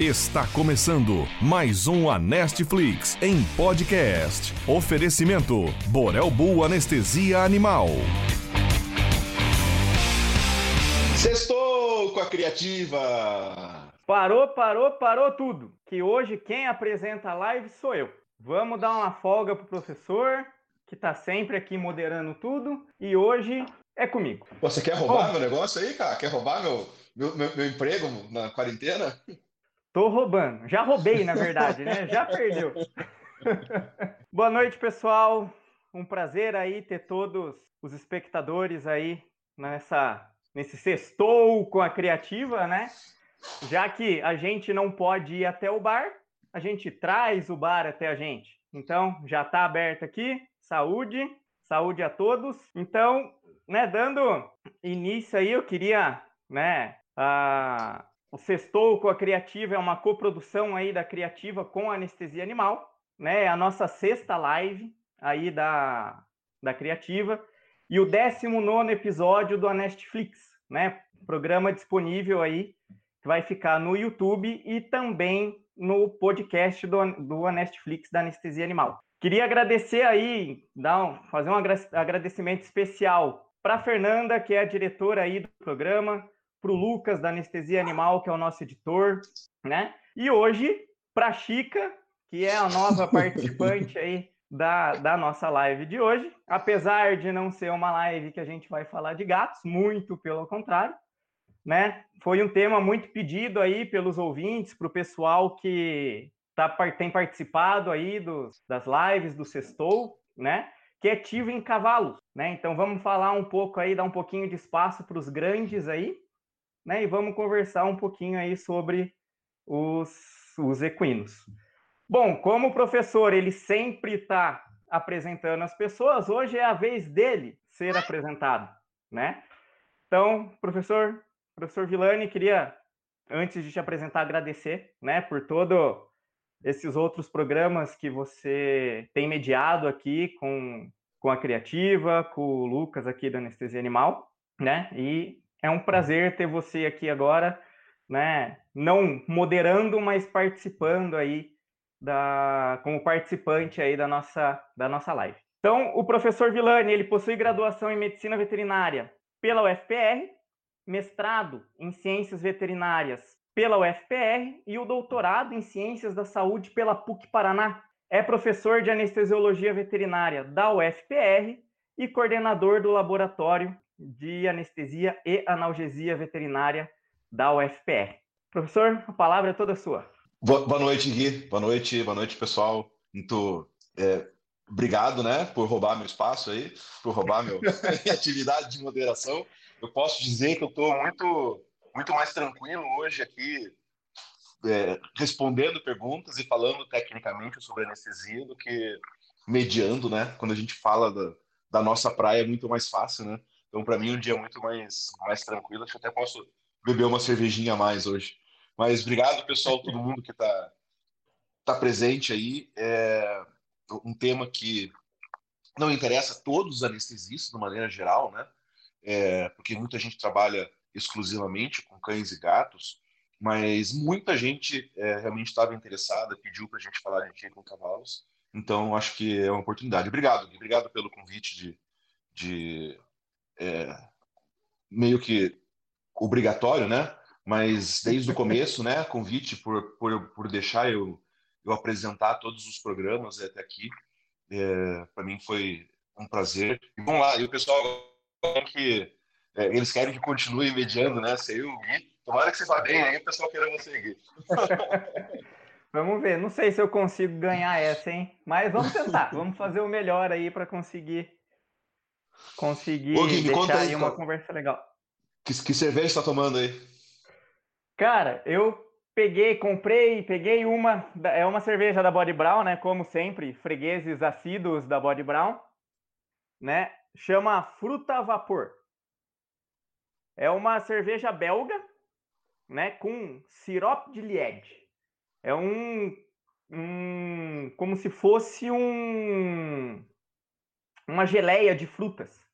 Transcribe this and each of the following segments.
Está começando mais um Anestflix em podcast. Oferecimento Borel Bull Anestesia Animal. Sextou com a criativa. Parou, parou, parou tudo. Que hoje quem apresenta a live sou eu. Vamos dar uma folga pro professor, que tá sempre aqui moderando tudo, e hoje é comigo. Você quer roubar Bom, meu negócio aí, cara? Quer roubar meu, meu, meu, meu emprego na quarentena? Tô roubando. Já roubei, na verdade, né? Já perdeu. Boa noite, pessoal. Um prazer aí ter todos os espectadores aí nessa nesse sextou com a criativa, né? Já que a gente não pode ir até o bar, a gente traz o bar até a gente. Então, já está aberto aqui. Saúde, saúde a todos. Então, né, dando início aí, eu queria, né, a o Sextou com a Criativa é uma coprodução aí da Criativa com a Anestesia Animal, né? É a nossa sexta live aí da, da Criativa e o 19 episódio do Anestflix, né? Programa disponível aí que vai ficar no YouTube e também no podcast do, do Anestflix da Anestesia Animal. Queria agradecer aí, dar um, fazer um agradecimento especial para Fernanda, que é a diretora aí do programa, para o Lucas, da Anestesia Animal, que é o nosso editor, né? E hoje, para a Chica, que é a nova participante aí da, da nossa live de hoje. Apesar de não ser uma live que a gente vai falar de gatos, muito pelo contrário, né? Foi um tema muito pedido aí pelos ouvintes, para o pessoal que tá, tem participado aí dos, das lives do Sextou, né? Que é ativo em cavalos, né? Então vamos falar um pouco aí, dar um pouquinho de espaço para os grandes aí, né? E vamos conversar um pouquinho aí sobre os, os equinos. Bom, como o professor ele sempre está apresentando as pessoas, hoje é a vez dele ser apresentado, né? Então, professor, professor Vilani, queria antes de te apresentar agradecer, né, por todo esses outros programas que você tem mediado aqui com, com a Criativa, com o Lucas aqui da Anestesia Animal, né? E é um prazer ter você aqui agora, né? Não moderando, mas participando aí da como participante aí da nossa da nossa live. Então, o professor Vilani, ele possui graduação em medicina veterinária pela UFPR, mestrado em ciências veterinárias pela UFPR e o doutorado em ciências da saúde pela PUC Paraná. É professor de anestesiologia veterinária da UFPR e coordenador do laboratório de Anestesia e Analgesia Veterinária da UFPR. Professor, a palavra é toda sua. Boa, noite, Gui. Boa noite, boa noite, pessoal. Muito é, obrigado, né, por roubar meu espaço aí, por roubar meu, minha atividade de moderação. Eu posso dizer que eu estou muito, muito mais tranquilo hoje aqui, é, respondendo perguntas e falando tecnicamente sobre anestesia do que mediando, né? Quando a gente fala da, da nossa praia é muito mais fácil, né? Então, para mim, um dia muito mais, mais tranquilo. Acho que até posso beber uma cervejinha a mais hoje. Mas obrigado, pessoal, todo mundo que está tá presente aí. É um tema que não interessa a todos os anestesistas, de maneira geral, né? É, porque muita gente trabalha exclusivamente com cães e gatos, mas muita gente é, realmente estava interessada, pediu para a gente falar de com cavalos. Então, acho que é uma oportunidade. Obrigado, obrigado pelo convite de, de é, meio que obrigatório, né? Mas desde o começo, né? Convite por, por, por deixar eu, eu apresentar todos os programas até aqui. É, para mim foi um prazer. E vamos lá, e o pessoal que é, eles querem que continue mediando, né? Sei o Gui. Tomara que você vá bem aí, o pessoal queira você, Gui. vamos ver. Não sei se eu consigo ganhar essa, hein? Mas vamos tentar. vamos fazer o melhor aí para conseguir conseguir Ô, Gui, deixar aí, uma conversa legal. Que, que cerveja está tomando aí? Cara, eu peguei, comprei, peguei uma, é uma cerveja da Body Brown, né? Como sempre, fregueses assíduos da Body Brown, né? Chama Fruta Vapor. É uma cerveja belga, né? Com sirope de lied. É um, um como se fosse um uma geleia de frutas.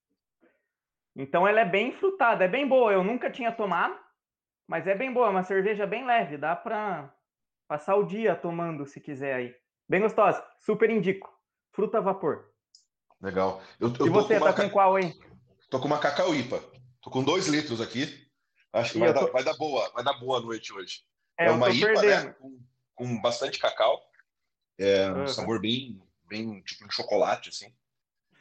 Então ela é bem frutada, é bem boa. Eu nunca tinha tomado, mas é bem boa, é uma cerveja bem leve, dá para Passar o dia tomando, se quiser aí. Bem gostosa, super indico. Fruta a vapor. Legal. Eu, eu e você, tá com qual, hein? Tô com uma cacauípa. Tô com dois litros aqui. Acho que vai, tô... dar, vai, dar, boa, vai dar boa noite hoje. É, é uma IPA, né? Com, com, bastante cacau. É um uhum. sabor bem, bem tipo um chocolate, assim.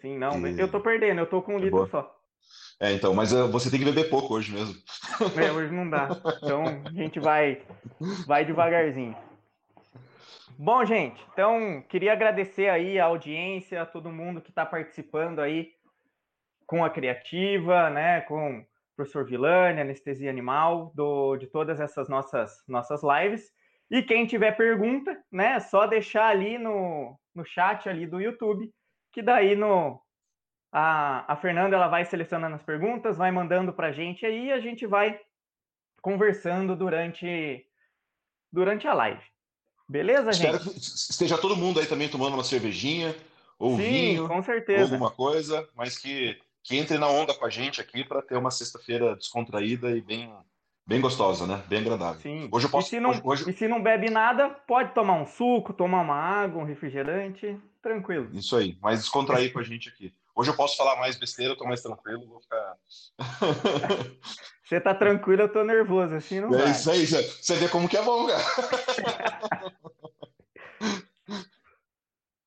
Sim, não. E... Eu tô perdendo, eu tô com um é litro boa. só. É, então, mas uh, você tem que beber pouco hoje mesmo. É, hoje não dá. Então a gente vai, vai devagarzinho. Bom, gente, então queria agradecer aí a audiência, a todo mundo que está participando aí com a Criativa, né, com o professor Vilani, Anestesia Animal, do, de todas essas nossas, nossas lives. E quem tiver pergunta, né, é só deixar ali no, no chat ali do YouTube, que daí no, a, a Fernanda ela vai selecionando as perguntas, vai mandando para a gente aí e a gente vai conversando durante, durante a live. Beleza, Espero gente? que esteja todo mundo aí também tomando uma cervejinha, ou Sim, vinho, com certeza. ou alguma coisa, mas que, que entre na onda com a gente aqui para ter uma sexta-feira descontraída e bem, bem gostosa, né? Bem agradável. Sim. Hoje eu posso, e, se não, hoje, hoje... e se não bebe nada, pode tomar um suco, tomar uma água, um refrigerante, tranquilo. Isso aí, mas descontrair com a gente aqui. Hoje eu posso falar mais besteira, eu tô mais tranquilo, vou ficar. Você tá tranquilo, eu tô nervoso, assim não é vai. Isso aí, você vê como que é bom, cara.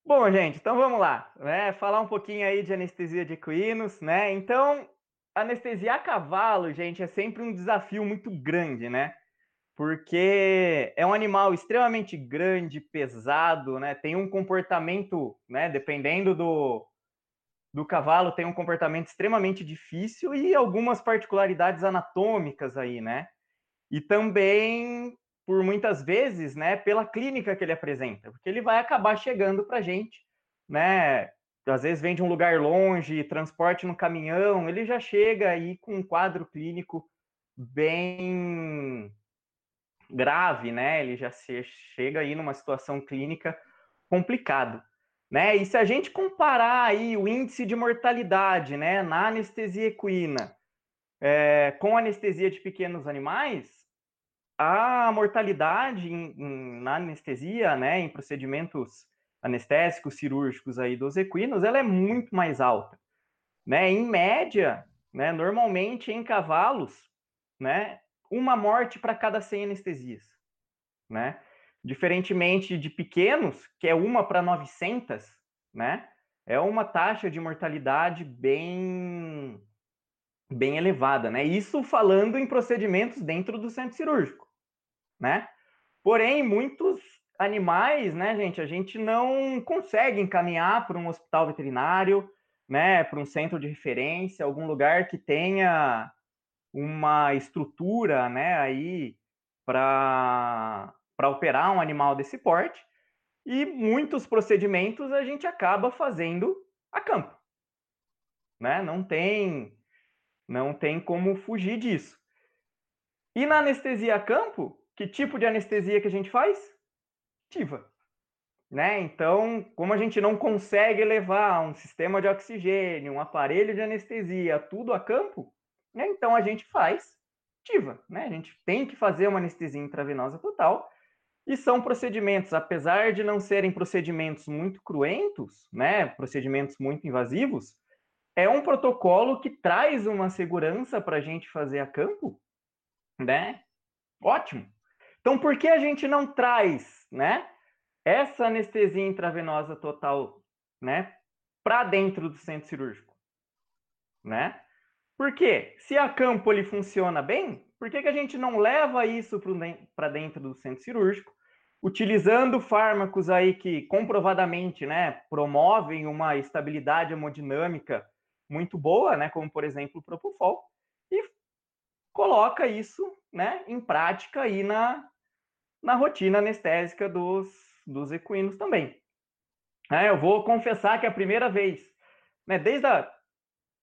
Bom, gente, então vamos lá, né? Falar um pouquinho aí de anestesia de equinos, né? Então, anestesia a cavalo, gente, é sempre um desafio muito grande, né? Porque é um animal extremamente grande, pesado, né? Tem um comportamento, né? Dependendo do, do cavalo tem um comportamento extremamente difícil e algumas particularidades anatômicas aí, né? E também, por muitas vezes, né, pela clínica que ele apresenta, porque ele vai acabar chegando para gente, né? Às vezes vem de um lugar longe, transporte no caminhão, ele já chega aí com um quadro clínico bem grave, né? Ele já se, chega aí numa situação clínica complicada. Né? E se a gente comparar aí o índice de mortalidade né, na anestesia equina é, com anestesia de pequenos animais, a mortalidade em, em, na anestesia, né, em procedimentos anestésicos cirúrgicos aí dos equinos, ela é muito mais alta. Né? Em média, né, normalmente em cavalos, né, uma morte para cada 100 anestesias. Né? Diferentemente de pequenos, que é uma para 900, né? É uma taxa de mortalidade bem bem elevada, né? Isso falando em procedimentos dentro do centro cirúrgico, né? Porém, muitos animais, né, gente, a gente não consegue encaminhar para um hospital veterinário, né, para um centro de referência, algum lugar que tenha uma estrutura, né, aí para operar um animal desse porte, e muitos procedimentos a gente acaba fazendo a campo. Né? Não tem não tem como fugir disso. E na anestesia a campo, que tipo de anestesia que a gente faz? Ativa. Né? Então, como a gente não consegue levar um sistema de oxigênio, um aparelho de anestesia, tudo a campo, né? então a gente faz ativa. Né? A gente tem que fazer uma anestesia intravenosa total e são procedimentos, apesar de não serem procedimentos muito cruentos, né, procedimentos muito invasivos, é um protocolo que traz uma segurança para a gente fazer a campo, né? Ótimo. Então, por que a gente não traz, né, essa anestesia intravenosa total, né, para dentro do centro cirúrgico, né? Porque se a campo ele funciona bem, por que, que a gente não leva isso para dentro do centro cirúrgico utilizando fármacos aí que comprovadamente, né, promovem uma estabilidade hemodinâmica muito boa, né, como por exemplo o propofol, e coloca isso, né, em prática aí na, na rotina anestésica dos, dos equinos também. É, eu vou confessar que a primeira vez, né, desde a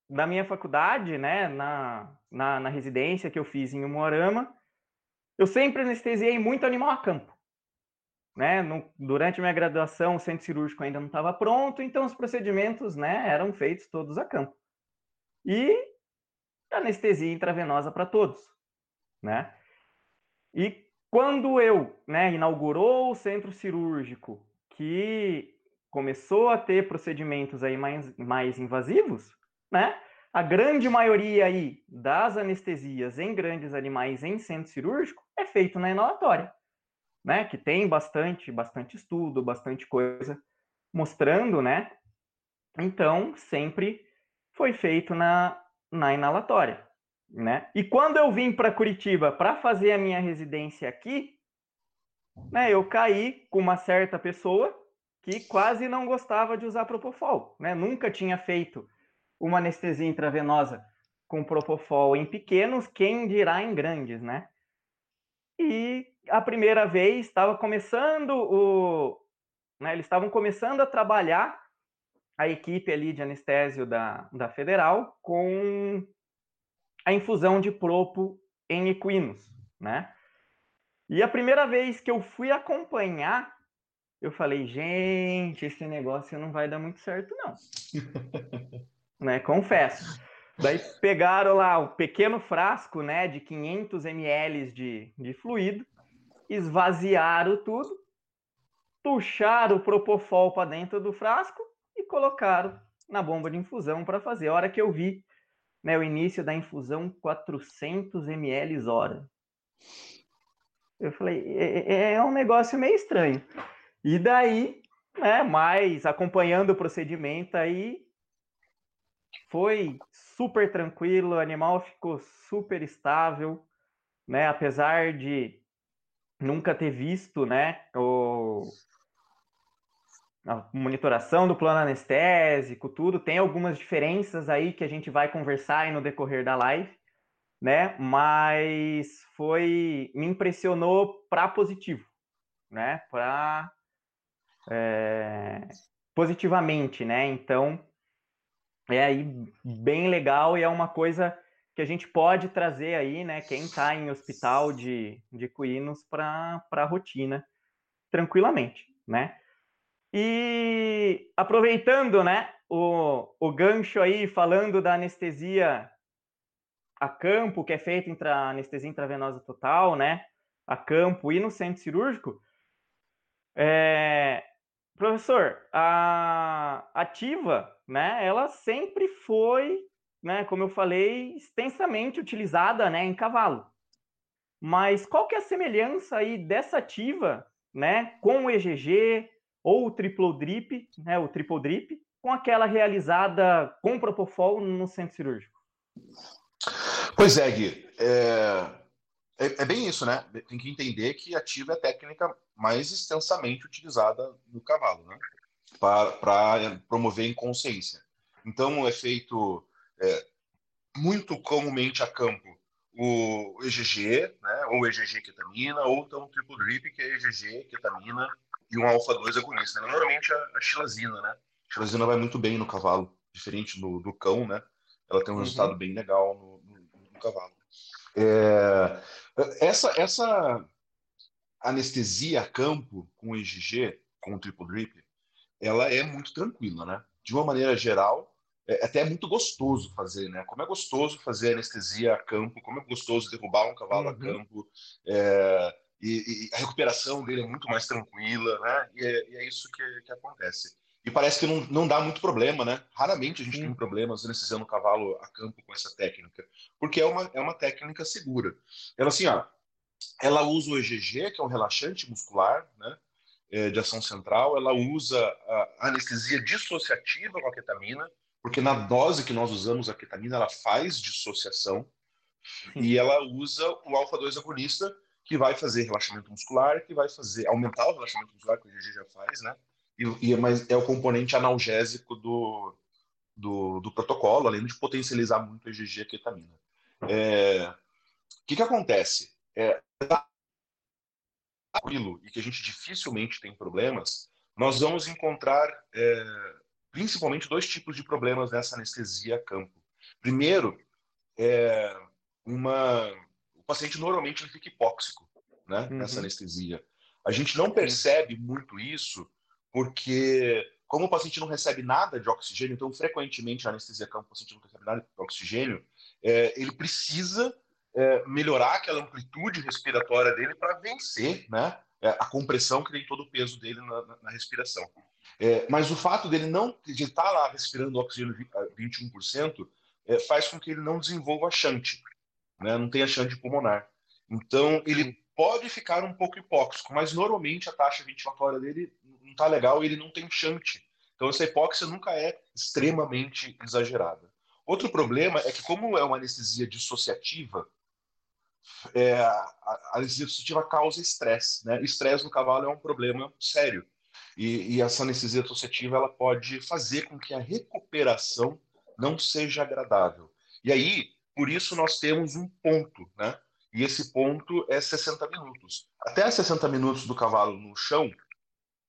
da minha faculdade, né, na, na, na residência que eu fiz em Umuarama, eu sempre anestesiei muito animal a campo né, no, durante minha graduação, o centro cirúrgico ainda não estava pronto, então os procedimentos, né, eram feitos todos a campo. E anestesia intravenosa para todos, né? E quando eu, né, inaugurou o centro cirúrgico, que começou a ter procedimentos aí mais, mais invasivos, né? A grande maioria aí das anestesias em grandes animais em centro cirúrgico é feito na inalatória, né? Que tem bastante, bastante estudo, bastante coisa mostrando, né? Então, sempre foi feito na, na inalatória, né? E quando eu vim para Curitiba para fazer a minha residência aqui, né, eu caí com uma certa pessoa que quase não gostava de usar propofol, né? Nunca tinha feito uma anestesia intravenosa com propofol em pequenos, quem dirá em grandes, né? E a primeira vez estava começando o. Né, eles estavam começando a trabalhar a equipe ali de anestésio da, da Federal com a infusão de propo em equinos, né? E a primeira vez que eu fui acompanhar, eu falei, gente, esse negócio não vai dar muito certo, não. né? Confesso. Daí pegaram lá o pequeno frasco, né, de 500 ml de, de fluido, esvaziaram tudo, puxaram o propofol para dentro do frasco e colocaram na bomba de infusão para fazer. A hora que eu vi né, o início da infusão, 400 ml hora. Eu falei, é, é, é um negócio meio estranho. E daí, né, mais acompanhando o procedimento aí, foi super tranquilo, o animal ficou super estável, né? Apesar de nunca ter visto, né, o, a monitoração do plano anestésico, tudo, tem algumas diferenças aí que a gente vai conversar aí no decorrer da live, né? Mas foi me impressionou para positivo, né? Para é, positivamente, né? Então é aí bem legal e é uma coisa que a gente pode trazer aí, né, quem está em hospital de, de cuínos para a rotina tranquilamente, né? E aproveitando, né, o, o gancho aí, falando da anestesia a campo, que é feita em anestesia intravenosa total, né, a campo e no centro cirúrgico, é, Professor, a ativa, né, ela sempre foi, né, como eu falei, extensamente utilizada, né, em cavalo. Mas qual que é a semelhança aí dessa ativa, né, com o EGG ou o triplodrip, né, o triple drip, com aquela realizada com propofol no centro cirúrgico? Pois é, Gui. É, é, é, bem isso, né? Tem que entender que ativa é a técnica mais extensamente utilizada no cavalo, né? Para promover inconsciência. Então, é feito é, muito comumente a campo o EGG, né? ou EGG ketamina, ou então o triple drip, que é EGG, ketamina e um alfa-2 agonista. Né? Normalmente a, a xilazina, né? A xilazina vai muito bem no cavalo, diferente do, do cão, né? Ela tem um uhum. resultado bem legal no, no, no cavalo. É, essa, essa anestesia a campo com o EGG, com o triple drip, ela é muito tranquila, né? De uma maneira geral, é até é muito gostoso fazer, né? Como é gostoso fazer anestesia a campo, como é gostoso derrubar um cavalo uhum. a campo, é, e, e, a recuperação dele é muito mais tranquila, né? E é, e é isso que, que acontece. E parece que não, não dá muito problema, né? Raramente a gente tem problemas anestesiando o cavalo a campo com essa técnica, porque é uma, é uma técnica segura. Ela assim, ó, ela usa o EGG, que é um relaxante muscular, né? É, de ação central, ela usa a anestesia dissociativa com a ketamina, porque na dose que nós usamos a ketamina, ela faz dissociação, e ela usa o alfa-2 agonista, que vai fazer relaxamento muscular, que vai fazer aumentar o relaxamento muscular, que o EGG já faz, né? E, e mas é o componente analgésico do, do, do, protocolo, além de potencializar muito a IgG e a ketamina. É, o que, que acontece? É, tranquilo e que a gente dificilmente tem problemas, nós vamos encontrar é, principalmente dois tipos de problemas nessa anestesia campo. Primeiro, é uma, o paciente normalmente ele fica hipóxico né, uhum. nessa anestesia. A gente não percebe muito isso porque como o paciente não recebe nada de oxigênio, então frequentemente a anestesia campo o paciente não recebe nada de oxigênio, é, ele precisa é, melhorar aquela amplitude respiratória dele para vencer né, é, a compressão que tem todo o peso dele na, na, na respiração. É, mas o fato dele não de estar tá lá respirando oxigênio 21% é, faz com que ele não desenvolva chante, né, não tenha chante pulmonar. Então, ele pode ficar um pouco hipóxico, mas normalmente a taxa ventilatória dele não está legal e ele não tem chante. Então, essa hipóxia nunca é extremamente exagerada. Outro problema é que, como é uma anestesia dissociativa, é, a anestesia dissociativa causa estresse. Né? Estresse no cavalo é um problema sério. E, e, essa anestesia dissociativa ela pode fazer com que a recuperação não seja agradável. E aí, por isso, nós temos um ponto, né? E esse ponto é 60 minutos. Até 60 minutos do cavalo no chão,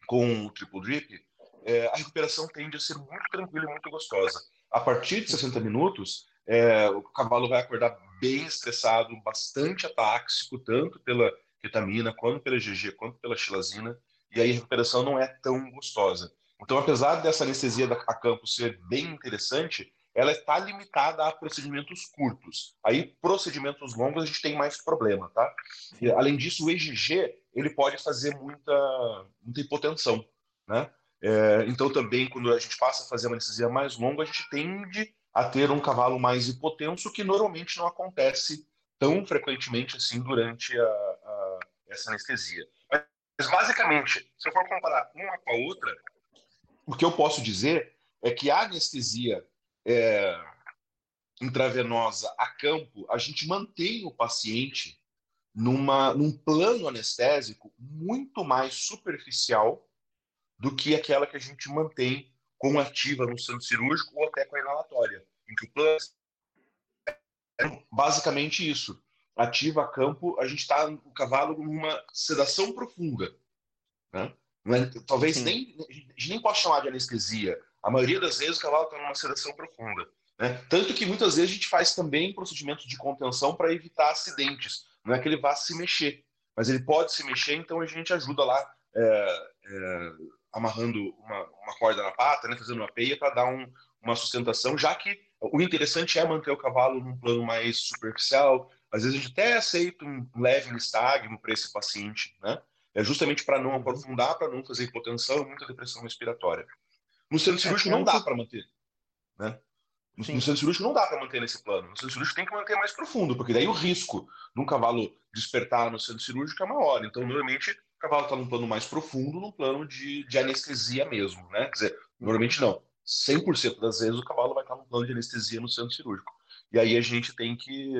com o triple drip, é, a recuperação tende a ser muito tranquila e muito gostosa. A partir de 60 minutos, é, o cavalo vai acordar bem estressado, bastante atáxico, tanto pela ketamina, quanto pela GG, quanto pela xilazina, e aí a recuperação não é tão gostosa. Então, apesar dessa anestesia a campo ser bem interessante, ela está limitada a procedimentos curtos. Aí, procedimentos longos, a gente tem mais problema, tá? E, além disso, o EGG, ele pode fazer muita, muita hipotensão, né? É, então, também, quando a gente passa a fazer uma anestesia mais longa, a gente tende a ter um cavalo mais hipotenso, que normalmente não acontece tão frequentemente assim durante a, a, essa anestesia. Mas, basicamente, se eu for comparar uma com a outra, o que eu posso dizer é que a anestesia é, intravenosa a campo, a gente mantém o paciente numa, num plano anestésico muito mais superficial do que aquela que a gente mantém com ativa no centro cirúrgico ou até com a inalatória, em que o plano é basicamente isso. Ativa a campo, a gente está o cavalo numa sedação profunda. Né? É, talvez nem, a gente nem possa chamar de anestesia, a maioria das vezes o cavalo está numa sedação profunda. Né? Tanto que muitas vezes a gente faz também procedimentos de contenção para evitar acidentes. Não é que ele vá se mexer, mas ele pode se mexer, então a gente ajuda lá é, é, amarrando uma, uma, corda na pata, né, fazendo uma peia para dar um, uma sustentação, já que o interessante é manter o cavalo num plano mais superficial. Às vezes a gente até aceita um leve nistagmo para esse paciente, né? É justamente para não aprofundar, para não fazer hipotensão e muita depressão respiratória. No centro é, cirúrgico não dá para manter. Né? No, no, centro cirúrgico não dá para manter nesse plano. No centro cirúrgico tem que manter mais profundo, porque daí o risco de um cavalo despertar no centro cirúrgico é maior. Então, normalmente, o cavalo está num plano mais profundo, num plano de, de anestesia mesmo. Né? Quer dizer, normalmente não. 100% das vezes o cavalo vai estar num plano de anestesia no centro cirúrgico. E aí a gente tem que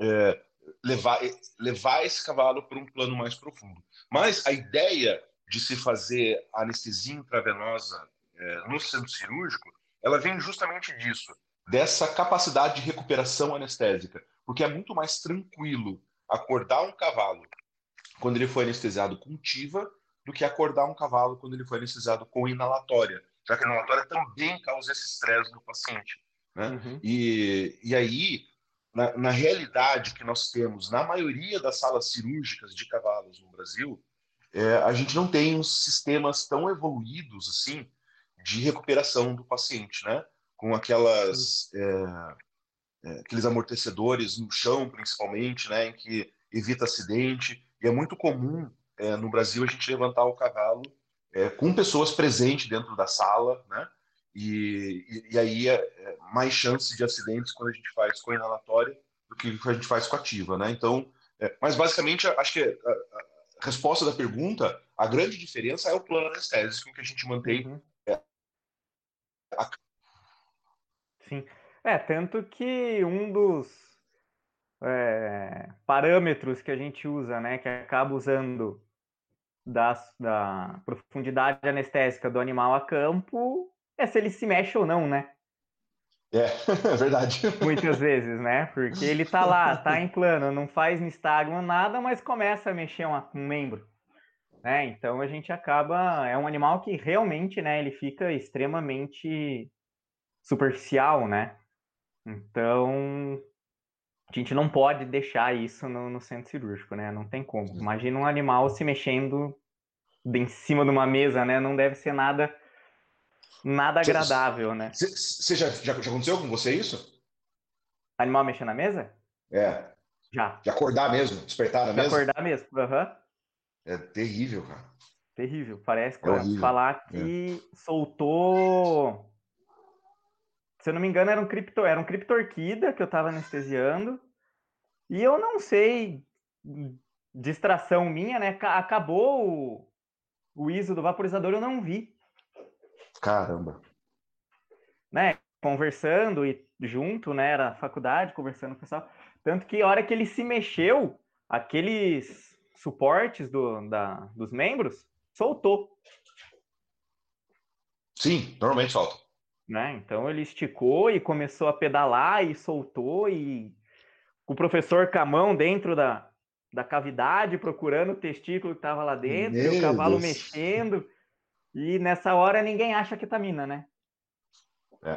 é, levar, levar esse cavalo para um plano mais profundo. Mas a ideia de se fazer anestesia intravenosa é, no centro cirúrgico, ela vem justamente disso, dessa capacidade de recuperação anestésica, porque é muito mais tranquilo acordar um cavalo quando ele foi anestesiado com TIVA do que acordar um cavalo quando ele foi anestesiado com inalatória, já que a inalatória também causa esse estresse no paciente. Né? Uhum. E, e aí, na, na, realidade que nós temos na maioria das salas cirúrgicas de cavalos no Brasil, é, a gente não tem uns sistemas tão evoluídos assim de recuperação do paciente, né? Com aquelas é, é, aqueles amortecedores no chão, principalmente, né? Em que evita acidente. E é muito comum é, no Brasil a gente levantar o cavalo é, com pessoas presentes dentro da sala, né? E, e, e aí é, é, mais chance de acidentes quando a gente faz com inalatória do que a gente faz com ativa, né? Então, mas basicamente acho que a, a resposta da pergunta, a grande diferença é o plano anestésico que a gente mantém uhum. Sim. É, tanto que um dos é, parâmetros que a gente usa, né, que acaba usando da, da profundidade anestésica do animal a campo, é se ele se mexe ou não, né? É, é verdade. Muitas vezes, né? Porque ele tá lá, tá em plano, não faz nistagmo, nada, mas começa a mexer um, um membro. Né? Então a gente acaba. É um animal que realmente né, ele fica extremamente superficial, né? Então a gente não pode deixar isso no, no centro cirúrgico, né? Não tem como. Imagina um animal se mexendo em cima de uma mesa, né? Não deve ser nada nada agradável, né? Você já, já, já aconteceu com você isso? Animal mexendo na mesa? É. Já. De acordar mesmo, despertar De mesmo? acordar mesmo. Aham. É terrível, cara. Terrível. Parece que É falar que soltou. Se eu não me engano, era um cripto, era um criptorquida que eu tava anestesiando. E eu não sei, distração minha, né? Ca- Acabou o, o ISO do vaporizador, eu não vi, Caramba. né? Conversando e junto, né? Era faculdade, conversando com o pessoal. Tanto que a hora que ele se mexeu, aqueles suportes do, da, dos membros soltou. Sim, normalmente solta. né? Então ele esticou e começou a pedalar e soltou e o professor com a mão dentro da, da cavidade procurando o testículo que estava lá dentro, e o Meu cavalo Deus. mexendo. E nessa hora ninguém acha ketamina, né? É,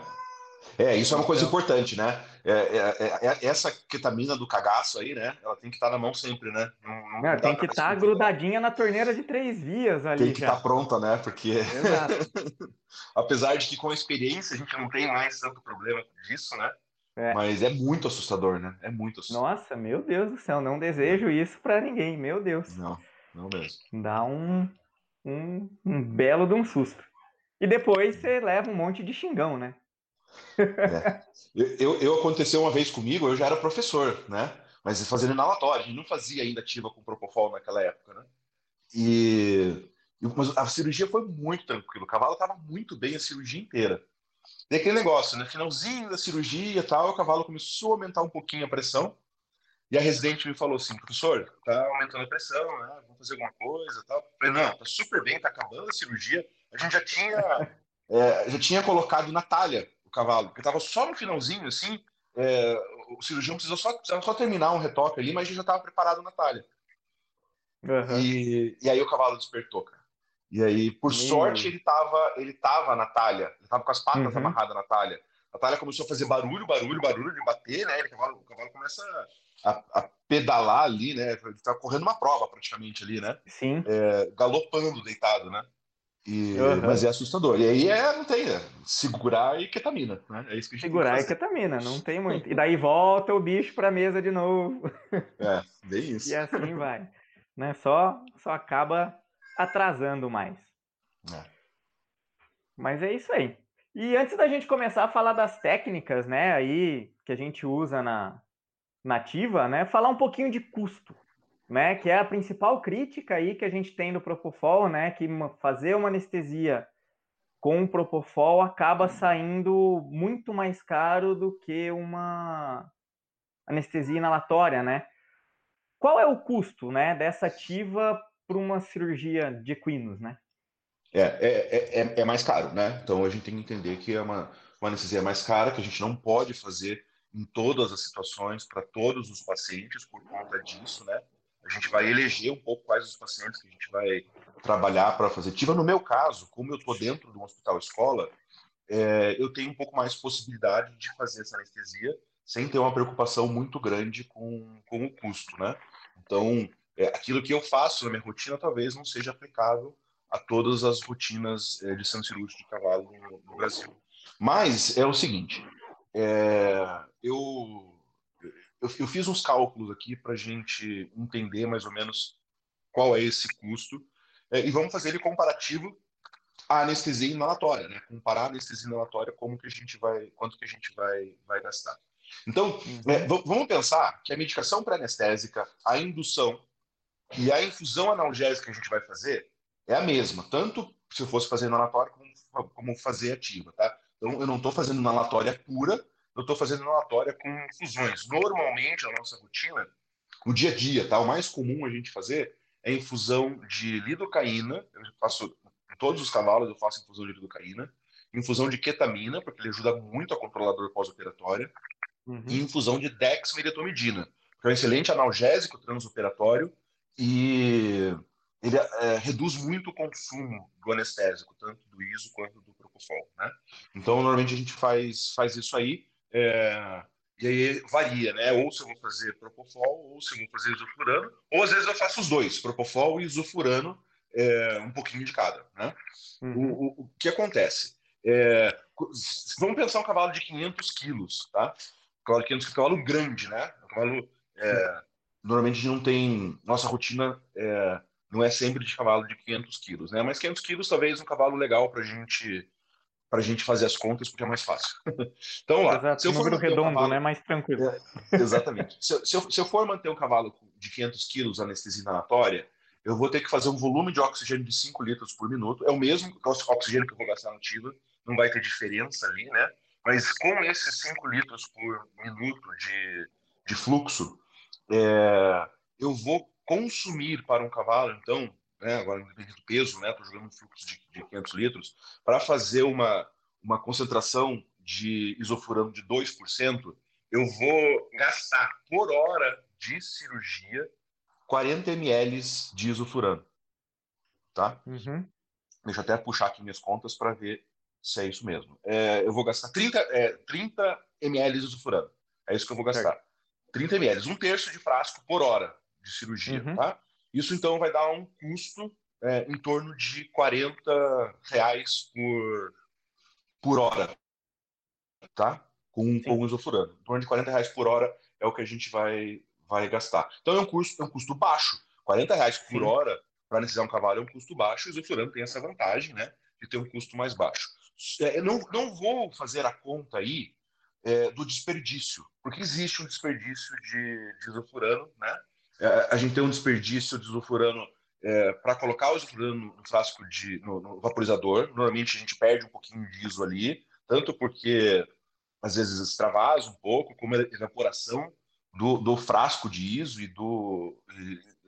isso é uma coisa Então- importante, né? É, é, é, é- essa ketamina do cagaço aí, né? Ela tem que estar na mão sempre, né? Não, não- não tem que estar desconfiar. grudadinha na torneira de três vias ali Tem que estar pronta, né? Porque Exato. apesar de que com a experiência a gente não tem mais tanto problema disso, né? É. Mas é muito assustador, né? É muito assustador. Nossa, meu Deus do céu, não desejo isso para ninguém, meu Deus. Não, não mesmo. Dá um, um, um belo de um susto. E depois você leva um monte de xingão, né? Eu, eu, eu- aconteceu uma vez comigo, eu já era professor, né? Mas fazendo inalatório, a gente não fazia ainda ativa com propofol naquela época, né? E, mas a cirurgia foi muito tranquila, o cavalo estava muito bem a cirurgia inteira. E aquele negócio, né? Finalzinho da cirurgia e tal, o cavalo começou a aumentar um pouquinho a pressão. E a residente me falou assim, professor, tá aumentando a pressão, né? Vamos fazer alguma coisa tal. Eu falei, não, tá super bem, tá acabando a cirurgia. A gente já tinha, é, já tinha colocado na talha o cavalo, porque tava só no finalzinho, assim, é, o cirurgião precisou só, precisava só terminar um retoque ali, mas a gente já estava preparado na talha. Aham. E, e aí o cavalo despertou, cara. E aí, por Meu. sorte, ele tava, ele tava na talha, ele tava com as patas Uhum. amarradas na talha. A talha começou a fazer barulho, barulho, barulho de bater, né? Ele, o, cavalo, o cavalo começa a, a pedalar ali, né? Ele tá correndo uma prova praticamente ali, né? Sim. É, galopando deitado, né? E, Uhum. Mas é assustador. E aí é, não tem, é, segurar e ketamina, né? É isso que a gente Segurar e ketamina, não tem muito. E daí volta o bicho pra mesa de novo. É, bem isso. E assim vai. Né? Só, só acaba atrasando mais. É. Mas é isso aí. E antes da gente começar a falar das técnicas, né, aí que a gente usa na nativa, né, falar um pouquinho de custo, né, que é a principal crítica aí que a gente tem do Propofol, né, que fazer uma anestesia com o Propofol acaba saindo muito mais caro do que uma anestesia inalatória, né? Qual é o custo, né, dessa ativa para uma cirurgia de equinos, né? É, é, é, é mais caro, né? Então a gente tem que entender que é uma, uma anestesia mais cara, que a gente não pode fazer em todas as situações, para todos os pacientes, por conta disso, né? A gente vai eleger um pouco quais os pacientes que a gente vai trabalhar para fazer ativa. No meu caso, como eu estou dentro de um hospital escola, é, eu tenho um pouco mais possibilidade de fazer essa anestesia sem ter uma preocupação muito grande com, com o custo, né? Então, é, aquilo que eu faço na minha rotina talvez não seja aplicável a todas as rotinas é, de centro cirúrgico de cavalo no, no Brasil. Mas é o seguinte, é, eu, eu, eu fiz uns cálculos aqui para a gente entender mais ou menos qual é esse custo é, e vamos fazer ele comparativo à anestesia inalatória, né? Comparar a anestesia inalatória como que a gente vai, quanto que a gente vai, vai gastar. Então, é, vamos pensar que a medicação pré-anestésica, a indução e a infusão analgésica que a gente vai fazer é a mesma, tanto se eu fosse fazer inalatória como, como fazer ativa, tá? Então, eu não estou fazendo inalatória pura, eu estou fazendo inalatória com infusões. Normalmente, na nossa rotina, no dia a dia, tá? O mais comum a gente fazer é infusão de lidocaína, eu faço em todos os cavalos eu faço infusão de lidocaína, infusão de ketamina, porque ele ajuda muito a controlar a dor pós-operatória, Uhum. e infusão de dexmedetomidina, que é um excelente analgésico transoperatório e ele é, reduz muito o consumo do anestésico, tanto do ISO quanto do Propofol, né? Então, normalmente a gente faz, faz isso aí, é, e aí varia, né? Ou se eu vou fazer Propofol, ou se eu vou fazer isofurano, ou às vezes eu faço os dois, Propofol e isofurano, é, um pouquinho de cada, né? Uhum. O, o, o que acontece? É, vamos pensar um cavalo de 500 quilos, tá? Um cavalo de 500 quilos, cavalo grande, né? Um cavalo é, normalmente a gente não tem. Nossa rotina é, não é sempre de cavalo de 500 quilos, né? Mas 500 quilos talvez um cavalo legal para gente para a gente fazer as contas porque é mais fácil. então lá, Exato, se eu for número redondo, um cavalo, né? Mais tranquilo. É, exatamente. se, eu, se, eu, se, eu, for manter um cavalo de 500 quilos anestesia inalatória, eu vou ter que fazer um volume de oxigênio de 5 litros por minuto. É o mesmo oxigênio que eu vou gastar no tiro, não vai ter diferença ali, né? Mas com esses 5 litros por minuto de, de fluxo, é, eu vou consumir para um cavalo, então, né, agora independente do peso, né, estou jogando um fluxo de, de 500 litros, para fazer uma, uma concentração de isofurano de 2%, eu vou gastar por hora de cirurgia 40 ml de isofurano. Tá? Uhum. Deixa eu até puxar aqui minhas contas para ver se é isso mesmo. É, eu vou gastar 30, é, 30 ml de isofurano. É isso que eu vou gastar. Certo. 30 ml, um terço de frasco por hora de cirurgia. Uhum. Tá? Isso então vai dar um custo é, em torno de 40 reais por, por hora, tá? Com, com o isofurano. Em torno de 40 reais por hora é o que a gente vai, vai gastar. Então é um custo, é um custo baixo. 40 reais por Sim. hora para anestesiar um cavalo é um custo baixo, e o isofurano tem essa vantagem, né? De ter um custo mais baixo. É, não, não vou fazer a conta aí é, do desperdício, porque existe um desperdício de, de isofurano, né? É, a gente tem um desperdício de isofurano é, para colocar o isofurano no frasco de no, no, vaporizador. Normalmente a gente perde um pouquinho de ISO ali, tanto porque às vezes extravasa um pouco, como a evaporação do, do frasco de ISO e do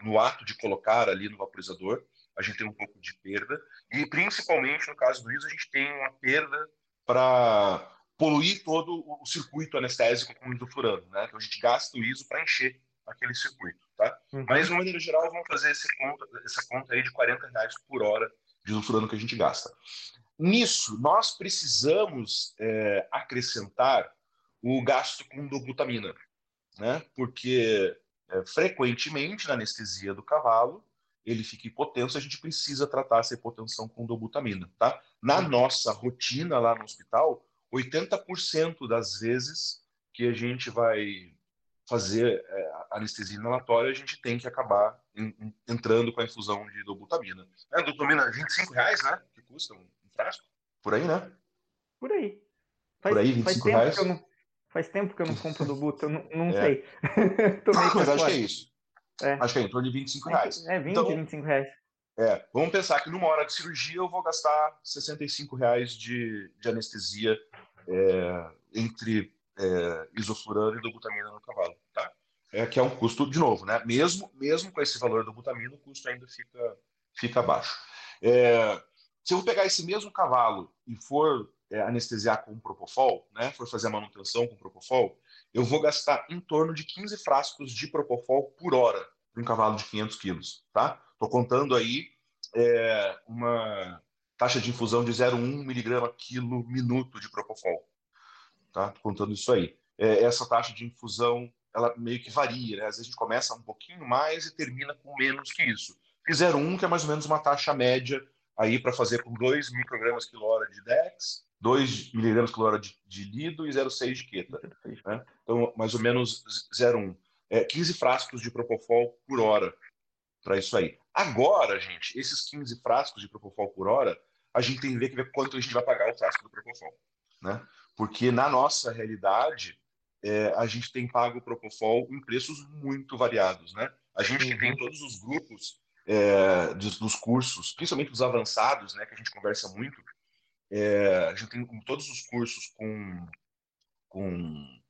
no ato de colocar ali no vaporizador, a gente tem um pouco de perda. E principalmente no caso do ISO, a gente tem uma perda para poluir todo o circuito anestésico com o isofurano, né? Então a gente gasta o ISO para encher aquele circuito. Tá? Uhum. Mas, de maneira geral, vamos fazer esse conta, essa conta aí de 40 reais por hora de usufruando que a gente gasta. Nisso, nós precisamos é, acrescentar o gasto com dobutamina, né? porque é, frequentemente na anestesia do cavalo ele fica hipotenso, a gente precisa tratar essa hipotensão com dobutamina. Tá? Na uhum. nossa rotina lá no hospital, 80% das vezes que a gente vai fazer é, anestesia inalatória, a gente tem que acabar em, entrando com a infusão de dobutamina. É, dobutamina, 25 reais, né? Que custa um, frasco? Por aí, né? Por aí. Faz, Por aí, 25 reais. Não, faz tempo que eu não compro dobuta, eu não, não é. sei. Mas acho que é isso. É. Acho que é em torno de 25 reais. É, 20, então, 25 reais. É, vamos pensar que numa hora de cirurgia eu vou gastar 65 reais de, de anestesia é, entre é, isofurano e dobutamina no cavalo? É, que é um custo, de novo, né? Mesmo, mesmo com esse valor do butamina, o custo ainda fica, fica baixo. É, se eu pegar esse mesmo cavalo e for é, anestesiar com propofol, né? For fazer a manutenção com propofol, eu vou gastar em torno de 15 frascos de propofol por hora para um cavalo de 500 quilos, tá? Estou contando aí é, uma taxa de infusão de 0,1 miligrama quilo minuto de propofol, tá? Tô contando isso aí. É, essa taxa de infusão, ela meio que varia, né? Às vezes a gente começa um pouquinho mais e termina com menos que isso. Fizeram um que é mais ou menos uma taxa média aí para fazer com 2 microgramas hora de DEX, 2 miligramas quilo hora de, de lido e 0,6 de queta. Né? Então, mais ou menos 0,1. É, 15 frascos de Propofol por hora para isso aí. Agora, gente, esses 15 frascos de Propofol por hora, a gente tem que ver quanto a gente vai pagar o frasco do Propofol. Né? porque na nossa realidade é, a gente tem pago o Propofol em preços muito variados, né? A gente que tem uhum. todos os grupos é, dos, dos, cursos, principalmente os avançados, né, que a gente conversa muito, é, a gente tem todos os cursos com, com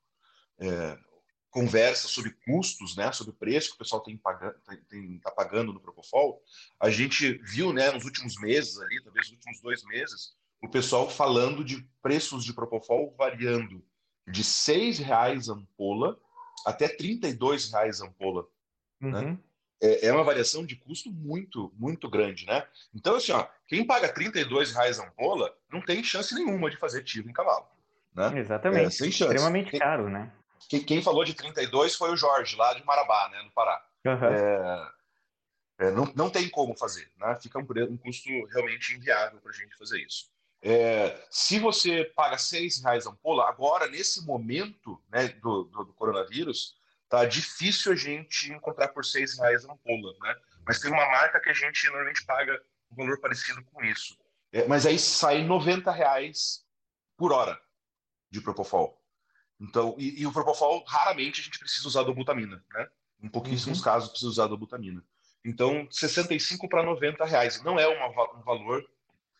é, conversa sobre custos, né, sobre preço que o pessoal tem pagando, tem, tá pagando no Propofol. A gente viu, né, nos últimos meses ali, talvez nos últimos dois meses, o pessoal falando de preços de Propofol variando de R$ reais ampola até R$ reais ampola. Né? Uhum. Né? É, é, uma variação de custo muito, muito grande, né? Então, assim, ó, quem paga R$ reais ampola não tem chance nenhuma de fazer tiro em cavalo. Né? Exatamente. É, sem chance. Extremamente quem, caro, né? Quem, quem, falou de 32 foi o Jorge, lá de Marabá, né, no Pará. Uhum. É, é, não, não tem como fazer, né? Fica um, um custo realmente inviável para a gente fazer isso. É, se você paga seis reais a ampola, agora, nesse momento né, do, do, do coronavírus, tá difícil a gente encontrar por seis reais a ampola, né? Mas tem uma marca que a gente normalmente paga um valor parecido com isso. É, mas aí sai 90 reais por hora de Propofol. Então, e, e, o Propofol, raramente a gente precisa usar dobutamina, né? Em pouquíssimos uhum. casos precisa usar dobutamina. Então, 65 para 90 reais. Não é uma, um valor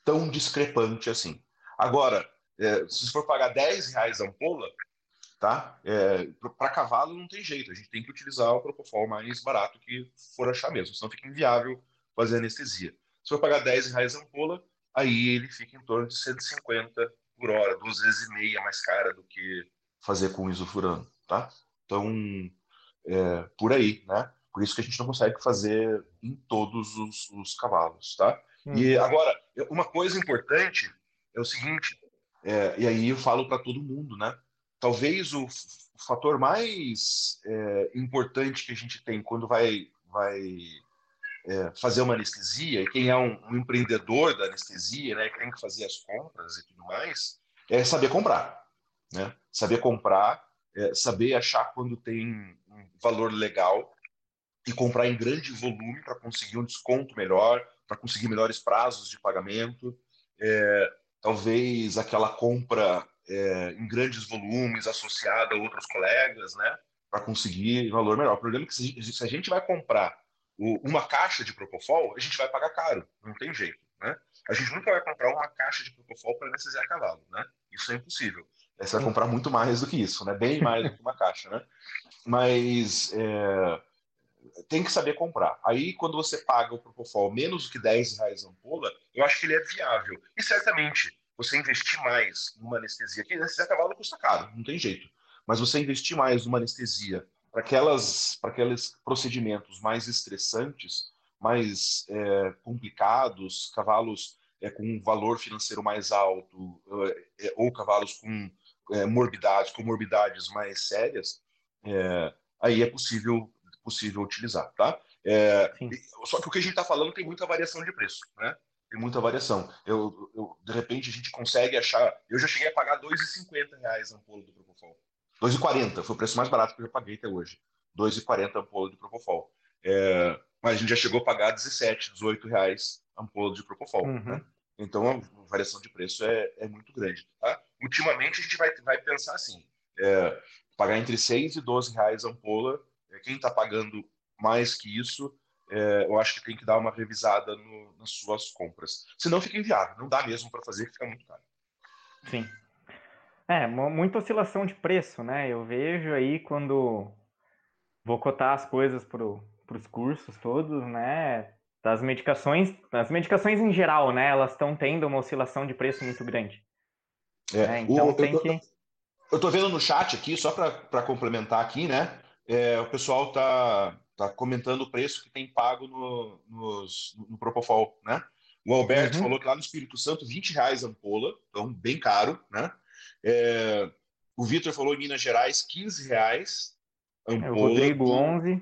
tão discrepante assim. Agora, é, se for pagar 10 reais a ampola, tá? É, para cavalo não tem jeito, a gente tem que utilizar o Propofol mais barato que for achar mesmo, senão fica inviável fazer anestesia. Se for pagar 10 reais a ampola, aí ele fica em torno de 150 por hora, duas vezes e meia mais cara do que fazer com isofurano, tá? Então, é, por aí, né? Por isso que a gente não consegue fazer em todos os, os cavalos, tá? Hum. E agora, uma coisa importante é o seguinte, é, e aí eu falo para todo mundo, né? talvez o, o fator mais é, importante que a gente tem quando vai, vai é, fazer uma anestesia, e quem é um, um, empreendedor da anestesia, né, que tem que fazer as compras e tudo mais, é saber comprar. Né? Saber comprar, é, saber achar quando tem um valor legal e comprar em grande volume para conseguir um desconto melhor, para conseguir melhores prazos de pagamento. É, talvez aquela compra é, em grandes volumes, associada a outros colegas, né, para conseguir valor melhor. O problema é que se a gente vai comprar uma caixa de Propofol, a gente vai pagar caro, não tem jeito, né? A gente nunca vai comprar uma caixa de Propofol para anestesiar cavalo, né? Isso é impossível. Você vai comprar muito mais do que isso, né? Bem mais do que uma caixa, né? Mas é, tem que saber comprar. Aí, quando você paga o Propofol menos do que 10 reais a ampola, eu acho que ele é viável. E certamente, você investir mais numa anestesia, que anestesia cavalo custa caro, não tem jeito, mas você investir mais numa anestesia para aquelas para aqueles procedimentos mais estressantes, mais é, complicados, cavalos é, com um valor financeiro mais alto é, é ou cavalos com é, morbidades, comorbidades mais sérias, é, aí é possível possível utilizar, tá? só que o que a gente está falando tem muita variação de preço, né? tem muita variação. Eu, eu, de repente, a gente consegue achar. Eu já cheguei a pagar R$ 2,50 a ampola do Propofol. 2,40 foi o preço mais barato que eu já paguei até hoje. 2,40 a ampola de Propofol. É, mas a gente já chegou a pagar 17, 18 reais a ampola de Propofol. Uhum. Né? Então a variação de preço é, é muito grande. Tá? Ultimamente a gente vai, vai pensar assim: é, pagar entre 6 e 12 reais a ampola. É, quem está pagando mais que isso é, eu acho que tem que dar uma revisada no, nas suas compras. Senão fica inviável, não dá mesmo para fazer, fica muito caro. Sim. É, muita oscilação de preço, né? Eu vejo aí quando vou cotar as coisas para os cursos todos, né? Das medicações, as medicações em geral, né? Elas estão tendo uma oscilação de preço muito grande. É, é então o, tem eu tô, que. Eu tô vendo no chat aqui, só para complementar aqui, né? É, o pessoal tá tá comentando o preço que tem pago no, nos, no Propofol, né? O Alberto uhum. falou que lá no Espírito Santo, 20 reais a ampola, então bem caro, né? É, o Vitor falou em Minas Gerais, 15 reais ampola. É, o Rodrigo, 11.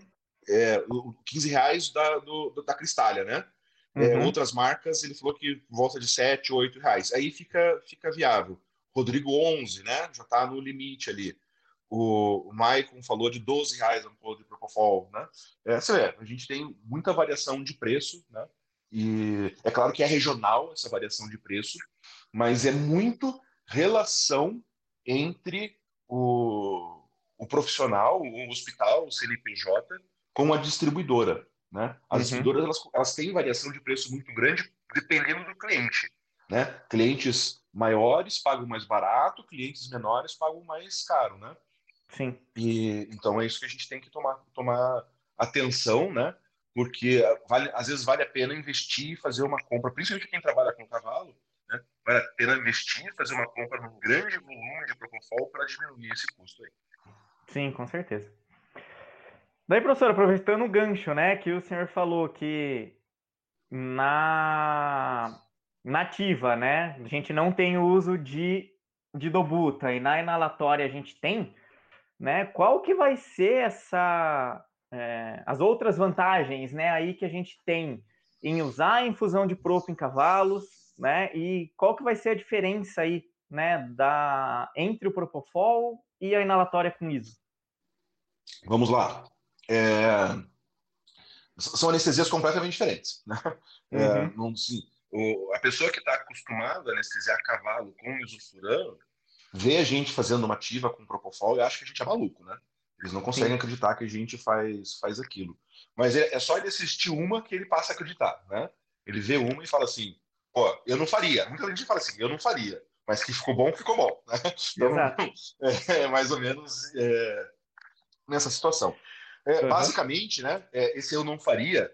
É, 15 reais da, do, da Cristália, né? É, uhum. outras marcas, ele falou que volta de 7, 8 reais. Aí fica, fica viável. Rodrigo, 11, né? Já está no limite ali. O, o Maicon falou de 12 reais a ampola de Propofol, né? É, é, a gente tem muita variação de preço, né? E é claro que é regional essa variação de preço, mas é muito relação entre o, o profissional, o hospital, o CNPJ, com a distribuidora. Né? As uhum. distribuidoras elas, elas têm variação de preço muito grande dependendo do cliente. Né? Clientes maiores pagam mais barato, clientes menores pagam mais caro. Né? Sim. E, então é isso que a gente tem que tomar, tomar atenção, né? Porque vale, às vezes vale a pena investir e fazer uma compra, principalmente quem trabalha com cavalo, né? Vale a pena investir, fazer uma compra num grande volume de Propofol para diminuir esse custo aí. Sim, com certeza. Daí, professor, aproveitando o gancho, né, que o senhor falou que na nativa, né, a gente não tem uso de, de dobuta e na inalatória a gente tem, né? Qual que vai ser essa é, as outras vantagens, né? Aí que a gente tem em usar a infusão de propo em cavalos, né? E qual que vai ser a diferença aí, né? Da entre o propofol e a inalatória com ISO? vamos lá. É, são anestesias completamente diferentes. Né? É, uhum. É, não, o, a pessoa que está acostumada a anestesiar cavalo com isofurano vê a gente fazendo uma ativa com propofol e acha que a gente é maluco, né? Eles não conseguem sim. acreditar que a gente faz, faz aquilo. Mas é, é, só ele assistir uma que ele passa a acreditar, né? Ele vê uma e fala assim, ó, eu não faria. Muita gente fala assim, eu não faria. Mas que ficou bom, ficou bom. Né? Então, é, é, mais ou menos é, nessa situação. Uhum. Basicamente, né, é, esse eu não faria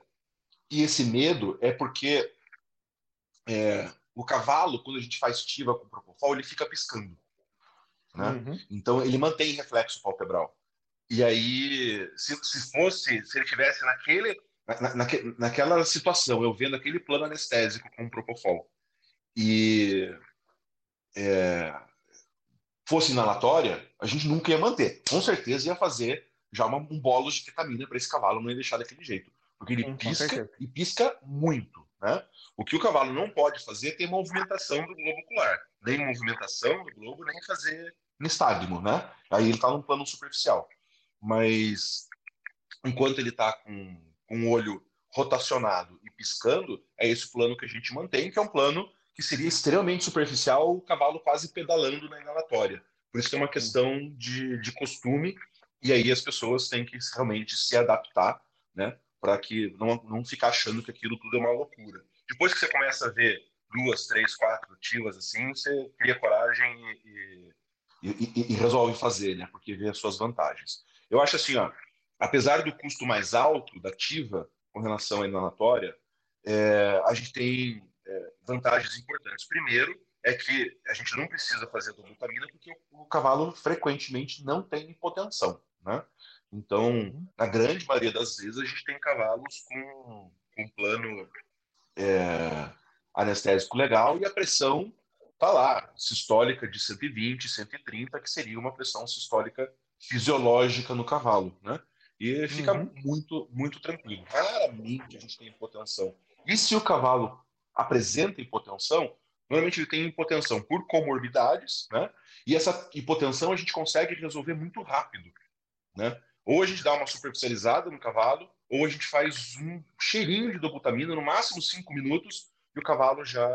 e esse medo é porque é, o cavalo, quando a gente faz estiva com propofol, ele fica piscando. Né? Uhum. Então, ele mantém reflexo palpebral. E aí, se, se fosse, se ele tivesse naquele, na, na, naquela situação, eu vendo aquele plano anestésico com propofol, e é, fosse inalatória, a gente nunca ia manter. Com certeza ia fazer já uma, um bolo de ketamina para esse cavalo, não ia deixar daquele jeito. Porque ele Sim, pisca e pisca muito. Né? O que o cavalo não pode fazer é ter movimentação do globo ocular. Nem movimentação do globo, nem fazer nistagmo. Né? Aí ele está num plano superficial. Mas enquanto ele está com, com o olho rotacionado e piscando, é esse plano que a gente mantém, que é um plano que seria extremamente superficial, o cavalo quase pedalando na inalatória. Por isso que é uma questão de, de costume, e aí as pessoas têm que realmente se adaptar, né? Para que não, não ficar achando que aquilo tudo é uma loucura. Depois que você começa a ver duas, três, quatro ativas assim, você cria coragem e, e, e resolve fazer, né? Porque vê as suas vantagens. Eu acho assim, ó, apesar do custo mais alto da ativa com relação à inalatória, é, a gente tem é, vantagens importantes. Primeiro, é que a gente não precisa fazer dobutamina porque o, cavalo frequentemente não tem hipotensão, né? Então, na grande maioria das vezes, a gente tem cavalos com, com plano é, anestésico legal e a pressão está lá, sistólica de 120, 130, que seria uma pressão sistólica fisiológica no cavalo, né? E fica uhum. muito, muito tranquilo. Raramente a gente tem hipotensão. E se o cavalo apresenta hipotensão, normalmente ele tem hipotensão por comorbidades, né? E essa hipotensão a gente consegue resolver muito rápido, né? Ou a gente dá uma superficializada no cavalo, ou a gente faz um cheirinho de dobutamina, no máximo cinco minutos, e o cavalo já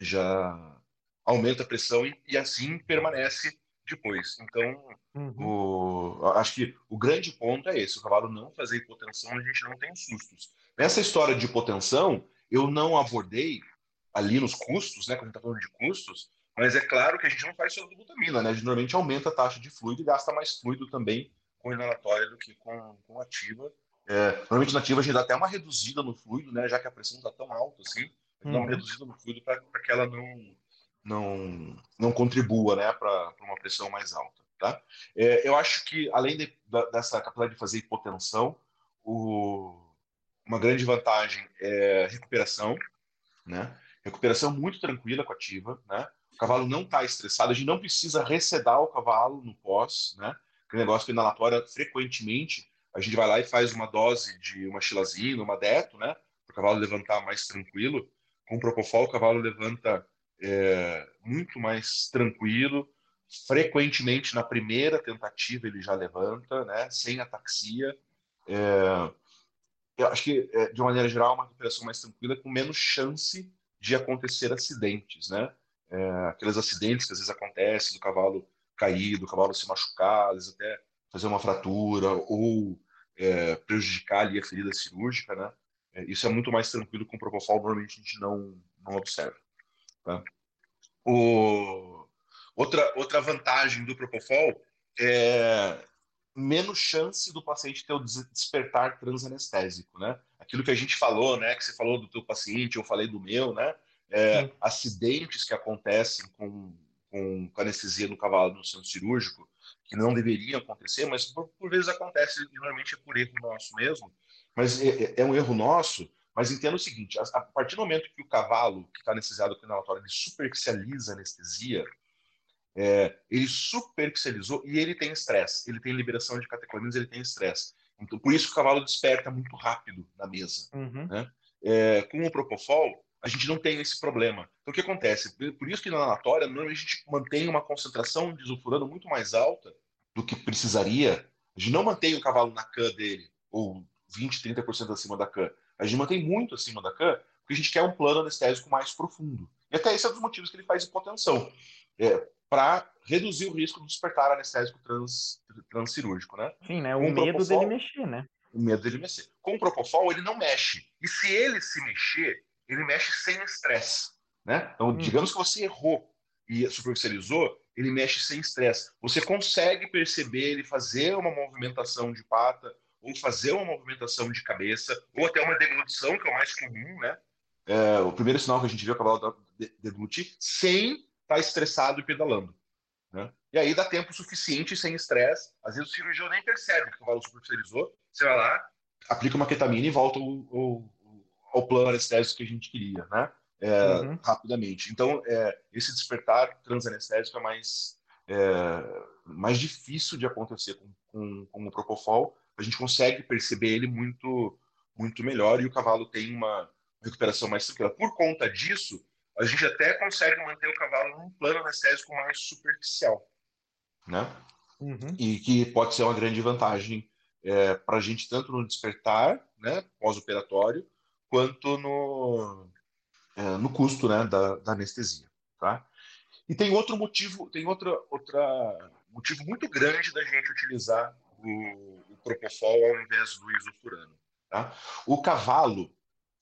já aumenta a pressão e, e assim permanece depois. Então, uhum. o, acho que o grande ponto é esse: o cavalo não fazer hipotensão, a gente não tem sustos. Nessa história de hipotensão, eu não abordei ali nos custos, né, quando a gente está falando de custos, mas é claro que a gente não faz só glutamina, né? A gente normalmente aumenta a taxa de fluido e gasta mais fluido também com inalatória do que com, com ativa. É, normalmente na ativa a gente dá até uma reduzida no fluido, né? Já que a pressão está tão alta assim, a gente dá uma uhum. reduzida no fluido para que ela não, não, não contribua né, para uma pressão mais alta. Tá? É, eu acho que, além de, da, dessa capacidade de fazer hipotensão, o, uma grande vantagem é recuperação, né? Recuperação muito tranquila com a ativa, né? O cavalo não está estressado, a gente não precisa recedar o cavalo no pós, né? Que negócio que inalatória, frequentemente, a gente vai lá e faz uma dose de uma xilazina, uma deto, né? Para o cavalo levantar mais tranquilo. Com o propofol, o cavalo levanta é, muito mais tranquilo. Frequentemente, na primeira tentativa, ele já levanta, né? Sem ataxia. É, eu acho que, é, de maneira geral, uma recuperação mais tranquila, com menos chance de acontecer acidentes, né? É, aqueles acidentes que às vezes acontecem do cavalo cair, do cavalo se machucar, às vezes até fazer uma fratura ou é, prejudicar ali a ferida cirúrgica, né? É, isso é muito mais tranquilo com o propofol, normalmente a gente não, não observa. Tá? O... Outra, outra vantagem do propofol é menos chance do paciente ter o despertar transanestésico, né? Aquilo que a gente falou, né? Que você falou do teu paciente, eu falei do meu, né? É, acidentes que acontecem com, com, anestesia no cavalo no centro cirúrgico, que não deveriam acontecer, mas por, por vezes acontece, e normalmente é por erro nosso mesmo, mas é, é, é um erro nosso, mas entenda o seguinte, a, a partir do momento que o cavalo que está anestesiado com inalatório, ele superficializa a anestesia, é, ele superpixelizou e ele tem estresse, ele tem liberação de catecolaminas, ele tem estresse. Então, por isso que o cavalo desperta muito rápido na mesa. Uhum. Né? É, com o Propofol, a gente não tem esse problema. Então, o que acontece? Por isso que na anatória, normalmente a gente mantém uma concentração de sulfurano muito mais alta do que precisaria A gente não mantém o cavalo na can dele, ou 20, 30% acima da can. A gente mantém muito acima da can, porque a gente quer um plano anestésico mais profundo. E até esse é um dos motivos que ele faz hipotensão, é, para reduzir o risco de despertar anestésico trans, transcirúrgico, né? Sim, né? O Com medo propofol, dele mexer, né? O medo dele mexer. Com o Propofol, ele não mexe. E se ele se mexer, ele mexe sem estresse, né? Então, hum. digamos que você errou e superficializou, ele mexe sem estresse. Você consegue perceber ele fazer uma movimentação de pata, ou fazer uma movimentação de cabeça, ou até uma deglutição, que é o mais comum, né? É, o primeiro sinal que a gente vê o cavalo deglutir, sem estar tá estressado e pedalando. Né? E aí dá tempo suficiente sem estresse. Às vezes o cirurgião nem percebe que o cavalo superficializou. Você vai lá, aplica uma ketamina e volta ao, ao, ao plano anestésico que a gente queria, né? É, uhum. Rapidamente. Então, é, esse despertar transanestésico é mais, é, mais difícil de acontecer com, com, com o Propofol. A gente consegue perceber ele muito, muito melhor e o cavalo tem uma recuperação mais tranquila. Por conta disso, a gente até consegue manter o cavalo num plano anestésico mais superficial, né? Uhum. E que pode ser uma grande vantagem é, para a gente tanto no despertar, né, pós-operatório, quanto no, é, no custo, né, da, da, anestesia, tá? E tem outro motivo, tem outra, outra motivo muito grande da gente utilizar o, o propofol ao invés do isofurano, tá? O cavalo,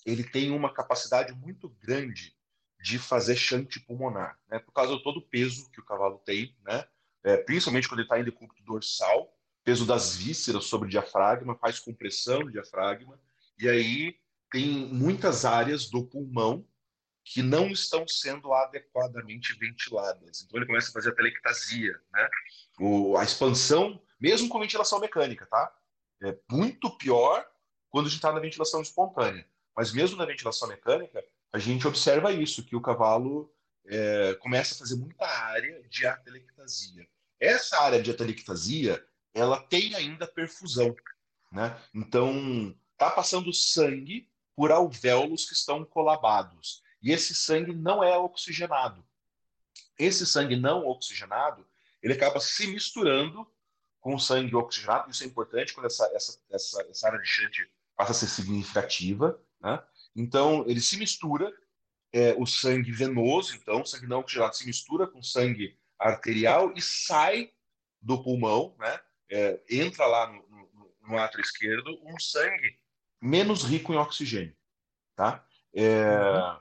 ele tem uma capacidade muito grande de fazer chante pulmonar, né? Por causa de todo o peso que o cavalo tem, né? É, principalmente quando ele está em decúbito dorsal, peso das vísceras sobre o diafragma, faz compressão do diafragma, e aí tem muitas áreas do pulmão que não estão sendo adequadamente ventiladas. Então ele começa a fazer a telectasia, né? O, a expansão, mesmo com ventilação mecânica, tá? É muito pior quando a gente está na ventilação espontânea. Mas mesmo na ventilação mecânica, a gente observa isso, que o cavalo é, começa a fazer muita área de atelectasia. Essa área de atelectasia, ela tem ainda perfusão, né? Então, tá passando sangue por alvéolos que estão colabados. E esse sangue não é oxigenado. Esse sangue não oxigenado, ele acaba se misturando com sangue oxigenado. Isso é importante quando essa, essa, essa, essa área de shunt passa a ser significativa. Né? Então, ele se mistura, é, o sangue venoso, então, o sangue não oxigenado se mistura com sangue arterial e sai do pulmão, né? É, entra lá no, no, no átrio esquerdo um sangue menos rico em oxigênio, tá? É, uhum.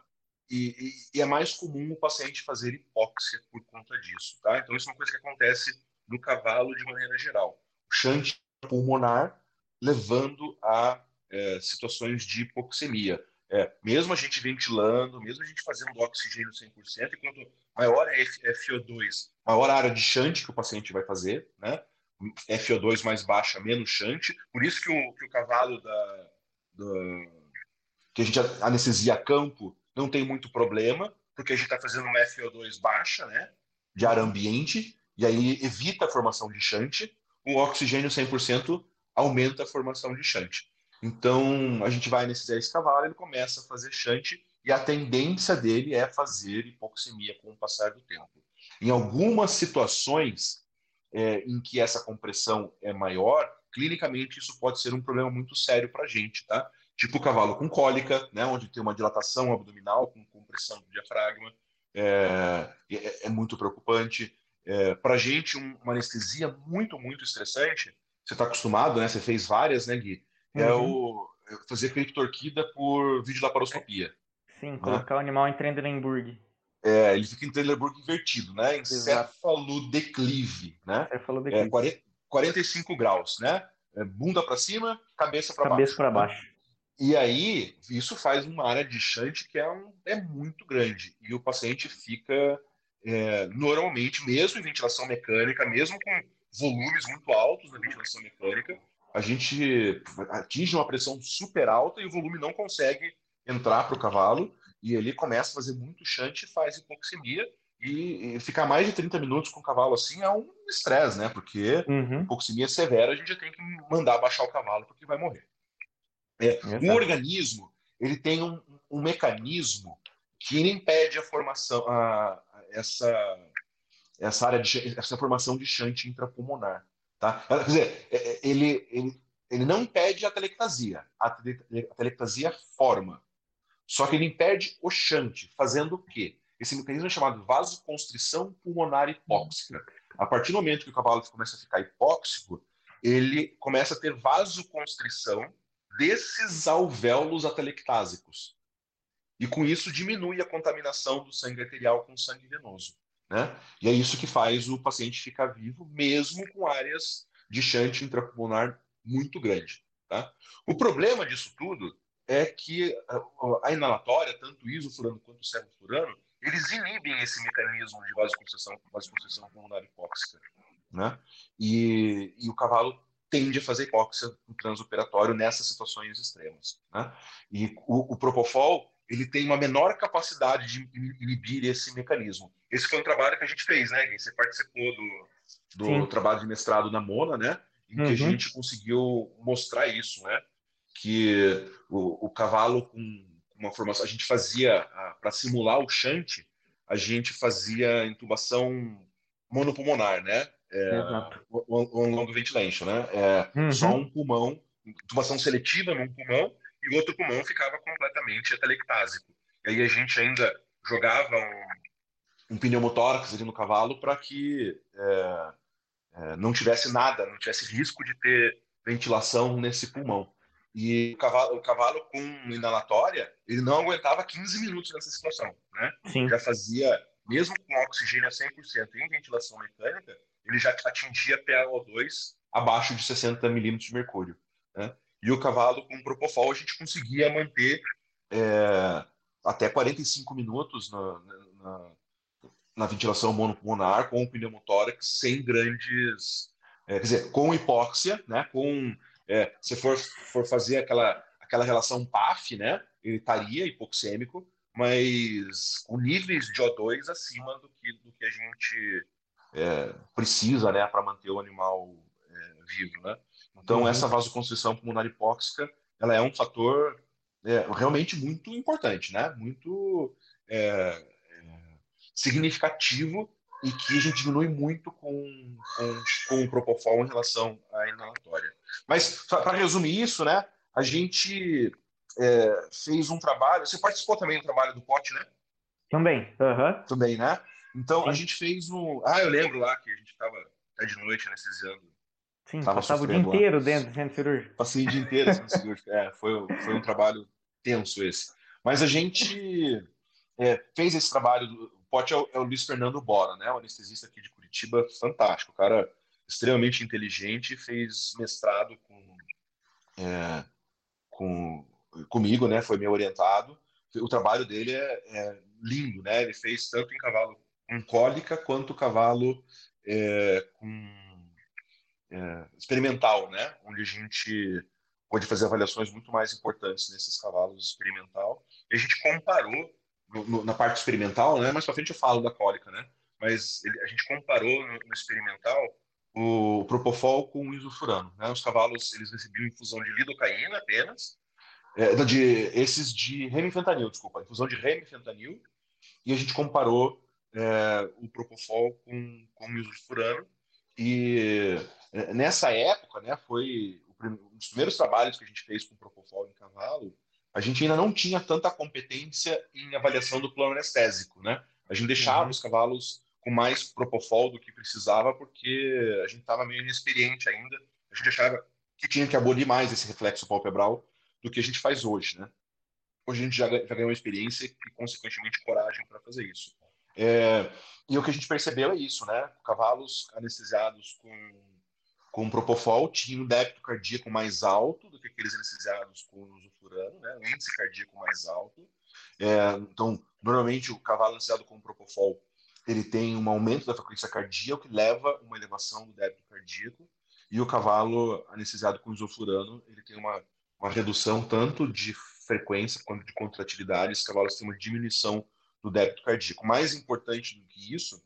e, e, é mais comum o paciente fazer hipóxia por conta disso, tá? Então isso é uma coisa que acontece no cavalo de maneira geral. O chante pulmonar levando a é, situações de hipoxemia. É, mesmo a gente ventilando, mesmo a gente fazendo oxigênio 100%, e quanto maior é FO2, maior a área de chante que o paciente vai fazer, né? FO2 mais baixa, menos chante. Por isso que o, que o cavalo da, da, que a gente anestesia campo não tem muito problema, porque a gente está fazendo uma FO2 baixa, né? De ar ambiente, e aí evita a formação de chante. O oxigênio 100% aumenta a formação de chante. Então, a gente vai nesse 10 cavalo, ele começa a fazer chante e a tendência dele é fazer hipoxemia com o passar do tempo. Em algumas situações é, em que essa compressão é maior, clinicamente isso pode ser um problema muito sério para a gente, tá? Tipo o cavalo com cólica, né, onde tem uma dilatação abdominal com compressão do diafragma, é, é, é muito preocupante. É, para a gente, um, uma anestesia muito, muito estressante, você está acostumado, né? Você fez várias, né, Gui? é uhum. o é fazer criptorquida por videolaparoscopia. Sim, né? colocar né? o animal em Trendelenburg. É, ele fica em Trendelenburg invertido, né? Encefalodeclive, né? Encefalodeclive. É, 40, 45 graus, né? É, bunda para cima, cabeça para baixo. Cabeça para baixo. E aí, isso faz uma área de shunt que é, um, é muito grande. E o paciente fica, é, normalmente, mesmo em ventilação mecânica, mesmo com volumes muito altos na ventilação mecânica, a gente atinge uma pressão super alta e o volume não consegue entrar para o cavalo e ele começa a fazer muito chante e faz hipoxemia e, e, ficar mais de 30 minutos com o cavalo assim é um estresse, né? Porque uhum. hipoxemia severa a gente já tem que mandar baixar o cavalo porque vai morrer. É, o organismo ele tem um, um, mecanismo que impede a formação, a, essa, essa área de essa formação de chante intrapulmonar. Tá? Quer dizer, é, é, ele, ele, ele não impede a telectasia. A telectasia forma. Só que ele impede o chante, fazendo o quê? Esse mecanismo é chamado vasoconstrição pulmonar hipóxica. A partir do momento que o cavalo começa a ficar hipóxico, ele começa a ter vasoconstrição desses alvéolos atelectásicos. E com isso diminui a contaminação do sangue arterial com sangue venoso. Né? E é isso que faz o paciente ficar vivo, mesmo com áreas de chante intrapulmonar muito grande. Tá? O problema disso tudo é que a inalatória, tanto o isofurano quanto o eles inibem esse mecanismo de vasoconstrição, vasoconstrição pulmonar hipóxica. Né? E, e o cavalo tende a fazer hipóxia no transoperatório nessas situações extremas. Né? E o, o Propofol ele tem uma menor capacidade de inibir esse mecanismo. Esse foi um trabalho que a gente fez, né? Você participou do, do trabalho de mestrado na Mona, né? Em uhum. que a uhum. gente conseguiu mostrar isso, né? Que o, o cavalo com uma formação, a gente fazia para simular o chante, a gente fazia intubação monopulmonar, né? É, on, long ventilation, né? É, uhum. Só um pulmão, intubação seletiva num pulmão e o outro pulmão ficava completamente atelectásico. E aí a gente ainda jogava um, um pneumotórax ali no cavalo para que é, é, não tivesse nada, não tivesse risco de ter ventilação nesse pulmão. E o cavalo, o cavalo com inalatória, ele não aguentava 15 minutos nessa situação, né? Sim. Já fazia, mesmo com oxigênio a 100% em ventilação mecânica, ele já atingia PaO2 abaixo de 60 milímetros de mercúrio, né? E o cavalo com propofol a gente conseguia manter é, até 45 minutos na, na, na, ventilação monopulmonar com o pneumotórax sem grandes... É, quer dizer, com hipóxia, né? Com é, se for, for fazer aquela, aquela relação PAF, né, ele estaria hipoxêmico, mas com níveis de O2 acima do que, do que a gente é, precisa né, para manter o animal é, vivo. Né? Então, uhum. essa vasoconstrição pulmonar hipóxica ela é um fator é, realmente muito importante, né? muito é, é, significativo e que a gente diminui muito com, com, com o Propofol em relação à inalatória. Mas, para resumir isso, né, a gente é, fez um trabalho. Você participou também do trabalho do pote, né? Também. Uhum. Também, né? Então, Sim. a gente fez um. Ah, eu lembro lá que a gente estava até de noite anestesiando. Sim, tava passava o dia inteiro lá. dentro do centro cirúrgico. Passei o dia inteiro no centro cirúrgico. É, foi, foi um trabalho tenso esse. Mas a gente é, fez esse trabalho. O pote é o, é o Luiz Fernando Bora, né? O anestesista aqui de Curitiba, fantástico. O cara extremamente inteligente, fez mestrado com, é, com comigo, né? Foi meu orientado. O trabalho dele é, é, lindo, né? Ele fez tanto em cavalo com cólica quanto cavalo é, com é, experimental, né? Onde a gente pode fazer avaliações muito mais importantes nesses cavalos experimental. E a gente comparou no, no, na parte experimental, né? Mais para frente eu falo da cólica, né? Mas ele, a gente comparou no, no experimental o propofol com o isofurano. Né? Os cavalos eles recebiam infusão de lidocaína apenas, é, de, esses de remifentanil, desculpa, infusão de remifentanil, e a gente comparou é, o propofol com, com o isofurano. E é, nessa época, né, foi um dos primeiros trabalhos que a gente fez com propofol em cavalo. A gente ainda não tinha tanta competência em avaliação do plano anestésico, né? A gente deixava uhum. os cavalos com mais propofol do que precisava, porque a gente estava meio inexperiente ainda. A gente achava que tinha que abolir mais esse reflexo palpebral do que a gente faz hoje, né? Hoje a gente já, já ganhou experiência e, consequentemente, coragem para fazer isso. É, e o que a gente percebeu é isso, né? Cavalos anestesiados com, com propofol tinham um débito cardíaco mais alto do que aqueles anestesiados com usufurano, né? Um índice cardíaco mais alto. É, então, normalmente, o cavalo anestesiado com propofol ele tem um aumento da frequência cardíaca, que leva a uma elevação do débito cardíaco, e o cavalo anestesiado com isoflurano, ele tem uma, uma redução tanto de frequência quanto de contratilidade, os cavalos têm uma diminuição do débito cardíaco. Mais importante do que isso,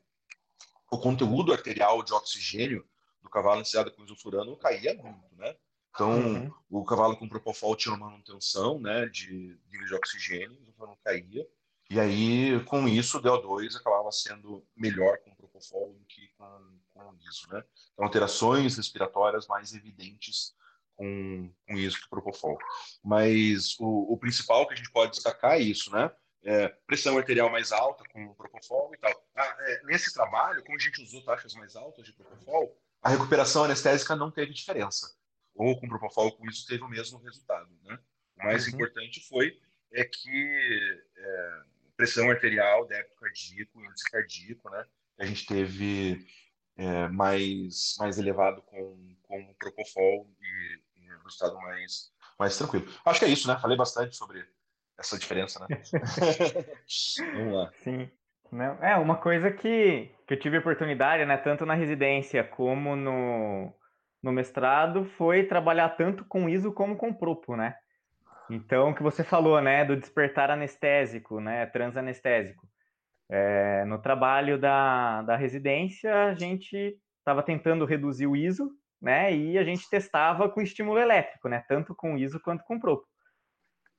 o conteúdo arterial de oxigênio do cavalo anestesiado com isoflurano caía muito, né? Então, uhum. o cavalo com propofol tinha uma manutenção né, de nível de oxigênio, o isoflurano caía, e aí, com isso, o DO2 acabava sendo melhor com o Propofol do que com, com o ISO, né? Então, alterações respiratórias mais evidentes com, com isso que Propofol. Mas o, o, principal que a gente pode destacar é isso, né? É, pressão arterial mais alta com Propofol e tal. Ah, é, nesse trabalho, como a gente usou taxas mais altas de Propofol, a recuperação anestésica não teve diferença. Ou com Propofol com isso teve o mesmo resultado, né? O mais uhum. importante foi é que é, pressão arterial, débito cardíaco, índice cardíaco, né? A gente teve é, mais, mais elevado com, com o Propofol e, e resultado mais, mais tranquilo. Acho que é isso, né? Falei bastante sobre essa diferença, né? Vamos lá. Sim. Não, é uma coisa que, que eu tive oportunidade, né, tanto na residência como no, no mestrado, foi trabalhar tanto com ISO como com Propo, né? Então, o que você falou, né, do despertar anestésico, né, transanestésico. É, no trabalho da, da residência, a gente estava tentando reduzir o ISO, né, e a gente testava com estímulo elétrico, né, tanto com ISO quanto com propo.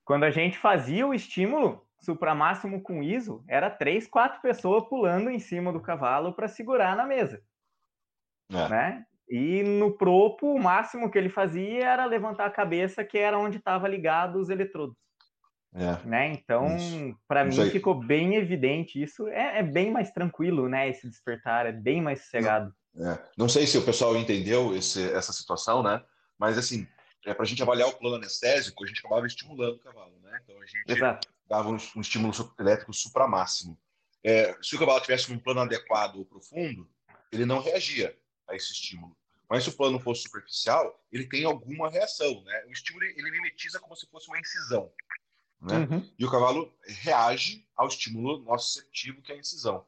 Quando a gente fazia o estímulo supramáximo com ISO, era três, quatro pessoas pulando em cima do cavalo para segurar na mesa, é. né? E no propo, o máximo que ele fazia era levantar a cabeça, que era onde estava ligado os eletrodos. É. Né? Então, para mim aí. ficou bem evidente isso. É, é, bem mais tranquilo, né? Esse despertar é bem mais sossegado. Não, é. Não sei se o pessoal entendeu esse, essa situação, né? Mas assim, é, para a gente avaliar o plano anestésico, a gente acabava estimulando o cavalo, né? Então a gente Exato. dava um, um estímulo elétrico supramáximo. É, se o cavalo tivesse um plano adequado ou profundo, ele não reagia a esse estímulo. Mas se o plano fosse superficial, ele tem alguma reação, né? O estímulo ele mimetiza como se fosse uma incisão, né? Uhum. E o cavalo reage ao estímulo nociceptivo que é a incisão.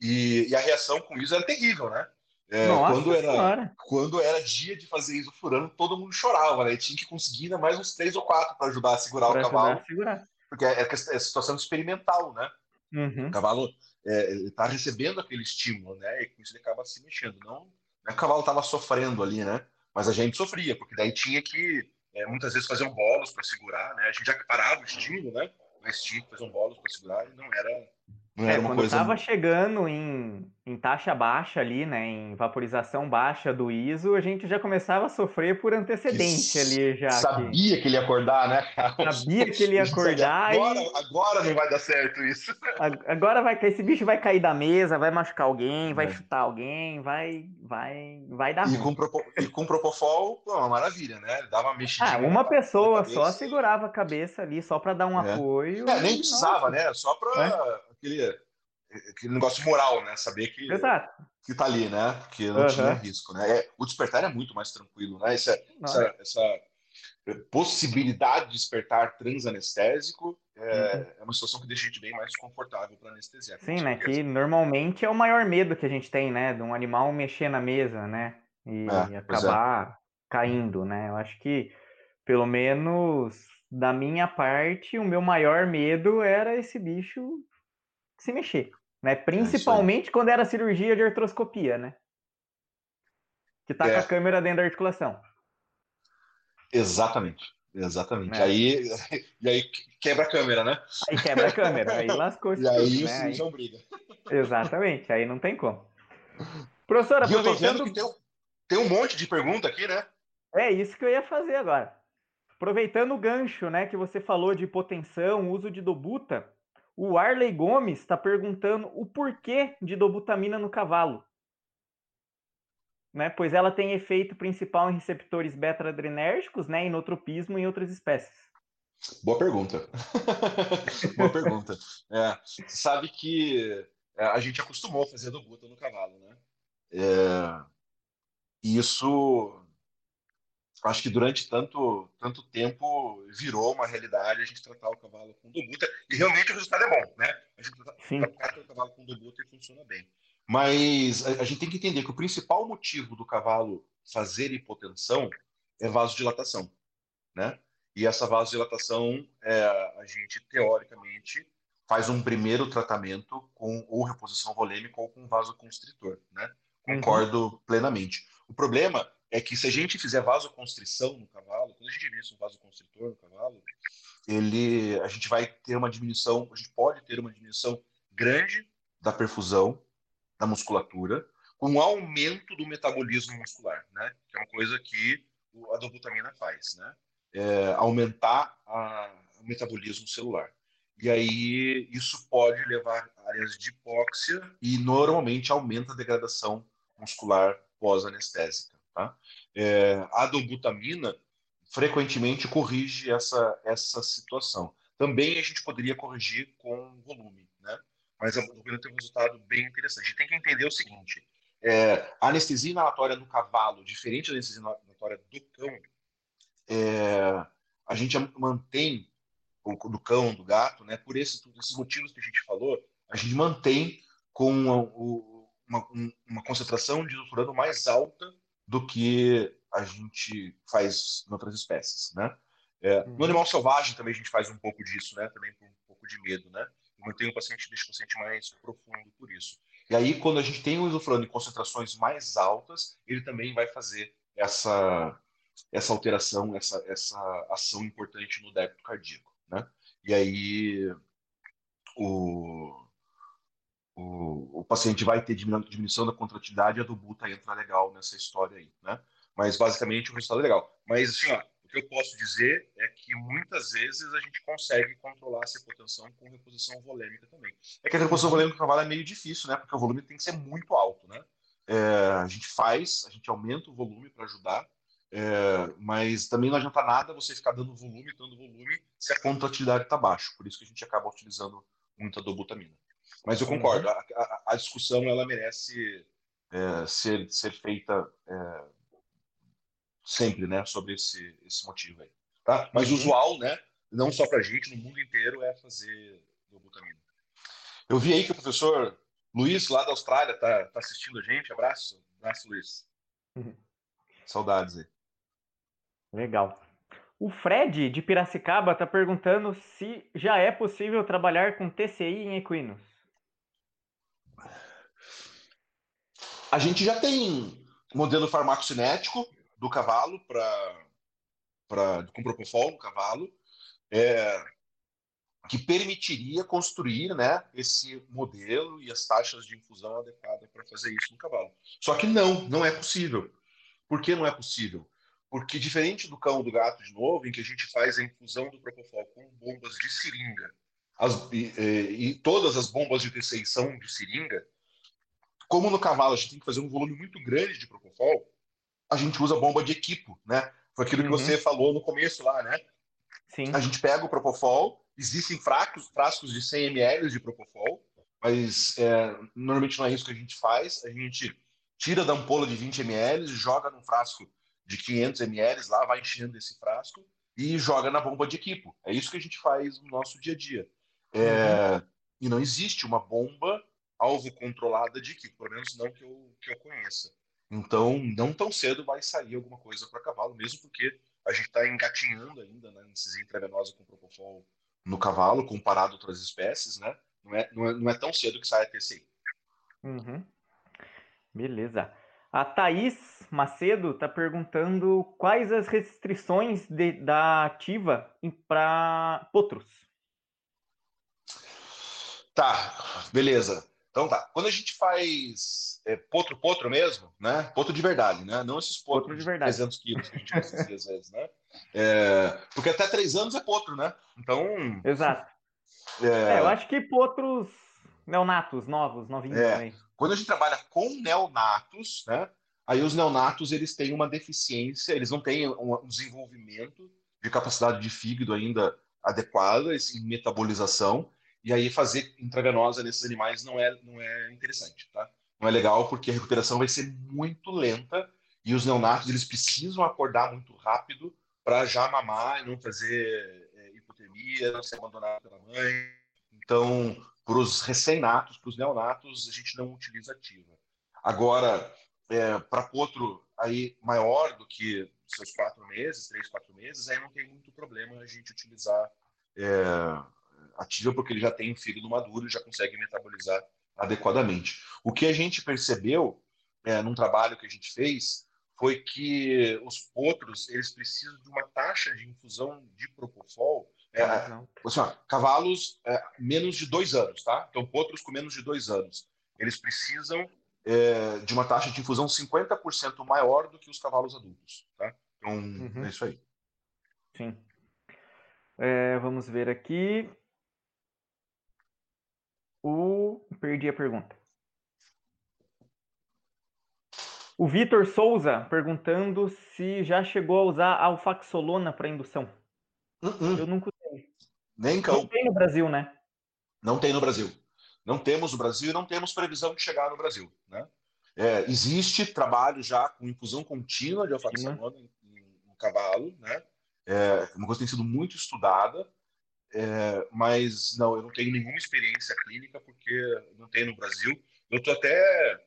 E, e a reação com isso era terrível, né? É, quando, era, quando era dia de fazer isso furando, todo mundo chorava, né? tinha que conseguir ainda mais uns três ou quatro para ajudar a segurar pra o cavalo. Segurar. Porque é, é, é situação experimental, né? Uhum. O cavalo é, está recebendo aquele estímulo, né? E com isso ele acaba se mexendo. Não não é que o cavalo estava sofrendo ali, né? Mas a gente sofria, porque daí tinha que é, muitas vezes fazer um bolos para segurar, né? A gente já parava o estímulo, né? Mas tinha que fazer um bolos para segurar e não era não é, quando coisa... estava chegando em, em taxa baixa ali, né, em vaporização baixa do ISO, a gente já começava a sofrer por antecedente ali já. Sabia que... que ele ia acordar, né, cara? Sabia que ele ia acordar. Agora, e... agora não vai dar certo isso. Agora vai esse bicho vai cair da mesa, vai machucar alguém, vai é. chutar alguém, vai, vai, vai dar. E com, propo... e com propofol, pô, uma maravilha, né? Dava uma mexidinha. Ah, uma pessoa só segurava a cabeça ali, só para dar um é. apoio. É, nem precisava, né? Só para é aquele, aquele negócio moral, né? Saber que, Exato. que tá ali, né? Que não uhum. tinha risco, né? É, o despertar é muito mais tranquilo, né? Essa, essa, essa, possibilidade de despertar transanestésico é, uhum. é, uma situação que deixa a gente bem mais confortável para anestesiar. Sim, né? Que normalmente é o maior medo que a gente tem, né? De um animal mexer na mesa, né? E, é, acabar caindo, né? Eu acho que, pelo menos da minha parte, o meu maior medo era esse bicho se mexer, né? É Principalmente é quando era cirurgia de artroscopia, né? Que tá é. com a câmera dentro da articulação. Exatamente. Exatamente. Né? Aí, e aí quebra a câmera, né? Aí quebra a câmera, aí lascou E aí né? o cirurgião briga. Exatamente, aí não tem como. Professora, e aproveitando... que tem, um, tem um monte de pergunta aqui, né? É isso que eu ia fazer agora. Aproveitando o gancho, né, que você falou de hipotensão, uso de dobuta, o Arley Gomes está perguntando o porquê de dobutamina no cavalo. Né? Pois ela tem efeito principal em receptores beta-adrenérgicos, né? Inotropismo em outras espécies. Boa pergunta. Boa pergunta. É, sabe que é, a gente acostumou a fazer dobuta no cavalo, né? É, isso acho que durante tanto, tanto tempo virou uma realidade a gente tratar o cavalo com dobuta e realmente o resultado é bom, né? A gente trata o cavalo com dobuta e funciona bem. Mas a, a, gente tem que entender que o principal motivo do cavalo fazer hipotensão é vasodilatação, né? E essa vasodilatação, é, a gente teoricamente faz um primeiro tratamento com ou reposição volêmica ou com vasoconstritor, né? Concordo uhum. plenamente. O problema é que se a gente fizer vasoconstrição no cavalo, quando a gente vê um vasoconstritor no cavalo, ele, a gente vai ter uma diminuição, a gente pode ter uma diminuição grande da perfusão da musculatura, com o aumento do metabolismo muscular, né? Que é uma coisa que a dobutamina faz, né? É, aumentar a, o metabolismo celular. E aí isso pode levar a áreas de hipóxia e normalmente aumenta a degradação muscular pós-anestésica. Tá? É, a dobutamina frequentemente corrige essa, essa situação. Também a gente poderia corrigir com volume, né? mas a dobutamina tem um resultado bem interessante. A gente tem que entender o seguinte, é, a anestesia inalatória do cavalo, diferente da anestesia inalatória do cão, é, a gente mantém do cão, do gato, né? Por esse, esses motivos que a gente falou, a gente mantém com uma, uma concentração de isoturano mais alta do que a gente faz em outras espécies, né? É, no uhum. animal selvagem também a gente faz um pouco disso, né? Também por um pouco de medo, né? Mantém o paciente, deixa o paciente mais profundo por isso. E aí, quando a gente tem o isoflurano em concentrações mais altas, ele também vai fazer essa, essa alteração, essa, essa ação importante no débito cardíaco né? E aí o, o, o paciente vai ter diminuição da contratilidade e a do buta entra legal nessa história aí, né? Mas basicamente o resultado é legal. Mas assim, ó, o que eu posso dizer é que muitas vezes a gente consegue controlar essa hipotensão com reposição volêmica também. É que a reposição volêmica cavalo é meio difícil, né? Porque o volume tem que ser muito alto, né? É, a gente faz, a gente aumenta o volume para ajudar, é, mas também não adianta nada você ficar dando volume, dando volume, se a contratilidade está baixa. Por isso que a gente acaba utilizando muita dobutamina. Mas eu uhum. concordo, a, a, a discussão ela merece é, ser, ser feita é, sempre, né, sobre esse, esse motivo aí. Tá? Mas uhum. usual, né, não só para a gente, no mundo inteiro, é fazer dobutamina. Eu vi aí que o professor Luiz, lá da Austrália, tá, tá assistindo a gente. Abraço. Abraço, Luiz. Uhum. Saudades aí. Legal. O Fred, de Piracicaba, está perguntando se já é possível trabalhar com TCI em equinos. A gente já tem modelo farmacocinético do cavalo para com propofol no cavalo, é, que permitiria construir né, esse modelo e as taxas de infusão adequadas para fazer isso no cavalo. Só que não, não é possível. Por que não é possível? Porque, diferente do cão do gato, de novo, em que a gente faz a infusão do Propofol com bombas de seringa, as, e, e, todas as bombas de TCI são de seringa, como no cavalo a gente tem que fazer um volume muito grande de Propofol, a gente usa bomba de equipo, né? Foi aquilo uhum. que você falou no começo lá, né? Sim. A gente pega o Propofol, existem frascos, frascos de 100 ml de Propofol, mas é, normalmente não é isso que a gente faz. A gente tira da ampola de 20 ml, joga num frasco de 500 ml lá, vai enchendo esse frasco e joga na bomba de equipo. É isso que a gente faz no nosso dia a dia. É, uhum. E não existe uma bomba alvo controlada de equipo, pelo menos não que eu, que eu conheça. Então, não tão cedo vai sair alguma coisa para cavalo, mesmo porque a gente está engatinhando ainda né, anestesia intravenosa com propofol no cavalo, comparado a outras espécies, né? Não é, não é, não é tão cedo que sai a TCI. Uhum. Beleza. A Thaís Macedo está perguntando quais as restrições de, da ativa para potros. Tá, beleza. Então tá. Quando a gente faz é, potro, potro mesmo, né? Potro de verdade, né? Não esses potros potro de, verdade. 300 quilos que a gente às vezes, né? É, porque até três anos é potro, né? Então. Exato. É, é eu acho que potros neonatos, novos, novinhos é. também. Quando a gente trabalha com neonatos, né? Aí os neonatos eles têm uma deficiência, eles não têm um desenvolvimento de capacidade de fígado ainda adequada em metabolização, e aí fazer intravenosa nesses animais não é, não é interessante, tá? Não é legal porque a recuperação vai ser muito lenta e os neonatos eles precisam acordar muito rápido para já mamar e não fazer é, hipotermia, não ser abandonado pela mãe. Então, para os recém-natos, para os neonatos, a gente não utiliza ativa. Agora, é, para potro aí maior do que seus quatro meses, três, quatro meses, aí não tem muito problema a gente utilizar é, ativa, porque ele já tem um fígado maduro e já consegue metabolizar adequadamente. O que a gente percebeu é, num trabalho que a gente fez foi que os potros eles precisam de uma taxa de infusão de propofol é, assim, ó, cavalos é, menos de dois anos, tá? Então, potros com menos de dois anos, eles precisam é, de uma taxa de infusão 50% maior do que os cavalos adultos. Tá? Então, uhum. é isso aí. Sim. É, vamos ver aqui. O... Perdi a pergunta. O Vitor Souza perguntando se já chegou a usar alfaxolona para indução. Uh -uh. Eu nunca usei. Nem cão. Não tem no Brasil, né? Não tem no Brasil. Não temos no Brasil e não temos previsão de chegar no Brasil. Né? É, existe trabalho já com infusão contínua de alfaxolona em, em, em cavalo. Né? É uma coisa que tem sido muito estudada. É, mas não, eu não tenho nenhuma experiência clínica porque não tem no Brasil. Eu estou até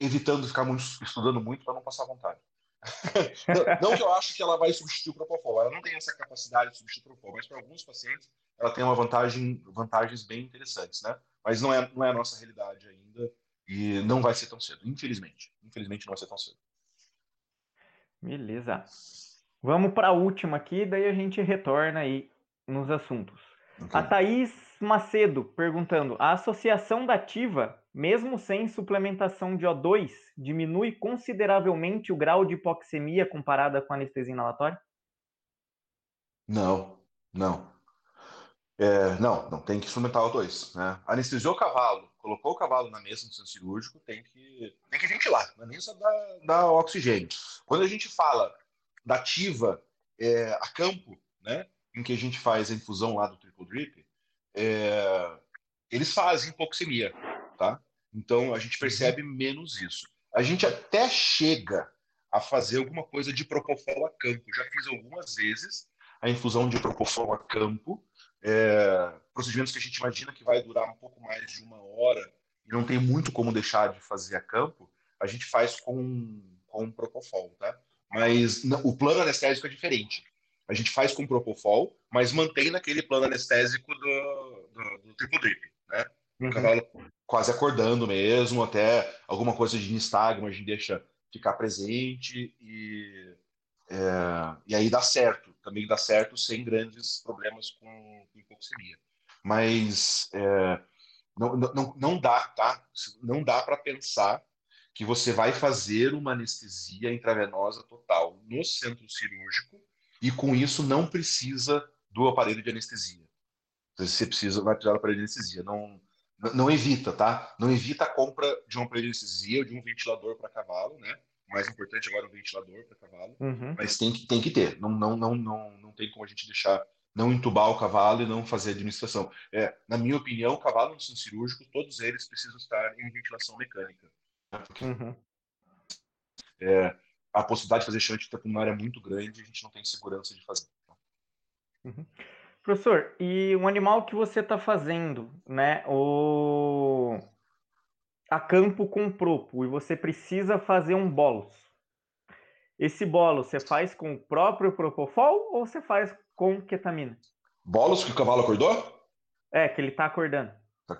evitando ficar muito, estudando muito para não passar vontade. não, não, que eu acho que ela vai substituir o Propofol, ela não tem essa capacidade de substituir o Propofol, mas para alguns pacientes ela tem uma vantagem, vantagens bem interessantes, né? Mas não é, não é a nossa realidade ainda e não vai ser tão cedo, infelizmente. Infelizmente não vai ser tão cedo. Beleza. Vamos para a última aqui, daí a gente retorna aí nos assuntos. Okay. A Thaís Macedo perguntando: a associação da ativa, mesmo sem suplementação de O2, diminui consideravelmente o grau de hipoxemia comparada com a anestesia inalatória? Não, não. É, não, não tem que suplementar O2. Né? Anestesiou o cavalo, colocou o cavalo na mesa no centro cirúrgico, tem que, tem que ventilar, não é nem só dar, dar oxigênio. Quando a gente fala da ativa é, a campo, né, em que a gente faz a infusão lá do triple drip, é, eles fazem hipoxemia, tá? Então a gente percebe menos isso. A gente até chega a fazer alguma coisa de propofol a campo. Já fiz algumas vezes a infusão de propofol a campo, é, procedimentos que a gente imagina que vai durar um pouco mais de uma hora e não tem muito como deixar de fazer a campo, a gente faz com, com propofol, tá? Mas o plano anestésico é diferente a gente faz com propofol, mas mantém naquele plano anestésico do, do, do triple drip, né? Uhum. O cavalo quase acordando mesmo, até alguma coisa de nistagma a gente deixa ficar presente e, é, e aí dá certo, também dá certo sem grandes problemas com, com hipoxemia. Mas é, não, não, não dá, tá? Não dá para pensar que você vai fazer uma anestesia intravenosa total no centro cirúrgico e com isso não precisa do aparelho de anestesia. Você precisa, vai precisar do aparelho de anestesia. Não, não evita, tá? Não evita a compra de um aparelho de anestesia ou de um ventilador para cavalo, né? Mais importante agora é um ventilador para cavalo, uhum. mas tem que, tem que ter. Não, não, não, não, não tem como a gente deixar não entubar o cavalo e não fazer administração. É, na minha opinião, o cavalo no centro cirúrgico, todos eles precisam estar em ventilação mecânica. Né? Porque, uhum. é, a possibilidade de fazer shunt intrapulmonar é muito grande e a gente não tem segurança de fazer. Uhum. Professor, e um animal que você está fazendo, né, o... a campo com propo, e você precisa fazer um bolos. Esse bolo você faz com o próprio propofol ou você faz com ketamina? Bolos que o cavalo acordou? É, que ele está acordando.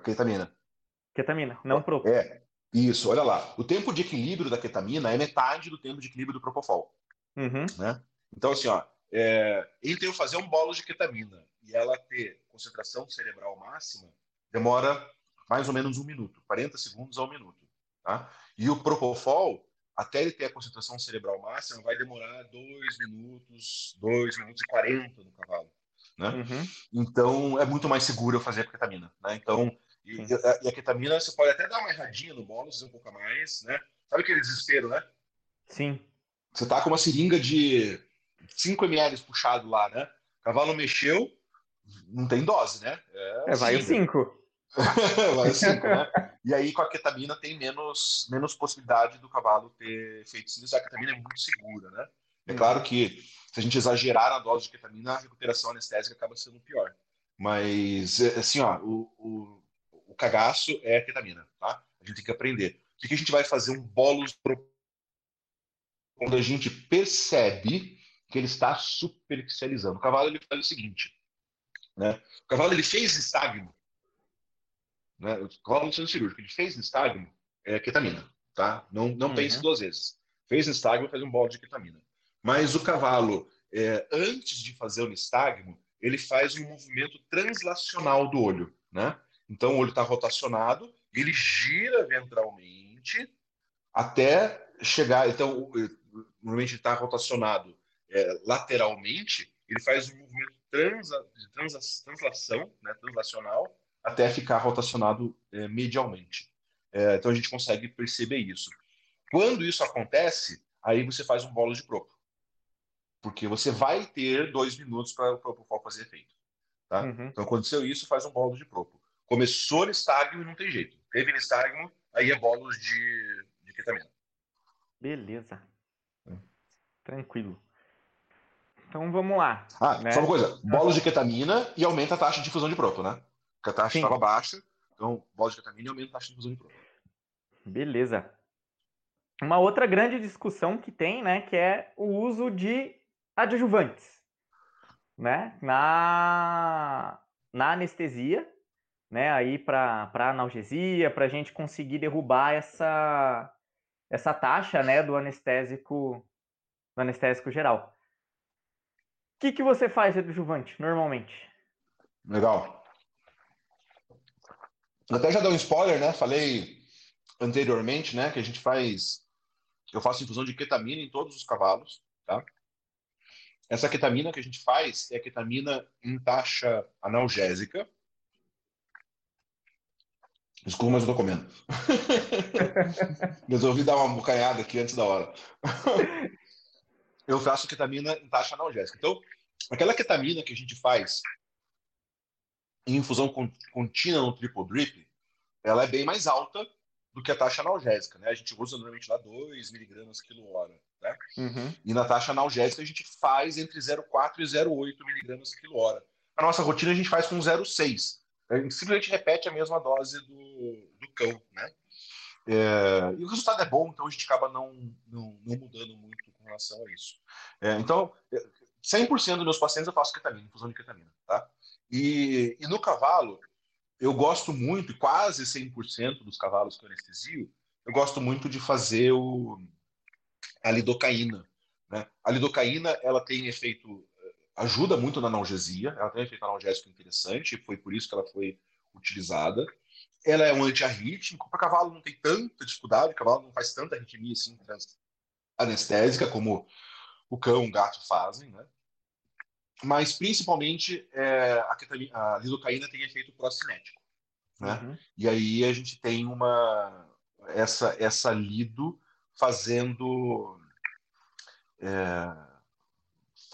Ketamina. Ketamina, não propo. É, isso, olha lá. O tempo de equilíbrio da ketamina é metade do tempo de equilíbrio do propofol. Uhum. Né? Então, assim, ó, é, entre eu fazer um bolo de ketamina e ela ter concentração cerebral máxima, demora mais ou menos um minuto, 40 segundos a um minuto. Tá? E o propofol, até ele ter a concentração cerebral máxima, vai demorar 2 minutos, 2 minutos e 40 no cavalo. Né? Uhum. Então, é muito mais seguro eu fazer a ketamina. Né? Então, e, a, e, a, ketamina, você pode até dar uma erradinha no bônus, um pouco a mais, né? Sabe aquele desespero, né? Sim. Você tá com uma seringa de 5 ml puxado lá, né? O cavalo mexeu, não tem dose, né? É, é vai o 5. vai o 5, né? E aí com a ketamina tem menos, menos possibilidade do cavalo ter sinistros. A ketamina é muito segura, né? É hum. claro que se a gente exagerar na dose de ketamina, a recuperação anestésica acaba sendo pior. Mas, assim, ó, o, o o cagaço é a ketamina, tá? A gente tem que aprender. O que a gente vai fazer um bolos quando a gente percebe que ele está superficializando. O cavalo ele faz o seguinte, né? O cavalo ele fez nistagmo, né? O cavalo centro cirúrgico, ele fez nistagmo, é ketamina, tá? Não, não uhum. pense duas vezes. Fez nistagmo, faz um bolo de ketamina. Mas o cavalo, é, antes de fazer o nistagmo, ele faz um movimento translacional do olho, né? Então o olho está rotacionado, ele gira ventralmente, até chegar. Então, normalmente está rotacionado é, lateralmente, ele faz um movimento transa, de translação, né, translacional, até ficar rotacionado é, medialmente. É, então a gente consegue perceber isso. Quando isso acontece, aí você faz um bolo de propo. Porque você vai ter dois minutos para o propofol fazer efeito. Tá? Uhum. Então aconteceu isso, faz um bolo de propo. Começou nistagmo e não tem jeito. Teve nistagmo, aí é bolos de, de ketamina. Beleza. Hum. Tranquilo. Então vamos lá. Ah, né? só uma coisa: bolos de ketamina e aumenta a taxa de difusão de proto, né? Porque a taxa estava baixa, então bolos de ketamina e aumenta a taxa de difusão de proto. Beleza. Uma outra grande discussão que tem, né, que é o uso de adjuvantes, né, na, na anestesia, né, aí para analgesia, para a gente conseguir derrubar essa, essa taxa, né, do anestésico, do anestésico geral. O que, que você faz adjuvante, normalmente? Legal. Até já deu um spoiler, né? Falei anteriormente, né, que a gente faz eu faço infusão de ketamina em todos os cavalos, tá? Essa ketamina que a gente faz é a ketamina em taxa analgésica. Desculpa, mas eu tô comendo. Resolvi dar uma bocanhada aqui antes da hora. eu faço ketamina em taxa analgésica. Então, aquela ketamina que a gente faz em infusão contínua no triple drip, ela é bem mais alta do que a taxa analgésica, né? A gente usa normalmente lá 2 miligramas quilo hora, né? Uhum. E na taxa analgésica a gente faz entre 0,4 e 0,8 miligramas quilo hora. A nossa rotina a gente faz com 0,6. Gente simplesmente repete a mesma dose do, do cão, né? É, e o resultado é bom, então a gente acaba não, não, não mudando muito com relação a isso. É, então, 100% dos meus pacientes eu faço ketamina, infusão de ketamina, tá? E, e no cavalo, eu gosto muito, quase 100% dos cavalos que eu anestesio, eu gosto muito de fazer o, a lidocaína. Né? A lidocaína ela tem efeito, ajuda muito na analgesia, ela tem um efeito analgésico interessante, foi por isso que ela foi utilizada. Ela é um antiarrítmico, para cavalo não tem tanta dificuldade, o cavalo não faz tanta arritmia assim, anestésica como o cão, o gato fazem, né? mas principalmente é, a, a lidocaína tem efeito procinético, né? Uhum. E aí a gente tem uma essa essa lido fazendo é,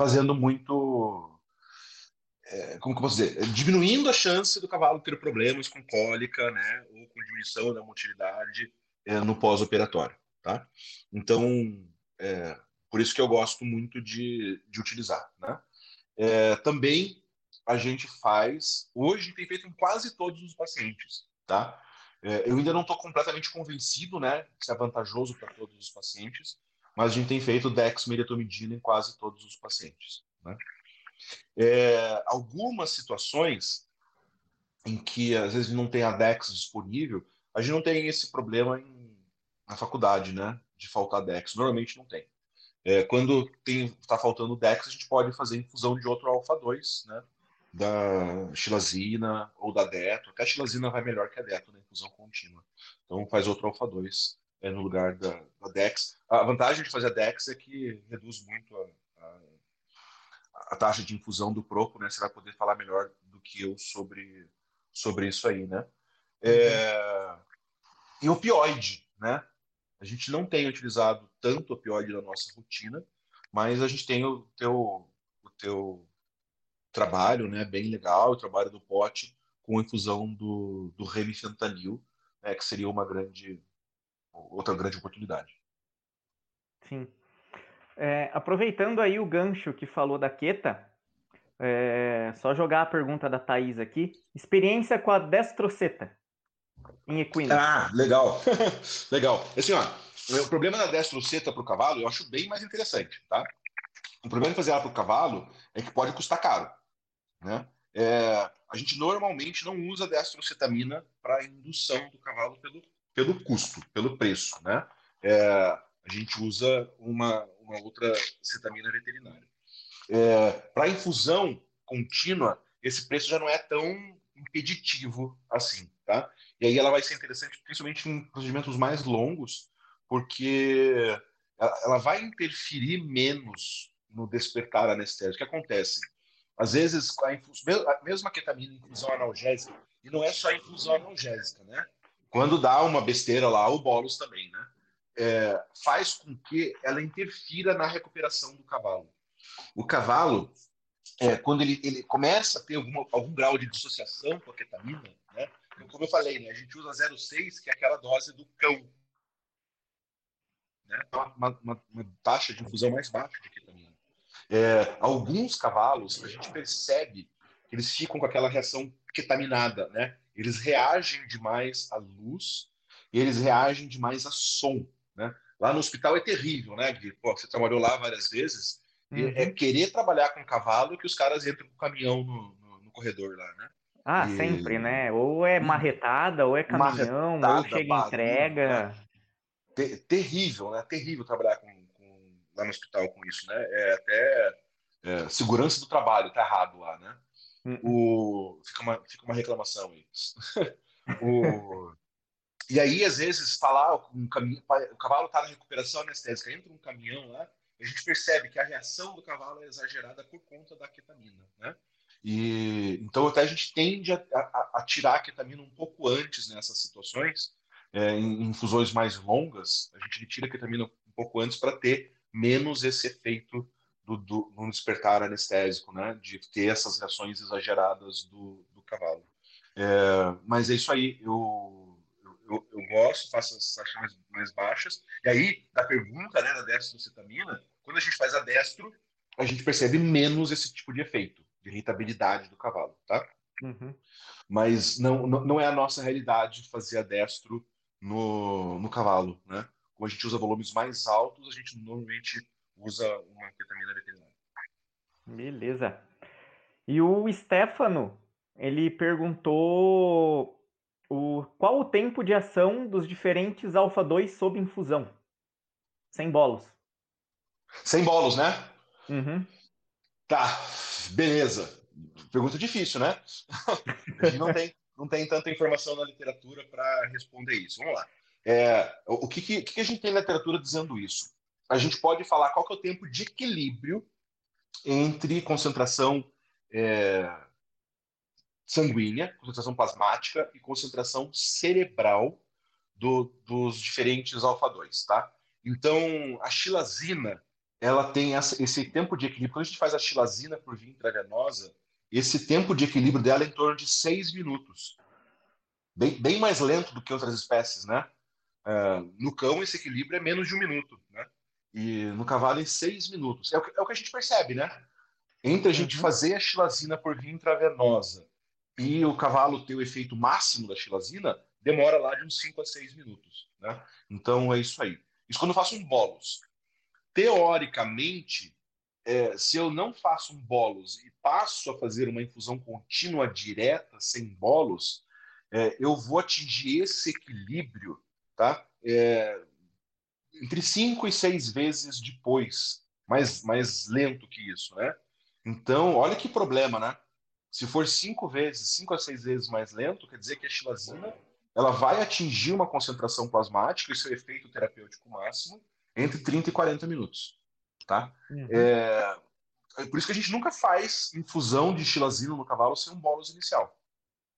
fazendo muito é, como que eu posso dizer diminuindo a chance do cavalo ter problemas com cólica, né? Ou com diminuição da motilidade é, no pós-operatório, tá? Então é, por isso que eu gosto muito de, de utilizar, né? É, também a gente faz, hoje tem feito em quase todos os pacientes, tá? É, eu ainda não estou completamente convencido, né, isso é vantajoso para todos os pacientes, mas a gente tem feito dexmedetomidina em quase todos os pacientes, né? É, algumas situações em que às vezes não tem a DEX disponível, a gente não tem esse problema em, na faculdade, né, de faltar DEX. Normalmente não tem. É, quando está faltando DEX, a gente pode fazer infusão de outro alfa-2, né? Da xilazina ou da deto. Até a xilazina vai melhor que a deto na infusão contínua. Então faz outro alfa-2 é, no lugar da, da, DEX. A vantagem de fazer a DEX é que reduz muito a, a, a, taxa de infusão do propo, né? Você vai poder falar melhor do que eu sobre, sobre isso aí, né? É... E opioide, né? A gente não tem utilizado tanto opioide na nossa rotina, mas a gente tem o teu, o teu trabalho, né, bem legal, o trabalho do pote com a infusão do, do remifentanil, né, que seria uma grande, outra grande oportunidade. Sim. É, aproveitando aí o gancho que falou da Queta, é, só jogar a pergunta da Thaís aqui. Experiência com a destroceta em equino. Ah, legal. legal. Assim, ó, o problema da destroceta para o cavalo eu acho bem mais interessante, tá? O problema de fazer ela para o cavalo é que pode custar caro, né? É, a gente normalmente não usa destrocetamina para indução do cavalo pelo, pelo custo, pelo preço, né? É, a gente usa uma, uma outra cetamina veterinária. É, para infusão contínua, esse preço já não é tão impeditivo assim, tá? E aí ela vai ser interessante, principalmente em procedimentos mais longos, porque ela vai interferir menos no despertar anestésico. O que acontece? Às vezes, a infusão, mesmo a ketamina, infusão analgésica, e não é só a infusão analgésica, né? Quando dá uma besteira lá, o bolos também, né? É, faz com que ela interfira na recuperação do cavalo. O cavalo, é, quando ele, ele começa a ter algum grau de dissociação com a ketamina, né? Como eu falei, né, a gente usa 0,6, que é aquela dose do cão. Né? Uma, uma, uma taxa de infusão mais baixa de ketamina. É, alguns cavalos, a gente percebe que eles ficam com aquela reação ketaminada, né? Eles reagem demais à luz e eles reagem demais a som, né? Lá no hospital é terrível, né, Gui? Pô, você trabalhou lá várias vezes. Uhum. É querer trabalhar com cavalo que os caras entram com o caminhão no, no, no corredor lá, né? Ah, e... sempre, né? Ou é marretada, ou é caminhão, marretada, ou chega barulho, entrega. Né? Ter, terrível, né? Terrível trabalhar com, com, lá no hospital com isso, né? É até é, segurança do trabalho, tá errado lá, né? Hum. O, fica, uma, fica uma reclamação aí. o, e aí, às vezes, tá um caminho, o cavalo está na recuperação anestésica, entra um caminhão lá, a gente percebe que a reação do cavalo é exagerada por conta da ketamina, né? E, então, até a gente tende a, a, a tirar a ketamina um pouco antes nessas situações, é, em infusões mais longas, a gente tira a ketamina um pouco antes para ter menos esse efeito do, do, no despertar anestésico, né? De ter essas reações exageradas do, do cavalo. É, mas é isso aí, eu, eu, eu gosto, faço as taxas mais, mais, baixas. E aí, da pergunta né, da destrocetamina, quando a gente faz a destro, a gente percebe menos esse tipo de efeito, de irritabilidade do cavalo, tá? Uhum. Mas não, não, não é a nossa realidade fazer a destro no, no cavalo, né? Como a gente usa volumes mais altos, a gente normalmente usa uma anfetamina veterinária. Beleza. E o Stefano, ele perguntou o, qual o tempo de ação dos diferentes alfa-2 sob infusão? Sem bolos. Sem bolos, né? Uhum. Tá, beleza. Pergunta difícil, né? a gente não tem, não tem tanta informação na literatura para responder isso. Vamos lá. É, o que, que, que, a gente tem na literatura dizendo isso? A gente pode falar qual que é o tempo de equilíbrio entre concentração é, sanguínea, concentração plasmática e concentração cerebral do, dos diferentes alfa-2, tá? Então, a xilazina, ela tem essa, esse tempo de equilíbrio. Quando a gente faz a xilazina por via intravenosa, esse tempo de equilíbrio dela é em torno de seis minutos. Bem, bem mais lento do que outras espécies, né? Uh, no cão, esse equilíbrio é menos de um minuto? E no cavalo em seis minutos. É o que, é o que a gente percebe, né? Entre a gente uhum. fazer a xilazina por via intravenosa e o cavalo ter o efeito máximo da xilazina, demora lá de uns 5 a 6 minutos. Né? Então é isso aí. Isso quando eu faço um bolos. Teoricamente, é, se eu não faço um bolos e passo a fazer uma infusão contínua direta, sem bolos, é, eu vou atingir esse equilíbrio tá? É, entre cinco e seis vezes depois, mais, mais lento que isso, né? Então, olha que problema, né? Se for cinco vezes, cinco a seis vezes mais lento, quer dizer que a xilazina ela vai atingir uma concentração plasmática e seu efeito terapêutico máximo entre 30 e 40 minutos, tá? Uhum. É, é, por isso que a gente nunca faz infusão de xilazina no cavalo sem um bolos inicial,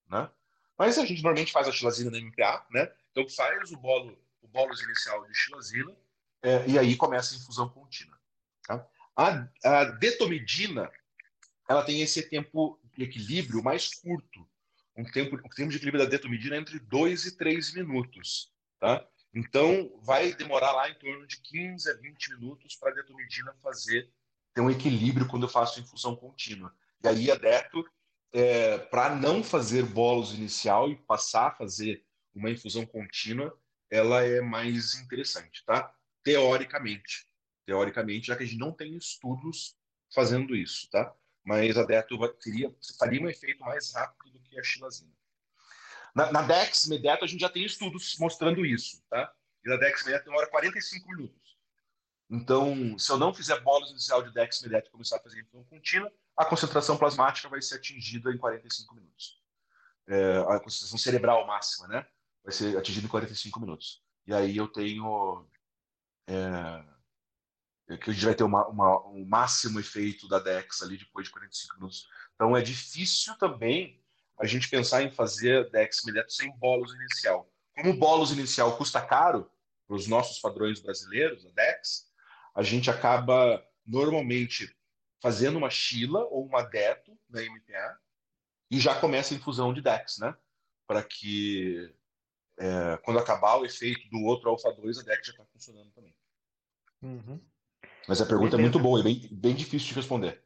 né? Mas a gente normalmente faz a xilazina na MPA, né? Então faz o bolo o bolos inicial de xilazina, é, e aí começa a infusão contínua. Tá? A, a detomidina, ela tem esse tempo de equilíbrio mais curto. Um tempo, o tempo de equilíbrio da detomidina é entre 2 e 3 minutos. Tá? Então, vai demorar lá em torno de 15 a 20 minutos para a detomidina fazer, ter um equilíbrio quando eu faço infusão contínua. E aí a deto, é, para não fazer bolos inicial e passar a fazer uma infusão contínua, ela é mais interessante, tá? Teoricamente. Teoricamente, já que a gente não tem estudos fazendo isso, tá? Mas a Deto teria, faria um efeito mais rápido do que a xilazina. Na, na Dex Medeto, a gente já tem estudos mostrando isso, tá? E na Dex Medeto demora 45 minutos. Então, se eu não fizer bolas inicial de Dex Medeto e começar a fazer infusão contínua, a concentração plasmática vai ser atingida em 45 minutos. É, a concentração cerebral máxima, né? Vai ser atingido em 45 minutos. E aí eu tenho é, que a gente vai ter uma, uma, um máximo efeito da DEX ali depois de 45 minutos. Então é difícil também a gente pensar em fazer DEX imediato sem bolos inicial. Como o bolos inicial custa caro para os nossos padrões brasileiros, a DEX, a gente acaba normalmente fazendo uma Chila ou uma Deto na MPA e já começa a infusão de DEX, né? Para que é, quando acabar o efeito do outro alfa 2, a DEX já está funcionando também. Uhum. Mas a pergunta Beleza. é muito boa e bem, bem difícil de responder.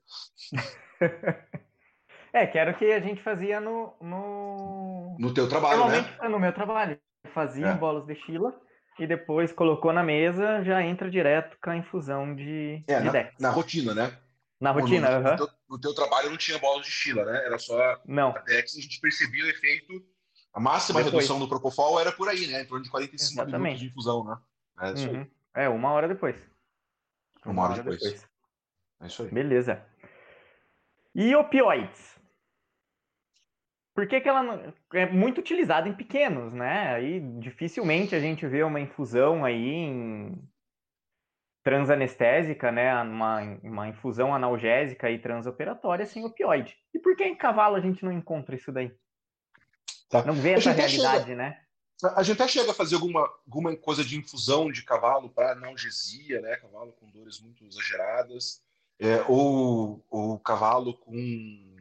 é, que era o que a gente fazia no. No, no teu trabalho, Normalmente, né? No meu trabalho. Fazia é. bolos de Chila e depois colocou na mesa, já entra direto com a infusão de, é, de na, Dex. Na rotina, né? Na rotina, no, uhum. no, teu, no, teu, trabalho não tinha bolas de Chila, né? Era só não. a Dex e a gente percebia o efeito. A máxima depois. redução do Propofol era por aí, né? Em torno de 45 Exatamente. minutos de infusão, né? É, isso uhum. é uma hora depois. Uma, uma hora, hora depois. depois. É isso aí. Beleza. E opioides? Por que, que ela é muito utilizada em pequenos, né? Aí dificilmente a gente vê uma infusão aí em transanestésica, né? Uma, uma infusão analgésica e transoperatória sem opioide. E por que em cavalo a gente não encontra isso daí? Tá. Não vê essa realidade, chega, né? A gente até chega a fazer alguma, alguma coisa de infusão de cavalo para analgesia, né? Cavalo com dores muito exageradas, é, ou, ou cavalo com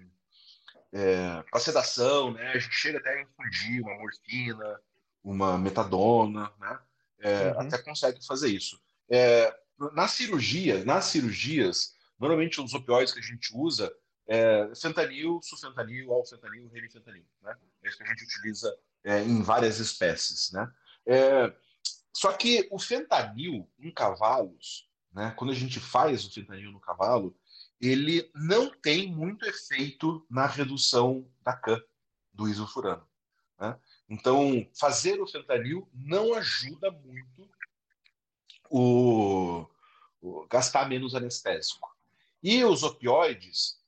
é, para sedação, né? A gente chega até a infundir uma morfina, uma metadona, né? É, uhum. Até consegue fazer isso. É, na cirurgia, nas cirurgias, normalmente os opioides que a gente usa é fentanil, sulfentanil, alfentanil, remifentanil, né? Que a gente utiliza é, em várias espécies, né? É, só que o fentanil em cavalos, né? Quando a gente faz o fentanil no cavalo, ele não tem muito efeito na redução da CAN, do isofurano. Né? Então, fazer o fentanil não ajuda muito o, o gastar menos anestésico. E os opioides,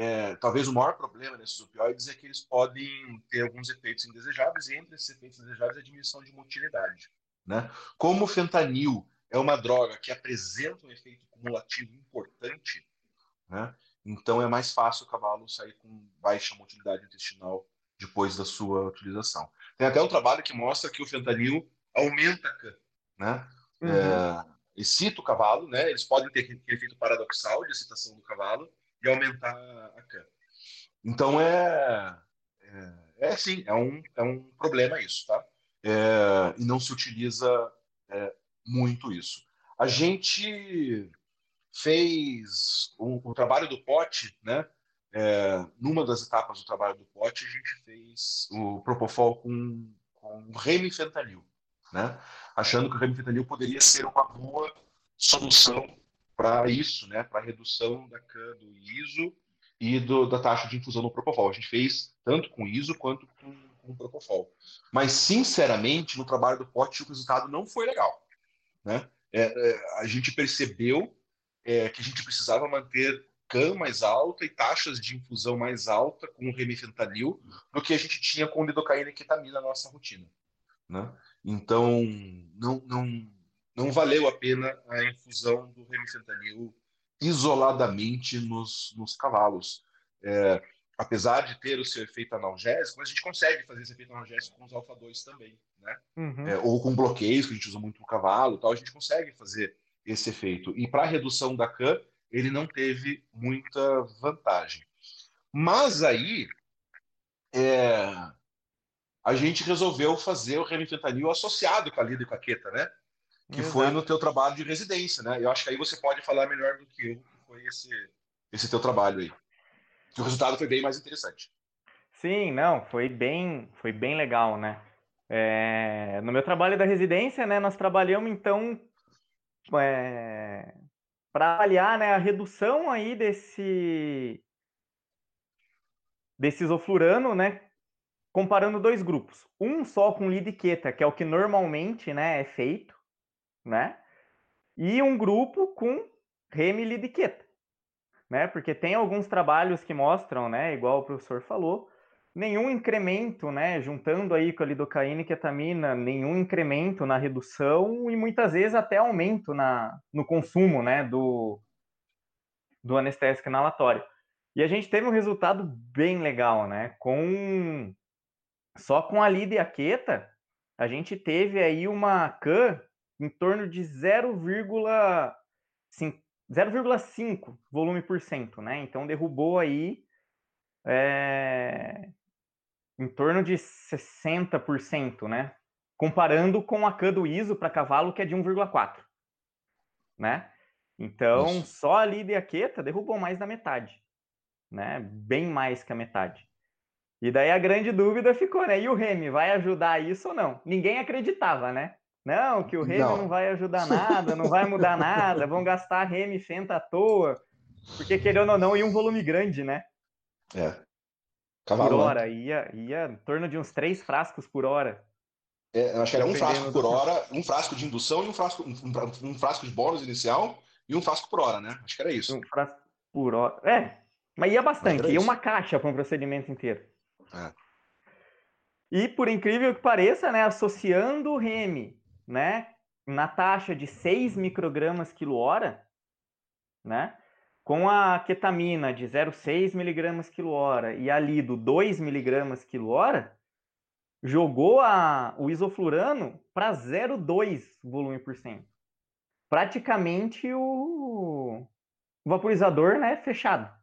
é, talvez o maior problema desses opioides é que eles podem ter alguns efeitos indesejáveis, e entre esses efeitos indesejáveis a diminuição de motilidade. Né? Como o fentanil é uma droga que apresenta um efeito cumulativo importante, né? Então é mais fácil o cavalo sair com baixa motilidade intestinal depois da sua utilização. Tem até um trabalho que mostra que o fentanil aumenta a CAN, né? Uhum. É, excita o cavalo, né? Eles podem ter aquele efeito paradoxal de excitação do cavalo e aumentar a CAN. Então é, é, é sim, é um, é um problema isso, tá? É, e não se utiliza é, muito isso. A gente fez o, o trabalho do pote, né? É, numa das etapas do trabalho do pote, a gente fez o Propofol com, com remifentanil, né? Achando que o remifentanil poderia ser uma boa solução para isso, né? Para redução da CAN do ISO e do, da taxa de infusão no Propofol. A gente fez tanto com ISO quanto com, com Propofol. Mas, sinceramente, no trabalho do pote, o resultado não foi legal, né? É, é, a gente percebeu é, que a gente precisava manter CAM mais alta e taxas de infusão mais alta com o remifentanil do que a gente tinha com lidocaína e ketamina na nossa rotina. Né? Então, não, não, não valeu a pena a infusão do remifentanil isoladamente nos, nos cavalos. É, apesar de ter o seu efeito analgésico, a gente consegue fazer esse efeito analgésico com os alfa-2 também, né? Uhum. É, ou com bloqueios, que a gente usa muito no cavalo, tal, a gente consegue fazer esse efeito. E para a redução da CAN, ele não teve muita vantagem. Mas aí, é, a gente resolveu fazer o remifentanil associado com a lida e com a queta, né? Que Exato. foi no teu trabalho de residência, né? Eu acho que aí você pode falar melhor do que eu, que foi esse, esse teu trabalho aí. Que o resultado foi bem mais interessante. Sim, não, foi bem, foi bem legal, né? É, no meu trabalho da residência, né, nós trabalhamos então é, para avaliar né, a redução aí desse desse isoflurano, né, comparando dois grupos. Um só com lidiqueta, que é o que normalmente né, é feito, né, e um grupo com remilidiqueta, né, porque tem alguns trabalhos que mostram, né, igual o professor falou, nenhum incremento, né? Juntando aí com a lidocaína e ketamina, nenhum incremento na redução e muitas vezes até aumento na, no consumo, né? Do, do anestésico inalatório. E a gente teve um resultado bem legal, né? Com só com a lida e a queta, a gente teve aí uma CAN em torno de 0,5 volume por cento, né? Então derrubou aí é, em torno de 60%, né? Comparando com a CAN do ISO para cavalo, que é de 1,4, né? Então, Isso. só a Lida e a Queta derrubou mais da metade, né? Bem mais que a metade. E daí a grande dúvida ficou, né? E o Remy vai ajudar isso ou não? Ninguém acreditava, né? Não, que o Remy não, não vai ajudar nada, não vai mudar nada, vão gastar Remy Fenta à toa, porque querendo ou não, ia um volume grande, né? É. Cavalo, por hora, ia, ia em torno de uns três frascos por hora. É, eu acho que era um frasco por hora, um frasco de indução e um frasco, um, um frasco de bônus inicial e um frasco por hora, né? Acho que era isso. Um frasco por hora. É, mas ia bastante, mas ia uma caixa para um procedimento inteiro. É. E por incrível que pareça, né, associando o REME, né, na taxa de 6 microgramas quilo hora, né, com a ketamina de 0,6 miligramas quilo hora e a lido 2 miligramas quilo hora, jogou a, o isoflurano para 0,2 volume por cento. Praticamente o, o vaporizador né, fechado.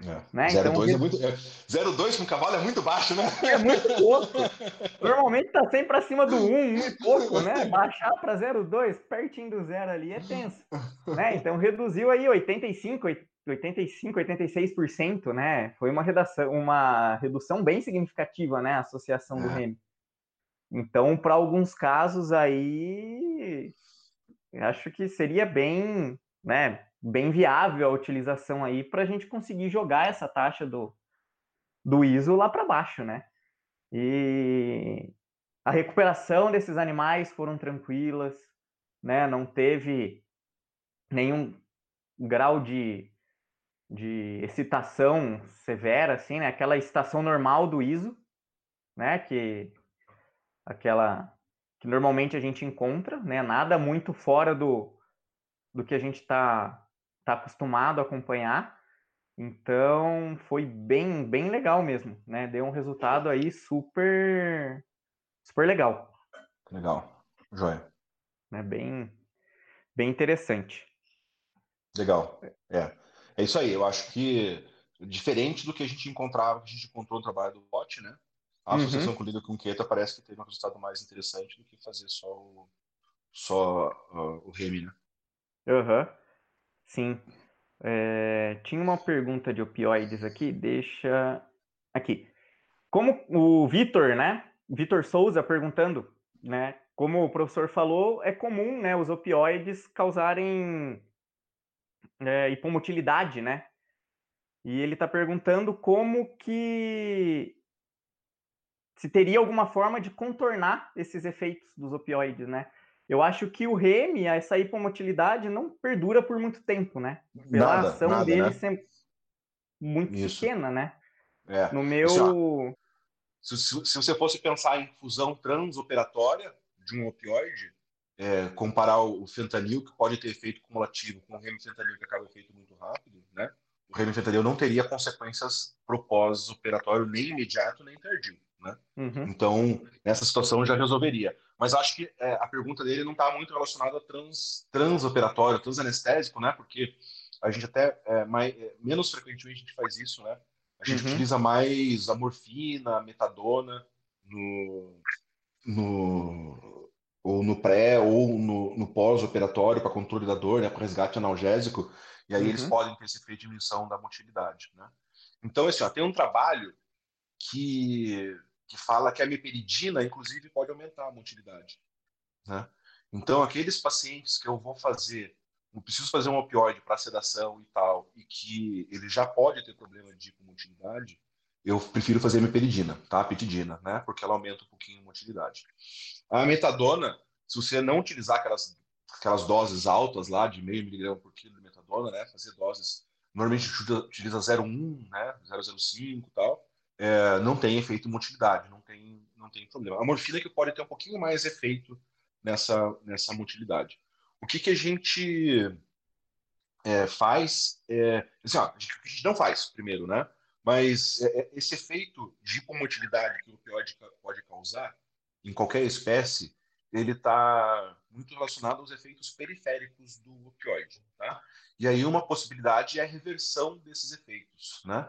É. Né? 0,2 então, é muito. É, 0,2 com cavalo é muito baixo, né? É muito pouco. Normalmente tá sempre acima do 1, 1 e pouco, né? Baixar para 0,2, pertinho do zero ali, é tenso. Né? Então reduziu aí 85, 85, 86%, né? Foi uma redação, uma redução bem significativa, né? A associação do é. REM. Então, para alguns casos aí, acho que seria bem, né? Bem viável a utilização aí para a gente conseguir jogar essa taxa do, do ISO lá para baixo, né? E a recuperação desses animais foram tranquilas, né? Não teve nenhum grau de, de excitação severa, assim, né? Aquela excitação normal do ISO, né? Que aquela que normalmente a gente encontra, né? Nada muito fora do, do que a gente está está acostumado a acompanhar. Então foi bem, bem legal mesmo, né? Deu um resultado aí super, super legal. Legal, joia. Né? Bem, bem interessante. Legal, é. É isso aí. Eu acho que diferente do que a gente encontrava, que a gente encontrou no trabalho do bot, né? A uhum. associação com o com Keta parece que teve um resultado mais interessante do que fazer só o, só uh, o REMI, né? Aham. Uhum. Sim. É, tinha uma pergunta de opioides aqui, deixa aqui. Como o Vitor, né? Vitor Souza perguntando, né? Como o professor falou, é comum, né, os opioides causarem é, hipomotilidade, né? E ele está perguntando como que se teria alguma forma de contornar esses efeitos dos opioides, né? Eu acho que o Remy, essa hipomotilidade, não perdura por muito tempo, né? Pela nada, ação nada, dele né? sempre muito Isso. pequena, né? É. No meu. Se, se, se, você fosse pensar em fusão transoperatória de um opioide, é, comparar o fentanil, que pode ter efeito cumulativo, com o remifentanil, que acaba efeito muito rápido, né? O remifentanil não teria consequências pro pós-operatório nem imediato nem tardio. Né? Uhum. Então, nessa situação já resolveria. Mas acho que é, a pergunta dele não está muito relacionada a trans, transoperatório, transanestésico, né? Porque a gente até, é, mais, é, menos frequentemente a gente faz isso, né? A gente uhum. utiliza mais a morfina, a metadona no, no, ou no pré ou no, no pós-operatório para controle da dor, né? Para resgate analgésico. E aí uhum. eles podem ter esse efeito de diminuição da motilidade, né? Então, assim, ó, tem um trabalho que que fala que a meperidina, inclusive, pode aumentar a motilidade. Né? Então, aqueles pacientes que eu vou fazer, não preciso fazer um opioide para sedação e tal, e que ele já pode ter problema de hipomotilidade, eu prefiro fazer meperidina, tá? Petidina, né? Porque ela aumenta um pouquinho a motilidade. A metadona, se você não utilizar aquelas, aquelas doses altas lá, de meio miligrama por quilo de metadona, né? Fazer doses, normalmente utiliza 0,1, né? 0,05 e tal é, não tem efeito motilidade, não tem, não tem problema. A morfina que pode ter um pouquinho mais efeito nessa, nessa motilidade. O que, que a gente é, faz, é, assim, ó, a, gente, a gente não faz, primeiro, né? Mas é, é, esse efeito de hipomotilidade que o opioide pode causar em qualquer espécie, ele está muito relacionado aos efeitos periféricos do opioide, tá? E aí uma possibilidade é a reversão desses efeitos, né?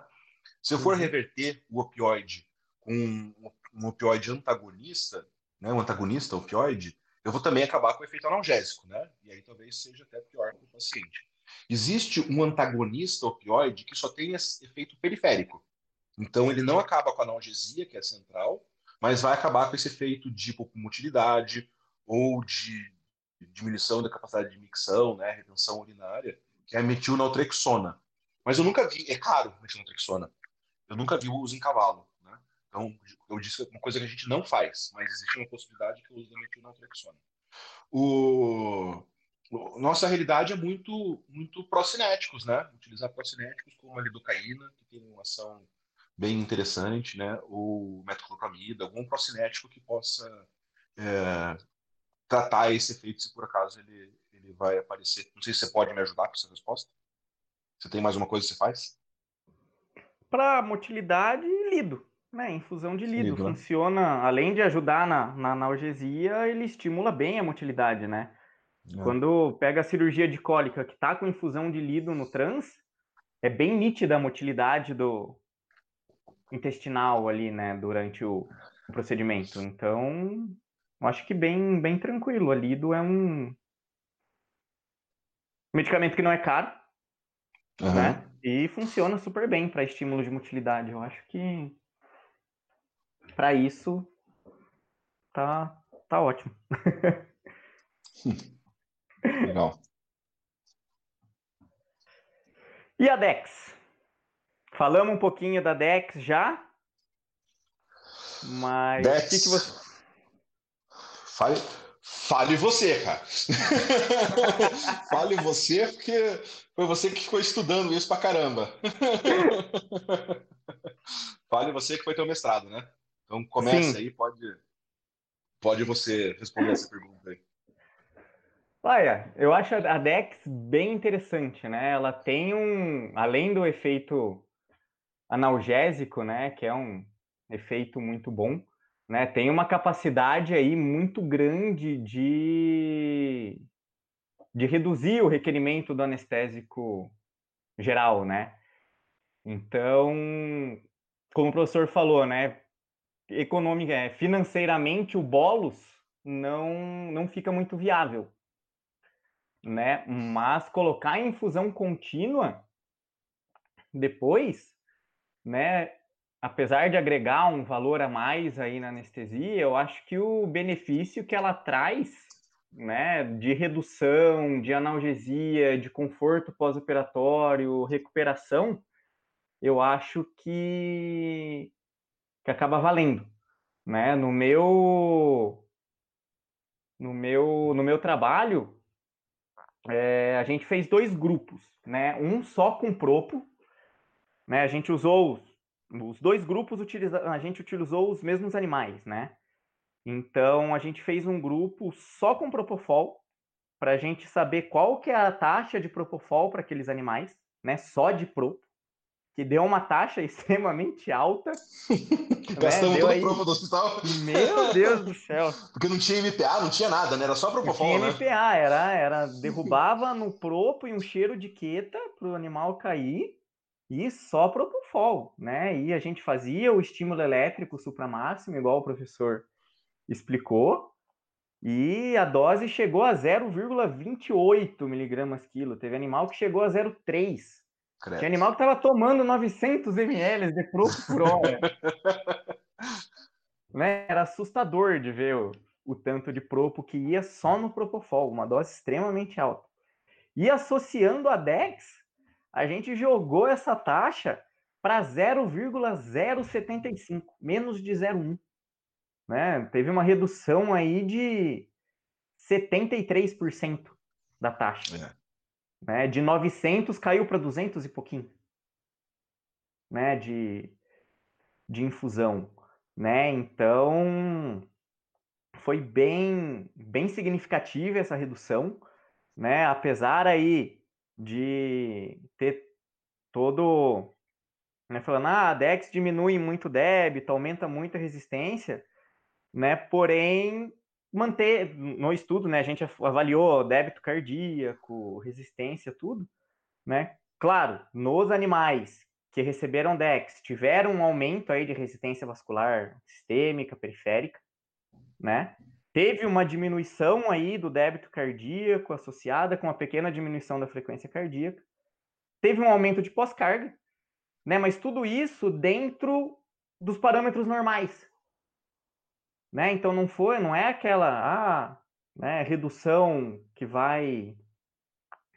Se eu for uhum. reverter o opioide com um opioide antagonista, né, um antagonista opioide, eu vou também acabar com o efeito analgésico, né? E aí talvez seja até pior para o paciente. Existe um antagonista opioide que só tem esse efeito periférico. Então, ele não acaba com a analgesia, que é central, mas vai acabar com esse efeito de hipomotilidade ou de diminuição da capacidade de micção, né, retenção urinária, que é a metilnaltrexona. Mas eu nunca vi, é caro metilnaltrexona. Eu nunca vi o uso em cavalo. Né? Então, eu disse uma coisa que a gente não faz, mas existe uma possibilidade que eu use da metilnaltrexona. O nossa realidade é muito muito procinéticos, né? Utilizar procinéticos como a lidocaína, que tem uma ação bem interessante, né? Ou metoclopramida, algum procinético que possa é, tratar esse efeito se por acaso ele, ele vai aparecer. Não sei se você pode me ajudar com essa resposta. Você tem mais uma coisa que você faz? Para motilidade, lido. Né, infusão de lido. lido né? Funciona, além de ajudar na, na analgesia, ele estimula bem a motilidade, né? É. Quando pega a cirurgia de cólica que está com infusão de lido no trans, é bem nítida a motilidade do intestinal ali, né, durante o, o procedimento. Então, eu acho que bem, bem tranquilo. A lido é um medicamento que não é caro, uhum. né? E funciona super bem para estímulo de motilidade. Eu acho que para isso tá, tá ótimo. Legal. E a Dex? Falamos um pouquinho da Dex já, mas Dex. o que, que você. Fale, fale você, cara. fale você, porque foi você que ficou estudando isso pra caramba. fale você que foi teu mestrado, né? Então comece Sim. aí, pode, pode você responder essa pergunta aí. Olha, eu acho a Dex bem interessante, né? Ela tem um, além do efeito analgésico, né, que é um efeito muito bom, né, tem uma capacidade aí muito grande de de reduzir o requerimento do anestésico geral, né? Então, como o professor falou, né, econômica, é, financeiramente o bolos não não fica muito viável, né? Mas colocar em infusão contínua depois, né? Apesar de agregar um valor a mais aí na anestesia, eu acho que o benefício que ela traz, né, de redução, de analgesia, de conforto pós-operatório, recuperação, eu acho que que acaba valendo, né? No meu no meu no meu trabalho, é, a gente fez dois grupos, né? Um só com propo, né? A gente usou os dois grupos utiliza, a gente utilizou os mesmos animais, né? Então a gente fez um grupo só com propofol para a gente saber qual que é a taxa de propofol para aqueles animais, né? Só de propo que deu uma taxa extremamente alta. Gastamos né? toda a prova do hospital. Meu Deus do céu. Porque não tinha MPA, não tinha nada, né? Era só propofol, não tinha né? MPA, era, era derrubava no propo e um cheiro de queta para o animal cair e só propofol, né? E a gente fazia o estímulo elétrico supramáximo, igual o professor explicou, e a dose chegou a 0,28 miligramas quilo. Teve animal que chegou a 0,3 Credo. Tinha animal que estava tomando 900 ml de propo por hora. né? Era assustador de ver o, o tanto de propo que ia só no propofol, uma dose extremamente alta. E associando a DEX, a gente jogou essa taxa para 0,075, menos de 0,1. Né? Teve uma redução aí de 73% da taxa. É. Né? De 900 caiu para 200 e pouquinho. Né? De, de infusão, né? Então foi bem, bem significativa essa redução, né? Apesar aí de ter todo, né, falando, ah, a DEX diminui muito débito, aumenta muito a resistência, né? Porém, manter no estudo, né? A gente avaliou débito cardíaco, resistência, tudo, né? Claro, nos animais que receberam DEX tiveram um aumento aí de resistência vascular sistêmica, periférica, né? Teve uma diminuição aí do débito cardíaco associada com uma pequena diminuição da frequência cardíaca. Teve um aumento de pós-carga, né? Mas tudo isso dentro dos parâmetros normais, né? Então não foi, não é aquela ah, né, redução que vai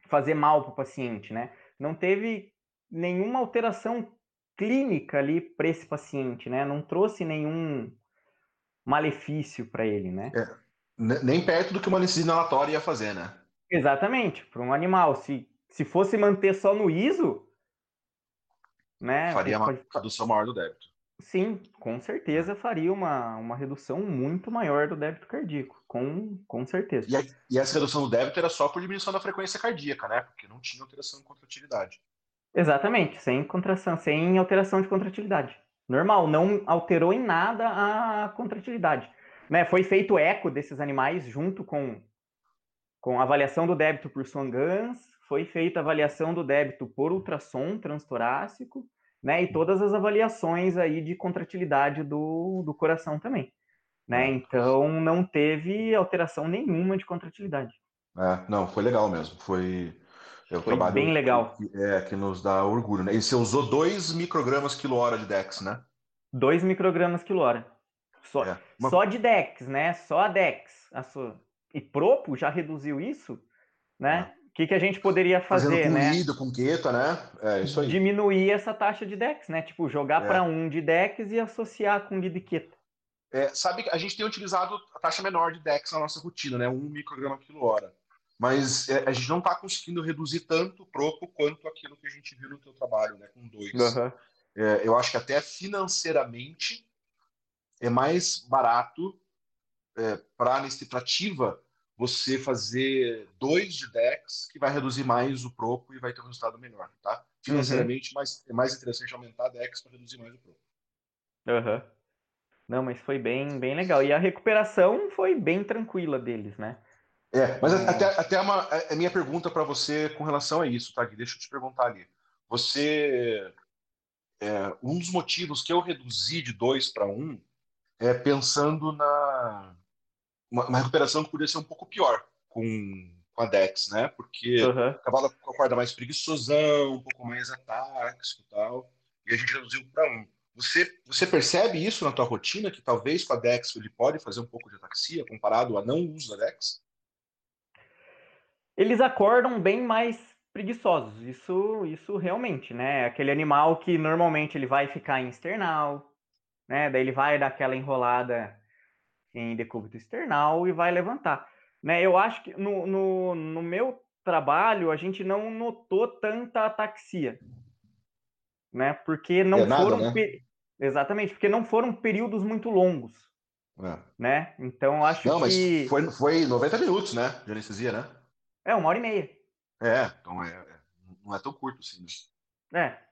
fazer mal para o paciente, né? Não teve nenhuma alteração clínica ali para esse paciente, né? Não trouxe nenhum malefício para ele, né? É, nem perto do que uma anestesia inalatória ia fazer, né? Exatamente, para um animal. Se, se fosse manter só no ISO, né? Faria uma redução maior do débito. Sim, com certeza faria uma, uma redução muito maior do débito cardíaco, com, com certeza. E, a, e essa redução do débito era só por diminuição da frequência cardíaca, né? Porque não tinha alteração de contratilidade. Exatamente, sem contração, sem alteração de contratilidade normal, não alterou em nada a contratilidade. Né? Foi feito eco desses animais junto com, com a avaliação do débito por Swan-Ganz, foi feita avaliação do débito por ultrassom transtorácico, né? E todas as avaliações aí de contratilidade do, do coração também. Né? Então não teve alteração nenhuma de contratilidade. É, não, foi legal mesmo. Foi, é Foi bem legal. Que, é, que nos dá orgulho, né? E você usou 2 microgramas quilo-hora de DEX, né? 2 microgramas quilo-hora. Só, é. Uma... só de DEX, né? Só a DEX. A sua... E Propo já reduziu isso, né? É. O que, que a gente poderia fazer, Fazendo com né? Lido, com Queta, né? É isso aí. Diminuir essa taxa de DEX, né? Tipo, jogar é. para um de DEX e associar com e Queta. É, sabe que a gente tem utilizado a taxa menor de DEX na nossa rotina, né? 1 micrograma quilo-hora mas é, a gente não está conseguindo reduzir tanto o Proco quanto aquilo que a gente viu no teu trabalho, né, com dois. Uhum. É, eu acho que até financeiramente é mais barato é, para anestetrativa você fazer dois de DEX, que vai reduzir mais o Proco e vai ter um resultado melhor, tá? Financeiramente, uhum. mais, é mais interessante aumentar a DEX para reduzir mais o Proco. Uhum. Não, mas foi bem, bem legal. E a recuperação foi bem tranquila deles, né? É, mas até, até uma, a minha pergunta para você com relação a isso, tá, Gui? Deixa eu te perguntar ali. Você. É, um dos motivos que eu reduzi de 2 para 1 é pensando na uma, uma, recuperação que poderia ser um pouco pior com, com a Dex, né? Porque uhum. o cavalo acorda mais preguiçosão, um pouco mais atáxico e tal, e a gente reduziu para 1. Você, você percebe isso na tua rotina, que talvez com a Dex ele pode fazer um pouco de ataxia comparado a não uso da Dex? Eles acordam bem mais preguiçosos. Isso, isso realmente, né? Aquele animal que normalmente ele vai ficar em external, né? Daí ele vai dar aquela enrolada em decúbito external e vai levantar. Né? Eu acho que no, no, no meu trabalho a gente não notou tanta ataxia, né? Porque não é foram nada, né? exatamente, porque não foram períodos muito longos, é. né? Então acho não, que mas foi foi 90 minutos, né? De anestesia, né? É, uma hora e meia. É, então é, é, não é tão curto assim. Né? É.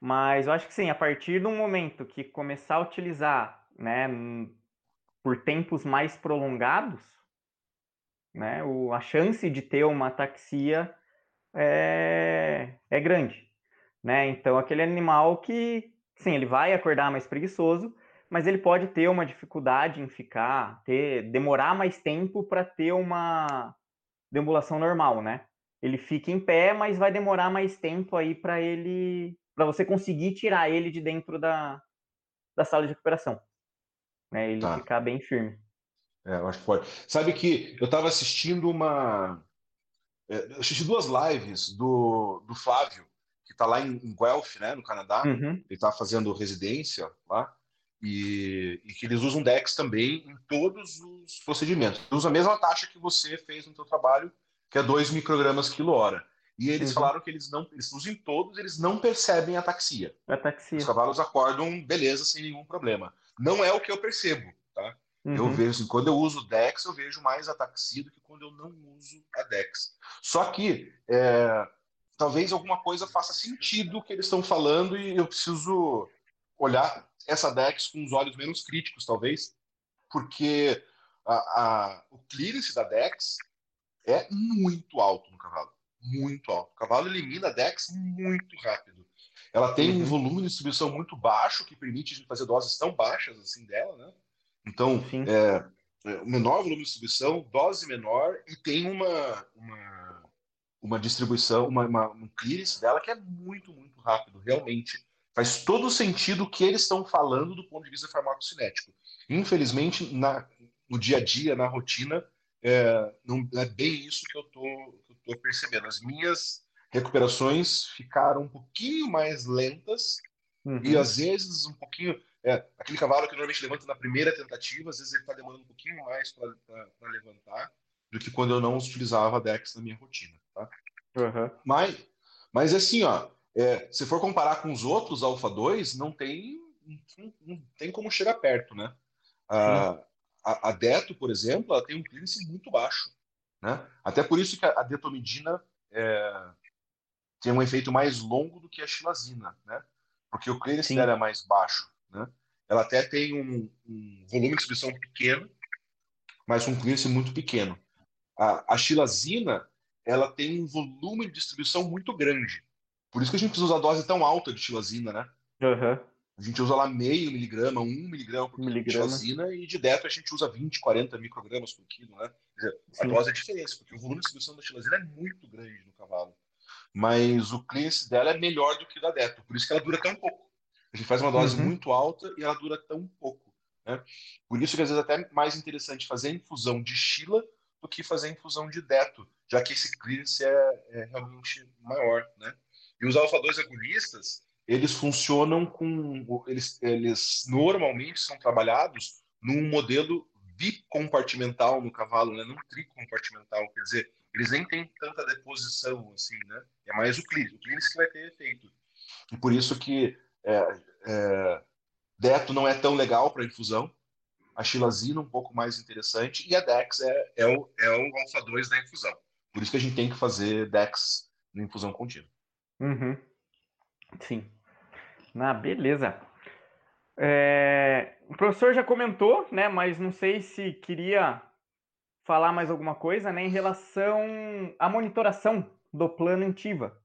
Mas eu acho que sim, a partir do momento que começar a utilizar, né, por tempos mais prolongados, né, o, a chance de ter uma ataxia é, é grande, né? Então aquele animal que, sim, ele vai acordar mais preguiçoso, mas ele pode ter uma dificuldade em ficar, ter, demorar mais tempo para ter uma deambulação normal, né? Ele fica em pé, mas vai demorar mais tempo aí para ele, para você conseguir tirar ele de dentro da, da sala de recuperação, né? Ele tá. ficar bem firme. É, eu acho que pode. Sabe que eu estava assistindo uma, é, eu assisti duas lives do, do Flávio, que está lá em, em Guelph, né, no Canadá. Uhum. Ele está fazendo residência lá. E, e, que eles usam DEX também em todos os procedimentos. Usam a mesma taxa que você fez no seu trabalho, que é 2 microgramas quilo hora. E eles uhum. falaram que eles não, eles usam todos, eles não percebem ataxia. Ataxia. Os cavalos acordam, beleza, sem nenhum problema. Não é o que eu percebo, tá? Uhum. Eu vejo assim, quando eu uso Dex, eu vejo mais ataxia do que quando eu não uso a Dex. Só que é, talvez alguma coisa faça sentido o que eles estão falando e eu preciso olhar essa Dex com os olhos menos críticos, talvez, porque a, a, o clearance da Dex é muito alto no cavalo. Muito alto. O cavalo elimina a Dex muito rápido. Ela tem uhum. um volume de distribuição muito baixo, que permite a gente fazer doses tão baixas assim dela, né? Então, é, é, menor volume de distribuição, dose menor e tem uma, uma, uma distribuição, uma, uma, um clearance dela que é muito, muito rápido, realmente. Faz todo sentido o que eles estão falando do ponto de vista farmacocinético. Infelizmente, na, no dia a dia, na rotina, é, não é bem isso que eu estou percebendo. As minhas recuperações ficaram um pouquinho mais lentas uhum. e às vezes um pouquinho é, aquele cavalo que normalmente levanta na primeira tentativa, às vezes ele está demorando um pouquinho mais para levantar do que quando eu não utilizava a Dex na minha rotina. Tá? Uhum. Mas, mas assim, ó, é, se for comparar com os outros Alpha 2, não tem, não, não tem como chegar perto, né? A, a, a, Deto, por exemplo, ela tem um clearance muito baixo. Né? Até por isso que a, a detomidina é, tem um efeito mais longo do que a xilazina, né? Porque o clearance dela é mais baixo. Né? Ela até tem um, um, volume de distribuição pequeno, mas um clearance muito pequeno. A, a xilazina ela tem um volume de distribuição muito grande. Por isso que a gente precisa usar dose tão alta de xilazina, né? Uhum. A gente usa lá meio miligrama, um miligrama por quilo de xilazina e de deto a gente usa 20, 40 microgramas por quilo, né? A dose é diferente, porque o volume de distribuição da xilazina é muito grande no cavalo. Mas o clearance dela é melhor do que o da deto, por isso que ela dura tão pouco. A gente faz uma dose uhum. muito alta e ela dura tão pouco. Né? Por isso que às vezes é até mais interessante fazer infusão de Sheila do que fazer infusão de Deto, já que esse clearance é, é realmente maior. Né? E os alfa-2 agonistas, eles funcionam com... Eles, eles normalmente são trabalhados num modelo bicompartimental no cavalo, né? não tricompartimental, quer dizer, eles nem têm tanta deposição assim, né? É mais o clearance, o clearance que vai ter efeito. E por isso que é, é, Deto não é tão legal para infusão. A Xilazina um pouco mais interessante. E a Dex é, é o, é o alfa 2 da infusão. Por isso que a gente tem que fazer Dex na infusão contínua. Uhum. Sim. Na beleza. É, o professor já comentou, né? Mas não sei se queria falar mais alguma coisa, né? Em relação à monitoração do plano Intiva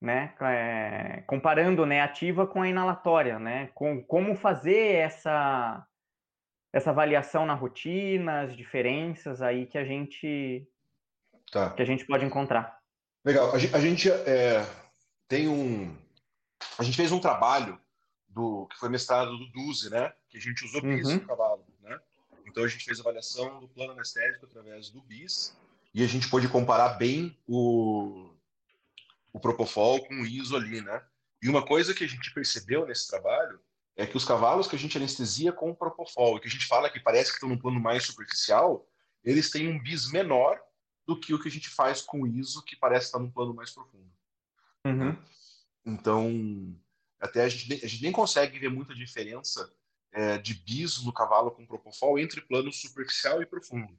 né? É, comparando né, ativa com a inalatória, né? Com, como fazer essa, essa avaliação na rotina, as diferenças aí que a gente tá. que a gente pode encontrar. Legal. A gente, a gente é, tem um a gente fez um trabalho do que foi mestrado do Duze, né? Que a gente usou BIS uhum. no cavalo, né? Então a gente fez avaliação do plano anestésico através do BIS e a gente pôde comparar bem o o Propofol com o ISO ali, né? E uma coisa que a gente percebeu nesse trabalho é que os cavalos que a gente anestesia com o Propofol, que a gente fala que parece que estão num plano mais superficial, eles têm um bis menor do que o que a gente faz com o ISO, que parece estar num plano mais profundo. Uhum. Então, até a gente, a gente, nem consegue ver muita diferença é, de bis no cavalo com Propofol entre plano superficial e profundo.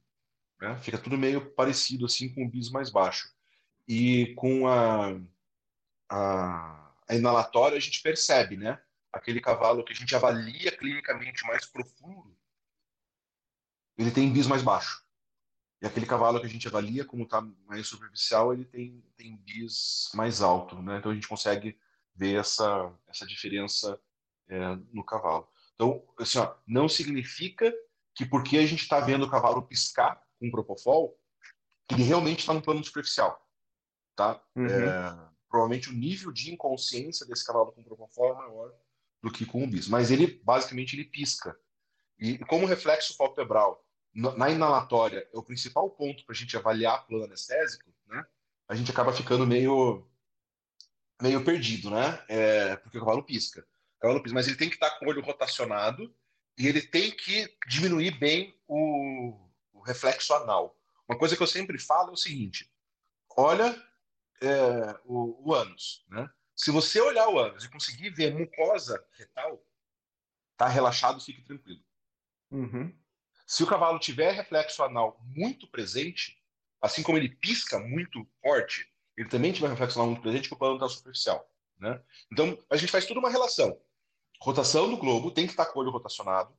Né? Fica tudo meio parecido assim com o bis mais baixo. E com a, a, a inalatória, a gente percebe, né? Aquele cavalo que a gente avalia clinicamente mais profundo, ele tem bis mais baixo. E aquele cavalo que a gente avalia como está mais superficial, ele tem, tem bis mais alto, né? Então a gente consegue ver essa, essa diferença é, no cavalo. Então, assim, ó, não significa que porque a gente está vendo o cavalo piscar com propofol, ele realmente está no plano superficial tá? Uhum. É, provavelmente o nível de inconsciência desse cavalo com propofol é maior do que com o bis, mas ele basicamente ele pisca. E como reflexo palpebral na inalatória é o principal ponto para a gente avaliar plano anestésico, né? A gente acaba ficando meio meio perdido, né? É, porque o cavalo pisca. O cavalo pisca, mas ele tem que estar com o olho rotacionado e ele tem que diminuir bem o, o reflexo anal. Uma coisa que eu sempre falo é o seguinte: olha é, o, o ânus, né? Se você olhar o ânus e conseguir ver mucosa retal, tá relaxado, fique tranquilo. Uhum. Se o cavalo tiver reflexo anal muito presente, assim como ele pisca muito forte, ele também tiver reflexo anal muito presente, que o plano está superficial. Né? Então, a gente faz tudo uma relação. Rotação do globo, tem que estar com o olho rotacionado,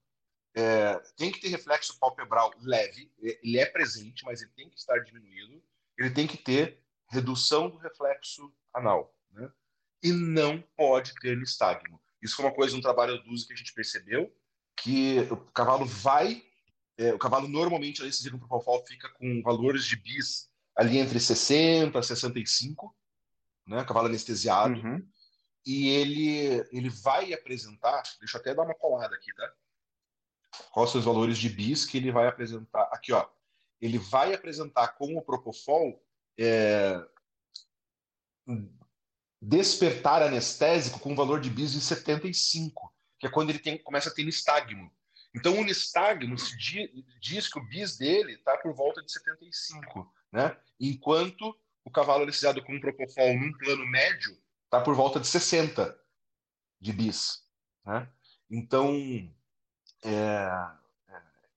é, tem que ter reflexo palpebral leve, ele é presente, mas ele tem que estar diminuído, ele tem que ter redução do reflexo anal, né? E não pode ter nistagmo. Isso foi uma coisa no trabalho do Duzi que a gente percebeu, que o cavalo vai, é, o cavalo normalmente, esse no Propofol fica com valores de bis ali entre 60 e 65, né? Cavalo anestesiado. Uhum. E ele, ele vai apresentar, deixa eu até dar uma colada aqui, tá? Quais são os valores de bis que ele vai apresentar? Aqui, ó. Ele vai apresentar com o Propofol é, despertar anestésico com valor de bis de 75, que é quando ele tem, começa a ter nistagmo. Então, o nistagmo se diz, que o bis dele está por volta de 75, né? enquanto o cavalo anestesiado com um propofol num plano médio está por volta de 60 de bis. Né? Então, é,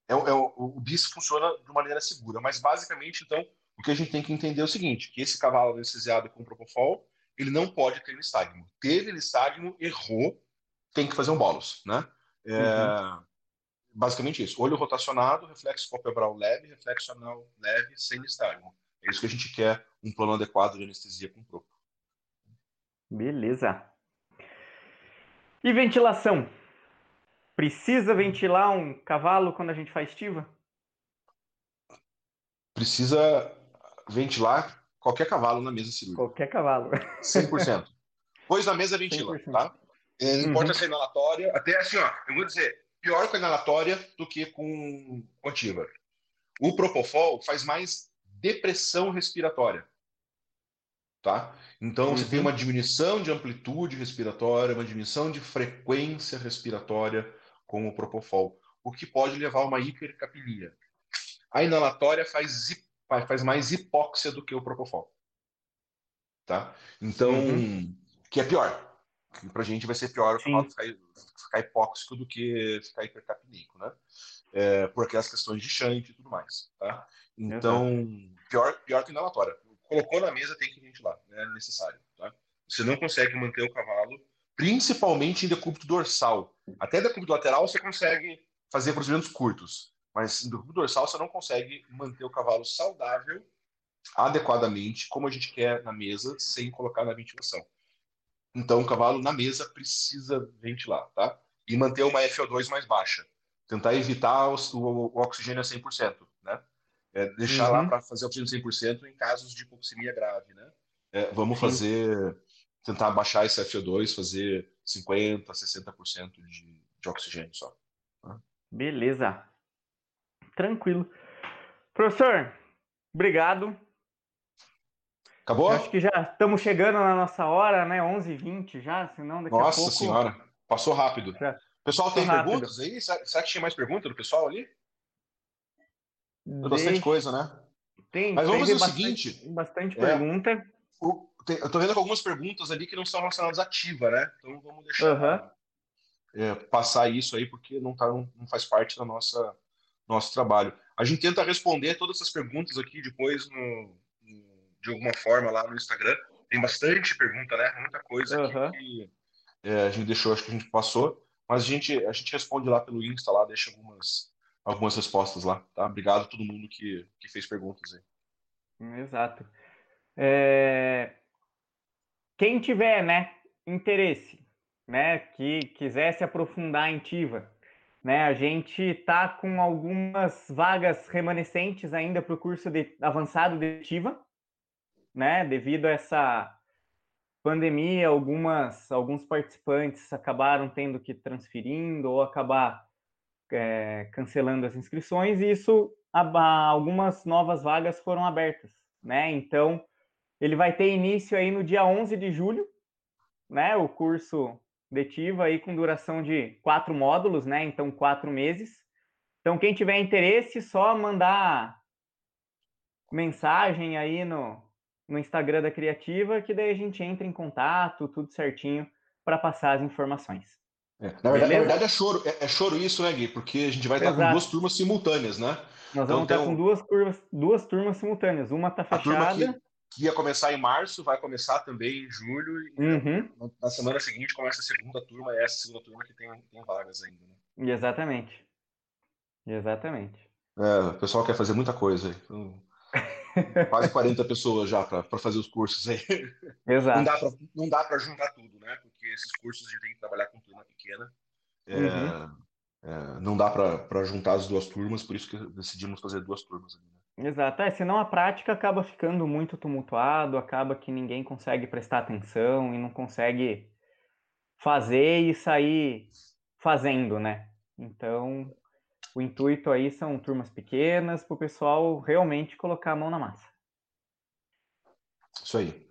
é, é, o, o bis funciona de maneira segura, mas basicamente, então, o que a gente tem que entender é o seguinte, que esse cavalo anestesiado com propofol, ele não pode ter nistagmo. Teve nistagmo, errou, tem que fazer um bolos, né? É, uhum. Basicamente isso. Olho rotacionado, reflexo palpebral leve, reflexo anal leve, sem nistagmo. É isso que a gente quer, um plano adequado de anestesia com propo. Beleza. E ventilação? Precisa ventilar um cavalo quando a gente faz estiva? Precisa ventilar qualquer cavalo na mesa cirúrgica. Qualquer cavalo. 100%. Pois na mesa ventila, 100%. tá? Não importa uhum. se é inalatória, até assim, ó, eu vou dizer, pior com a inalatória do que com, com ativa. O Propofol faz mais depressão respiratória. Tá? Então, uhum. você tem uhum. uma diminuição de amplitude respiratória, uma diminuição de frequência respiratória com o Propofol, o que pode levar a uma hipercapnia. A inalatória faz, faz mais hipóxia do que o Propofol. Tá? Então, uhum. que é pior. Para a gente vai ser pior ficar, ficar hipóxico do que ficar hipercapníco, né? É, por aquelas questões de chante e tudo mais, tá? Então, pior, pior que inalatória. Colocou na mesa, tem que ventilar, né? é necessário. Tá? Você não consegue manter o cavalo, principalmente em decúbito dorsal. Até decúbito lateral você consegue fazer procedimentos curtos, mas em decúbito dorsal você não consegue manter o cavalo saudável adequadamente, como a gente quer na mesa, sem colocar na ventilação. Então, o cavalo na mesa precisa ventilar, tá? E manter uma FO2 mais baixa. Tentar evitar o, o, o oxigênio a 100%, né? É, deixar uhum. lá para fazer oxigênio 100% em casos de hipoxemia grave, né? É, vamos fazer, tentar baixar esse FO2, fazer 50%, 60% de, de oxigênio só. Tá? Beleza. Tranquilo. Professor, obrigado. Acabou? acho que já estamos chegando na nossa hora, né? 11h20 já, senão daqui nossa a pouco... Nossa senhora, passou rápido. Já. Pessoal, tem rápido. perguntas aí? Será que tinha mais perguntas do pessoal ali? Tem bastante coisa, né? Tem, Mas vamos fazer o bastante, seguinte. Bastante é, pergunta. O, tem, eu tô vendo algumas perguntas ali que não são relacionadas à ativa, né? Então vamos deixar uhum. é, passar isso aí, porque não, tá, não, não faz parte da nossa nosso trabalho. A gente tenta responder todas essas perguntas aqui depois no, de alguma forma lá no Instagram. Tem bastante pergunta, né? Muita coisa uhum. que é, a gente deixou, acho que a gente passou, mas a gente, a gente responde lá pelo Insta, lá, deixa algumas algumas respostas lá, tá? Obrigado a todo mundo que, que fez perguntas aí. Exato. É... Quem tiver, né, interesse, né, que quisesse aprofundar em TIVA, né, a gente tá com algumas vagas remanescentes ainda para o curso de avançado de TIVA, né, devido a essa pandemia, algumas alguns participantes acabaram tendo que transferindo ou acabar é, cancelando as inscrições e isso algumas novas vagas foram abertas, né? Então ele vai ter início aí no dia 11 de julho, né? O curso detiva aí com duração de quatro módulos, né? Então quatro meses. Então quem tiver interesse, só mandar mensagem aí no no Instagram da Criativa, que daí a gente entra em contato, tudo certinho, para passar as informações. É. Na, verdade, na, verdade, é choro, é, é, choro isso, né, Gui? Porque a gente vai estar Exato. com duas turmas simultâneas, né? Nós vamos então, estar com duas, curvas, duas turmas simultâneas. Uma está fechada. Que, que, ia começar em março, vai começar também em julho. Uhum. Na semana seguinte começa a segunda turma, e essa segunda turma que tem, tem vagas ainda. Né? Exatamente. Exatamente. É, o pessoal quer fazer muita coisa aí. Então, quase 40 pessoas já para fazer os cursos aí. Exato. Não dá para juntar tudo, né? Porque esses cursos a gente tem que trabalhar com turma pequena. É, uhum. é, não dá para juntar as duas turmas, por isso que decidimos fazer duas turmas. Né? Exato, é, senão a prática acaba ficando muito tumultuado, acaba que ninguém consegue prestar atenção e não consegue fazer e sair fazendo, né? Então, o intuito aí são turmas pequenas para o pessoal realmente colocar a mão na massa. Isso aí.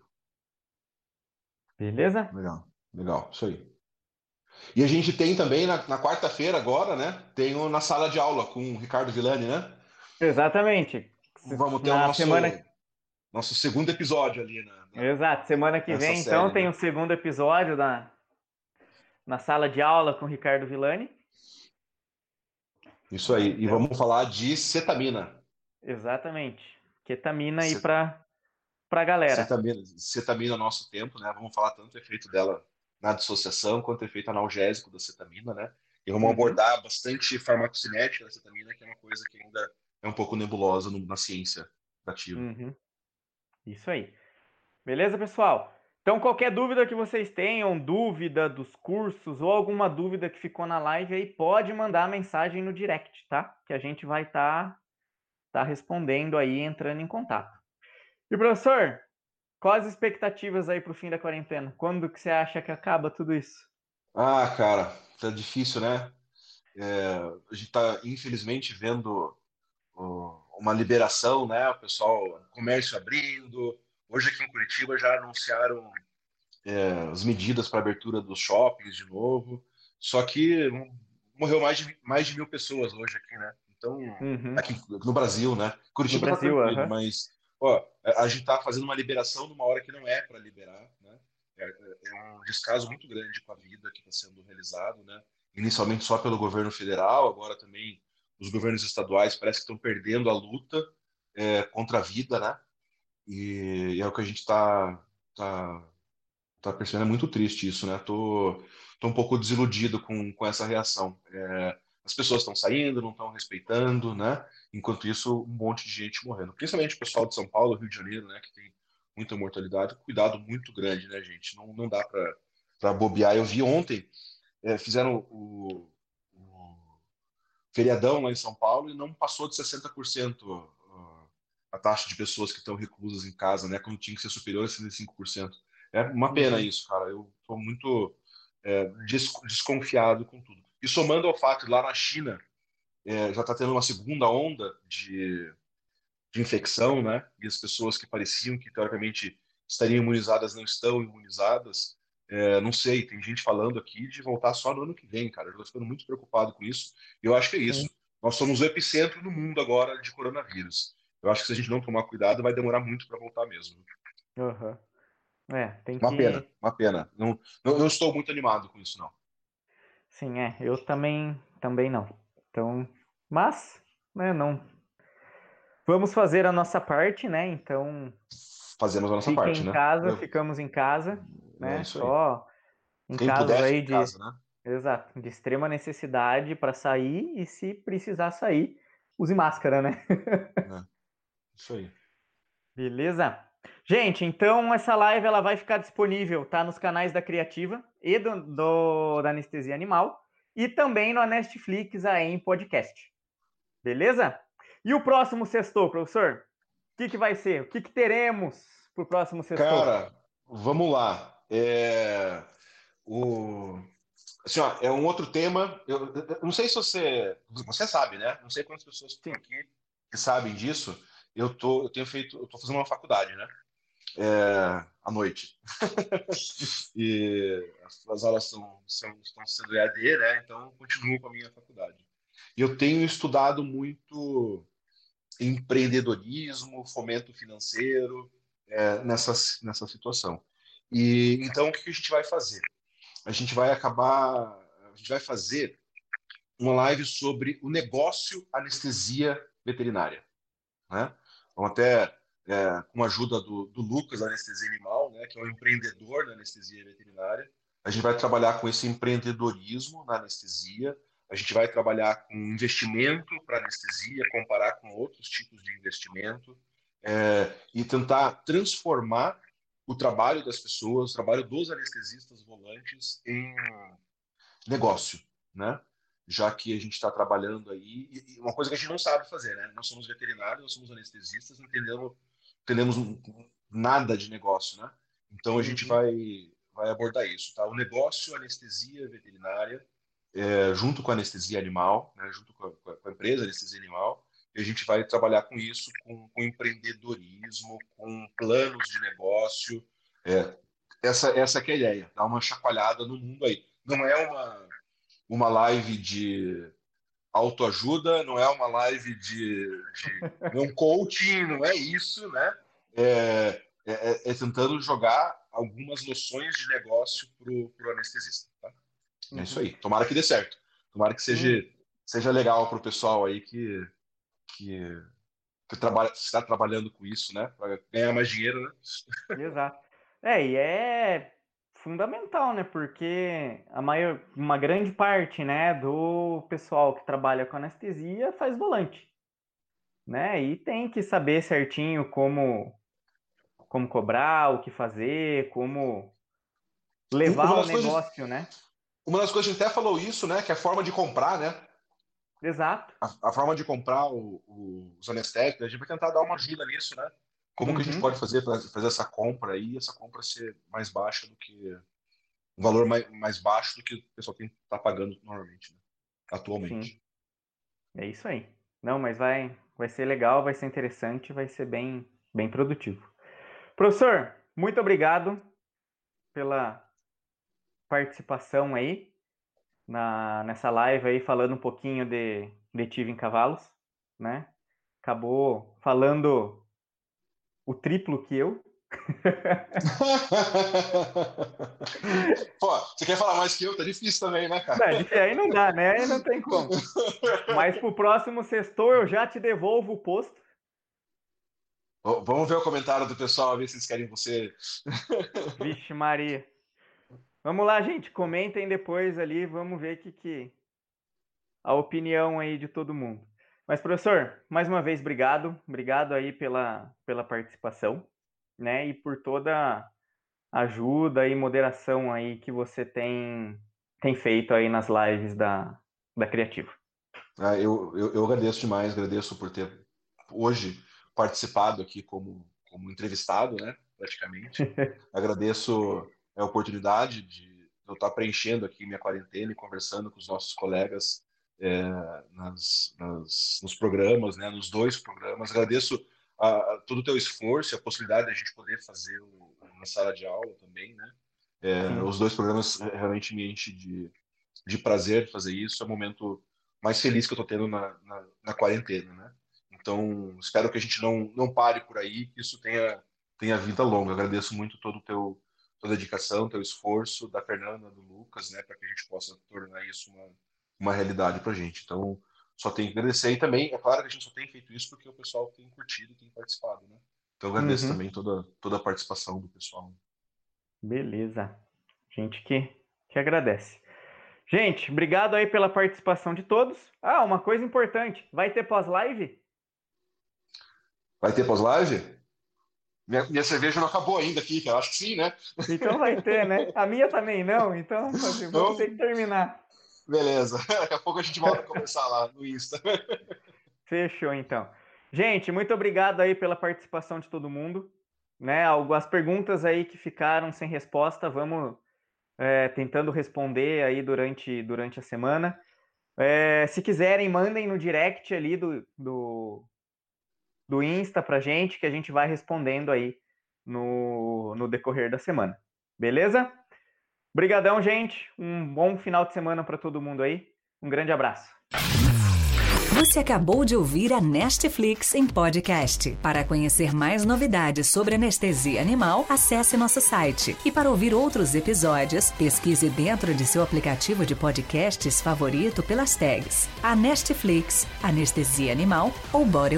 Beleza? Legal, legal, isso aí. E a gente tem também na, na quarta-feira agora, né? Tem o na sala de aula com o Ricardo Villani, né? Exatamente. Vamos ter na o nosso, semana... nosso segundo episódio ali, né? Exato. Semana que vem, então, série, então, né? tem o segundo episódio na, na sala de aula com o Ricardo Villani. Isso aí. E vamos falar de cetamina. Exatamente. Ketamina aí para a galera. Cetamina, cetamina nosso tempo, né? Vamos falar tanto do efeito dela na dissociação quanto o efeito analgésico da cetamina, né? E vamos uhum. abordar bastante farmacocinética da cetamina, que é uma coisa que ainda é um pouco nebulosa no, na ciência ativa. Uhum. Isso aí. Beleza, pessoal? Então, qualquer dúvida que vocês tenham, dúvida dos cursos ou alguma dúvida que ficou na live aí, pode mandar mensagem no direct, tá? Que a gente vai estar tá, tá respondendo aí, entrando em contato. E professor, quais as expectativas aí para o fim da quarentena? Quando que você acha que acaba tudo isso? Ah, cara, tá difícil, né? É, a gente tá, infelizmente, vendo uma liberação, né? O pessoal, comércio abrindo, Hoje aqui em Curitiba já anunciaram é, as medidas para abertura dos shoppings de novo. Só que morreu mais de, mais de mil pessoas hoje aqui, né? Então, uhum. aqui no Brasil, né? Curitiba no tá Brasil, tranquilo, uhum. mas ó, a gente está fazendo uma liberação numa hora que não é para liberar, né? É, é, um descaso muito grande com a vida que está sendo realizado, né? Inicialmente só pelo governo federal, agora também os governos estaduais parece que estão perdendo a luta é, contra a vida, né? E, e é o que a gente está tá, tá percebendo. É muito triste isso, né? Tô, tô um pouco desiludido com, com essa reação. É, as pessoas estão saindo, não estão respeitando, né? Enquanto isso, um monte de gente morrendo. Principalmente o pessoal de São Paulo, Rio de Janeiro, né? Que tem muita mortalidade. Cuidado muito grande, né, gente? Não, não dá para bobear. Eu vi ontem, é, fizeram o, o feriadão lá em São Paulo e não passou de 60% a taxa de pessoas que estão reclusas em casa, né, quando tinha que ser superior a 65%. É uma pena uhum. isso, cara. Eu estou muito é, des desconfiado com tudo. E somando ao fato de lá na China é, já está tendo uma segunda onda de, de infecção, né, e as pessoas que pareciam que teoricamente estariam imunizadas não estão imunizadas. É, não sei, tem gente falando aqui de voltar só no ano que vem, cara. Eu estou ficando muito preocupado com isso. E eu acho que é isso. Nós somos o epicentro do mundo agora de coronavírus eu acho que se a gente não tomar cuidado, vai demorar muito para voltar mesmo. Uhum. É, tem uma que... pena, uma pena. Não, não, não, estou muito animado com isso, não. Sim, é. Eu também, também não. Então, mas, né, não. Vamos fazer a nossa parte, né? Então. Fazemos a nossa parte, em né? casa, eu... ficamos em casa, é né? Só em Quem casos aí de. Casa, né? Exato, de extrema necessidade para sair e se precisar sair, use máscara, né? É. Isso aí. Beleza? Gente, então essa live ela vai ficar disponível, tá? Nos canais da Criativa e do, do da Anestesia Animal e também no Netflix aí em podcast. Beleza? E o próximo sextou, professor? O que, que vai ser? O que, que teremos pro próximo sextou? Cara, vamos lá. É... O... Assim, ó, é um outro tema. Eu, eu, não sei se você. Você sabe, né? Não sei quantas pessoas estão aqui que sabem disso eu tô, eu tenho feito, eu tô fazendo uma faculdade, né? É, à noite. e as aulas são, são, estão sendo EAD, né? Então, continuo com a minha faculdade. E eu tenho estudado muito empreendedorismo, fomento financeiro, é, nessa, nessa situação. E então o que a gente vai fazer? A gente vai acabar, a gente vai fazer uma live sobre o negócio anestesia veterinária, né? Vamos até é, com a ajuda do, do Lucas anestesia animal, né, que é um empreendedor da anestesia veterinária. A gente vai trabalhar com esse empreendedorismo na anestesia. A gente vai trabalhar com investimento para anestesia, comparar com outros tipos de investimento é, e tentar transformar o trabalho das pessoas, o trabalho dos anestesistas volantes em negócio, né? Já que a gente está trabalhando aí, e uma coisa que a gente não sabe fazer, né? Nós somos veterinários, nós somos anestesistas, entendemos, entendemos nada de negócio, né? Então a gente uhum. vai, vai abordar isso, tá? O negócio, anestesia veterinária, é, junto com a anestesia animal, né? junto com a, com a empresa anestesia animal, e a gente vai trabalhar com isso, com, com empreendedorismo, com planos de negócio. É, essa, essa é a ideia, dar uma chacoalhada no mundo aí. Não é uma, uma live de autoajuda, não é uma live de, de um coaching, não é isso, né? É, é, é, tentando jogar algumas noções de negócio para o anestesista. Tá? É isso aí. Tomara que dê certo. Tomara que seja, uhum. seja legal para o pessoal aí que, que, que trabalha, está trabalhando com isso, né? Para ganhar mais dinheiro, né? Exato. É, e é fundamental, né? Porque a maior, uma grande parte, né, do pessoal que trabalha com anestesia faz volante, né? E tem que saber certinho como como cobrar, o que fazer, como levar o negócio, coisas, né? Uma das coisas que a gente até falou isso, né? Que é a forma de comprar, né? Exato. A, a forma de comprar o, o, os anestésicos, a gente vai tentar dar uma ajuda nisso, né? Como uhum. que a gente uhum. pode fazer para fazer essa compra aí, essa compra ser mais baixa do que um valor mais, mais baixo do que o pessoal tem tá pagando normalmente, né? atualmente. Sim. É isso aí. Não, mas vai vai ser legal, vai ser interessante, vai ser bem bem produtivo. Professor, muito obrigado pela participação aí na, nessa live aí falando um pouquinho de, de Tive em Cavalos, né? Acabou falando o triplo que eu. Pô, você quer falar mais que eu? Tá difícil também, né, cara? Não, aí não dá, né? Aí não tem como. Mas pro próximo sextor eu já te devolvo o posto. Vamos ver o comentário do pessoal, ver se eles querem você. Vixe, Maria. Vamos lá, gente. Comentem depois ali, vamos ver que, que a opinião aí de todo mundo. Mas, professor, mais uma vez, obrigado. Obrigado aí pela, pela participação, né? E por toda a ajuda e moderação aí que você tem, tem feito aí nas lives da, da Criativa. Ah, eu, eu, eu agradeço demais, agradeço por ter hoje participado aqui como, como entrevistado, né? Praticamente. agradeço a oportunidade de eu estar preenchendo aqui minha quarentena e conversando com os nossos colegas é, nas, nas, nos programas, né, nos dois programas. Agradeço a, a, todo o teu esforço e a possibilidade de a gente poder fazer o, na sala de aula também, né? É, os dois programas realmente me enchem de, de prazer fazer isso. É o momento mais feliz que eu estou tendo na, na, na, quarentena, né? Então, espero que a gente não, não pare por aí, que isso tenha, tenha vida longa. agradeço muito todo o teu toda a dedicação, teu esforço da Fernanda, do Lucas, né, para que a gente possa tornar isso uma, uma realidade para a gente. Então, só tenho que agradecer. E também, é claro que a gente só tem feito isso porque o pessoal tem curtido e tem participado, né? Então, eu agradeço uhum. também toda, toda a participação do pessoal. Beleza. Gente que, que agradece. Gente, obrigado aí pela participação de todos. Ah, uma coisa importante, vai ter pós-live? Vai ter pós-live? Minha, minha, cerveja não acabou ainda aqui, eu acho que sim, né? Então vai ter, né? A minha também não, então vamos então, ter que terminar. Beleza, daqui a pouco a gente volta a conversar lá no Insta. Fechou, então. Gente, muito obrigado aí pela participação de todo mundo. Né, as perguntas aí que ficaram sem resposta, vamos é, tentando responder aí durante, durante a semana. É, se quiserem, mandem no direct ali do, do, do Insta pra gente, que a gente vai respondendo aí no, no decorrer da semana. Beleza? Obrigadão, gente. Um bom final de semana para todo mundo aí. Um grande abraço. Você acabou de ouvir a Nestflix em podcast. Para conhecer mais novidades sobre anestesia animal, acesse nosso site. E para ouvir outros episódios, pesquise dentro de seu aplicativo de podcasts favorito pelas tags Anestflix, Anestesia Animal ou Body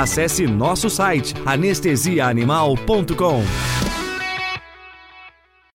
Acesse nosso site anestesiaanimal.com.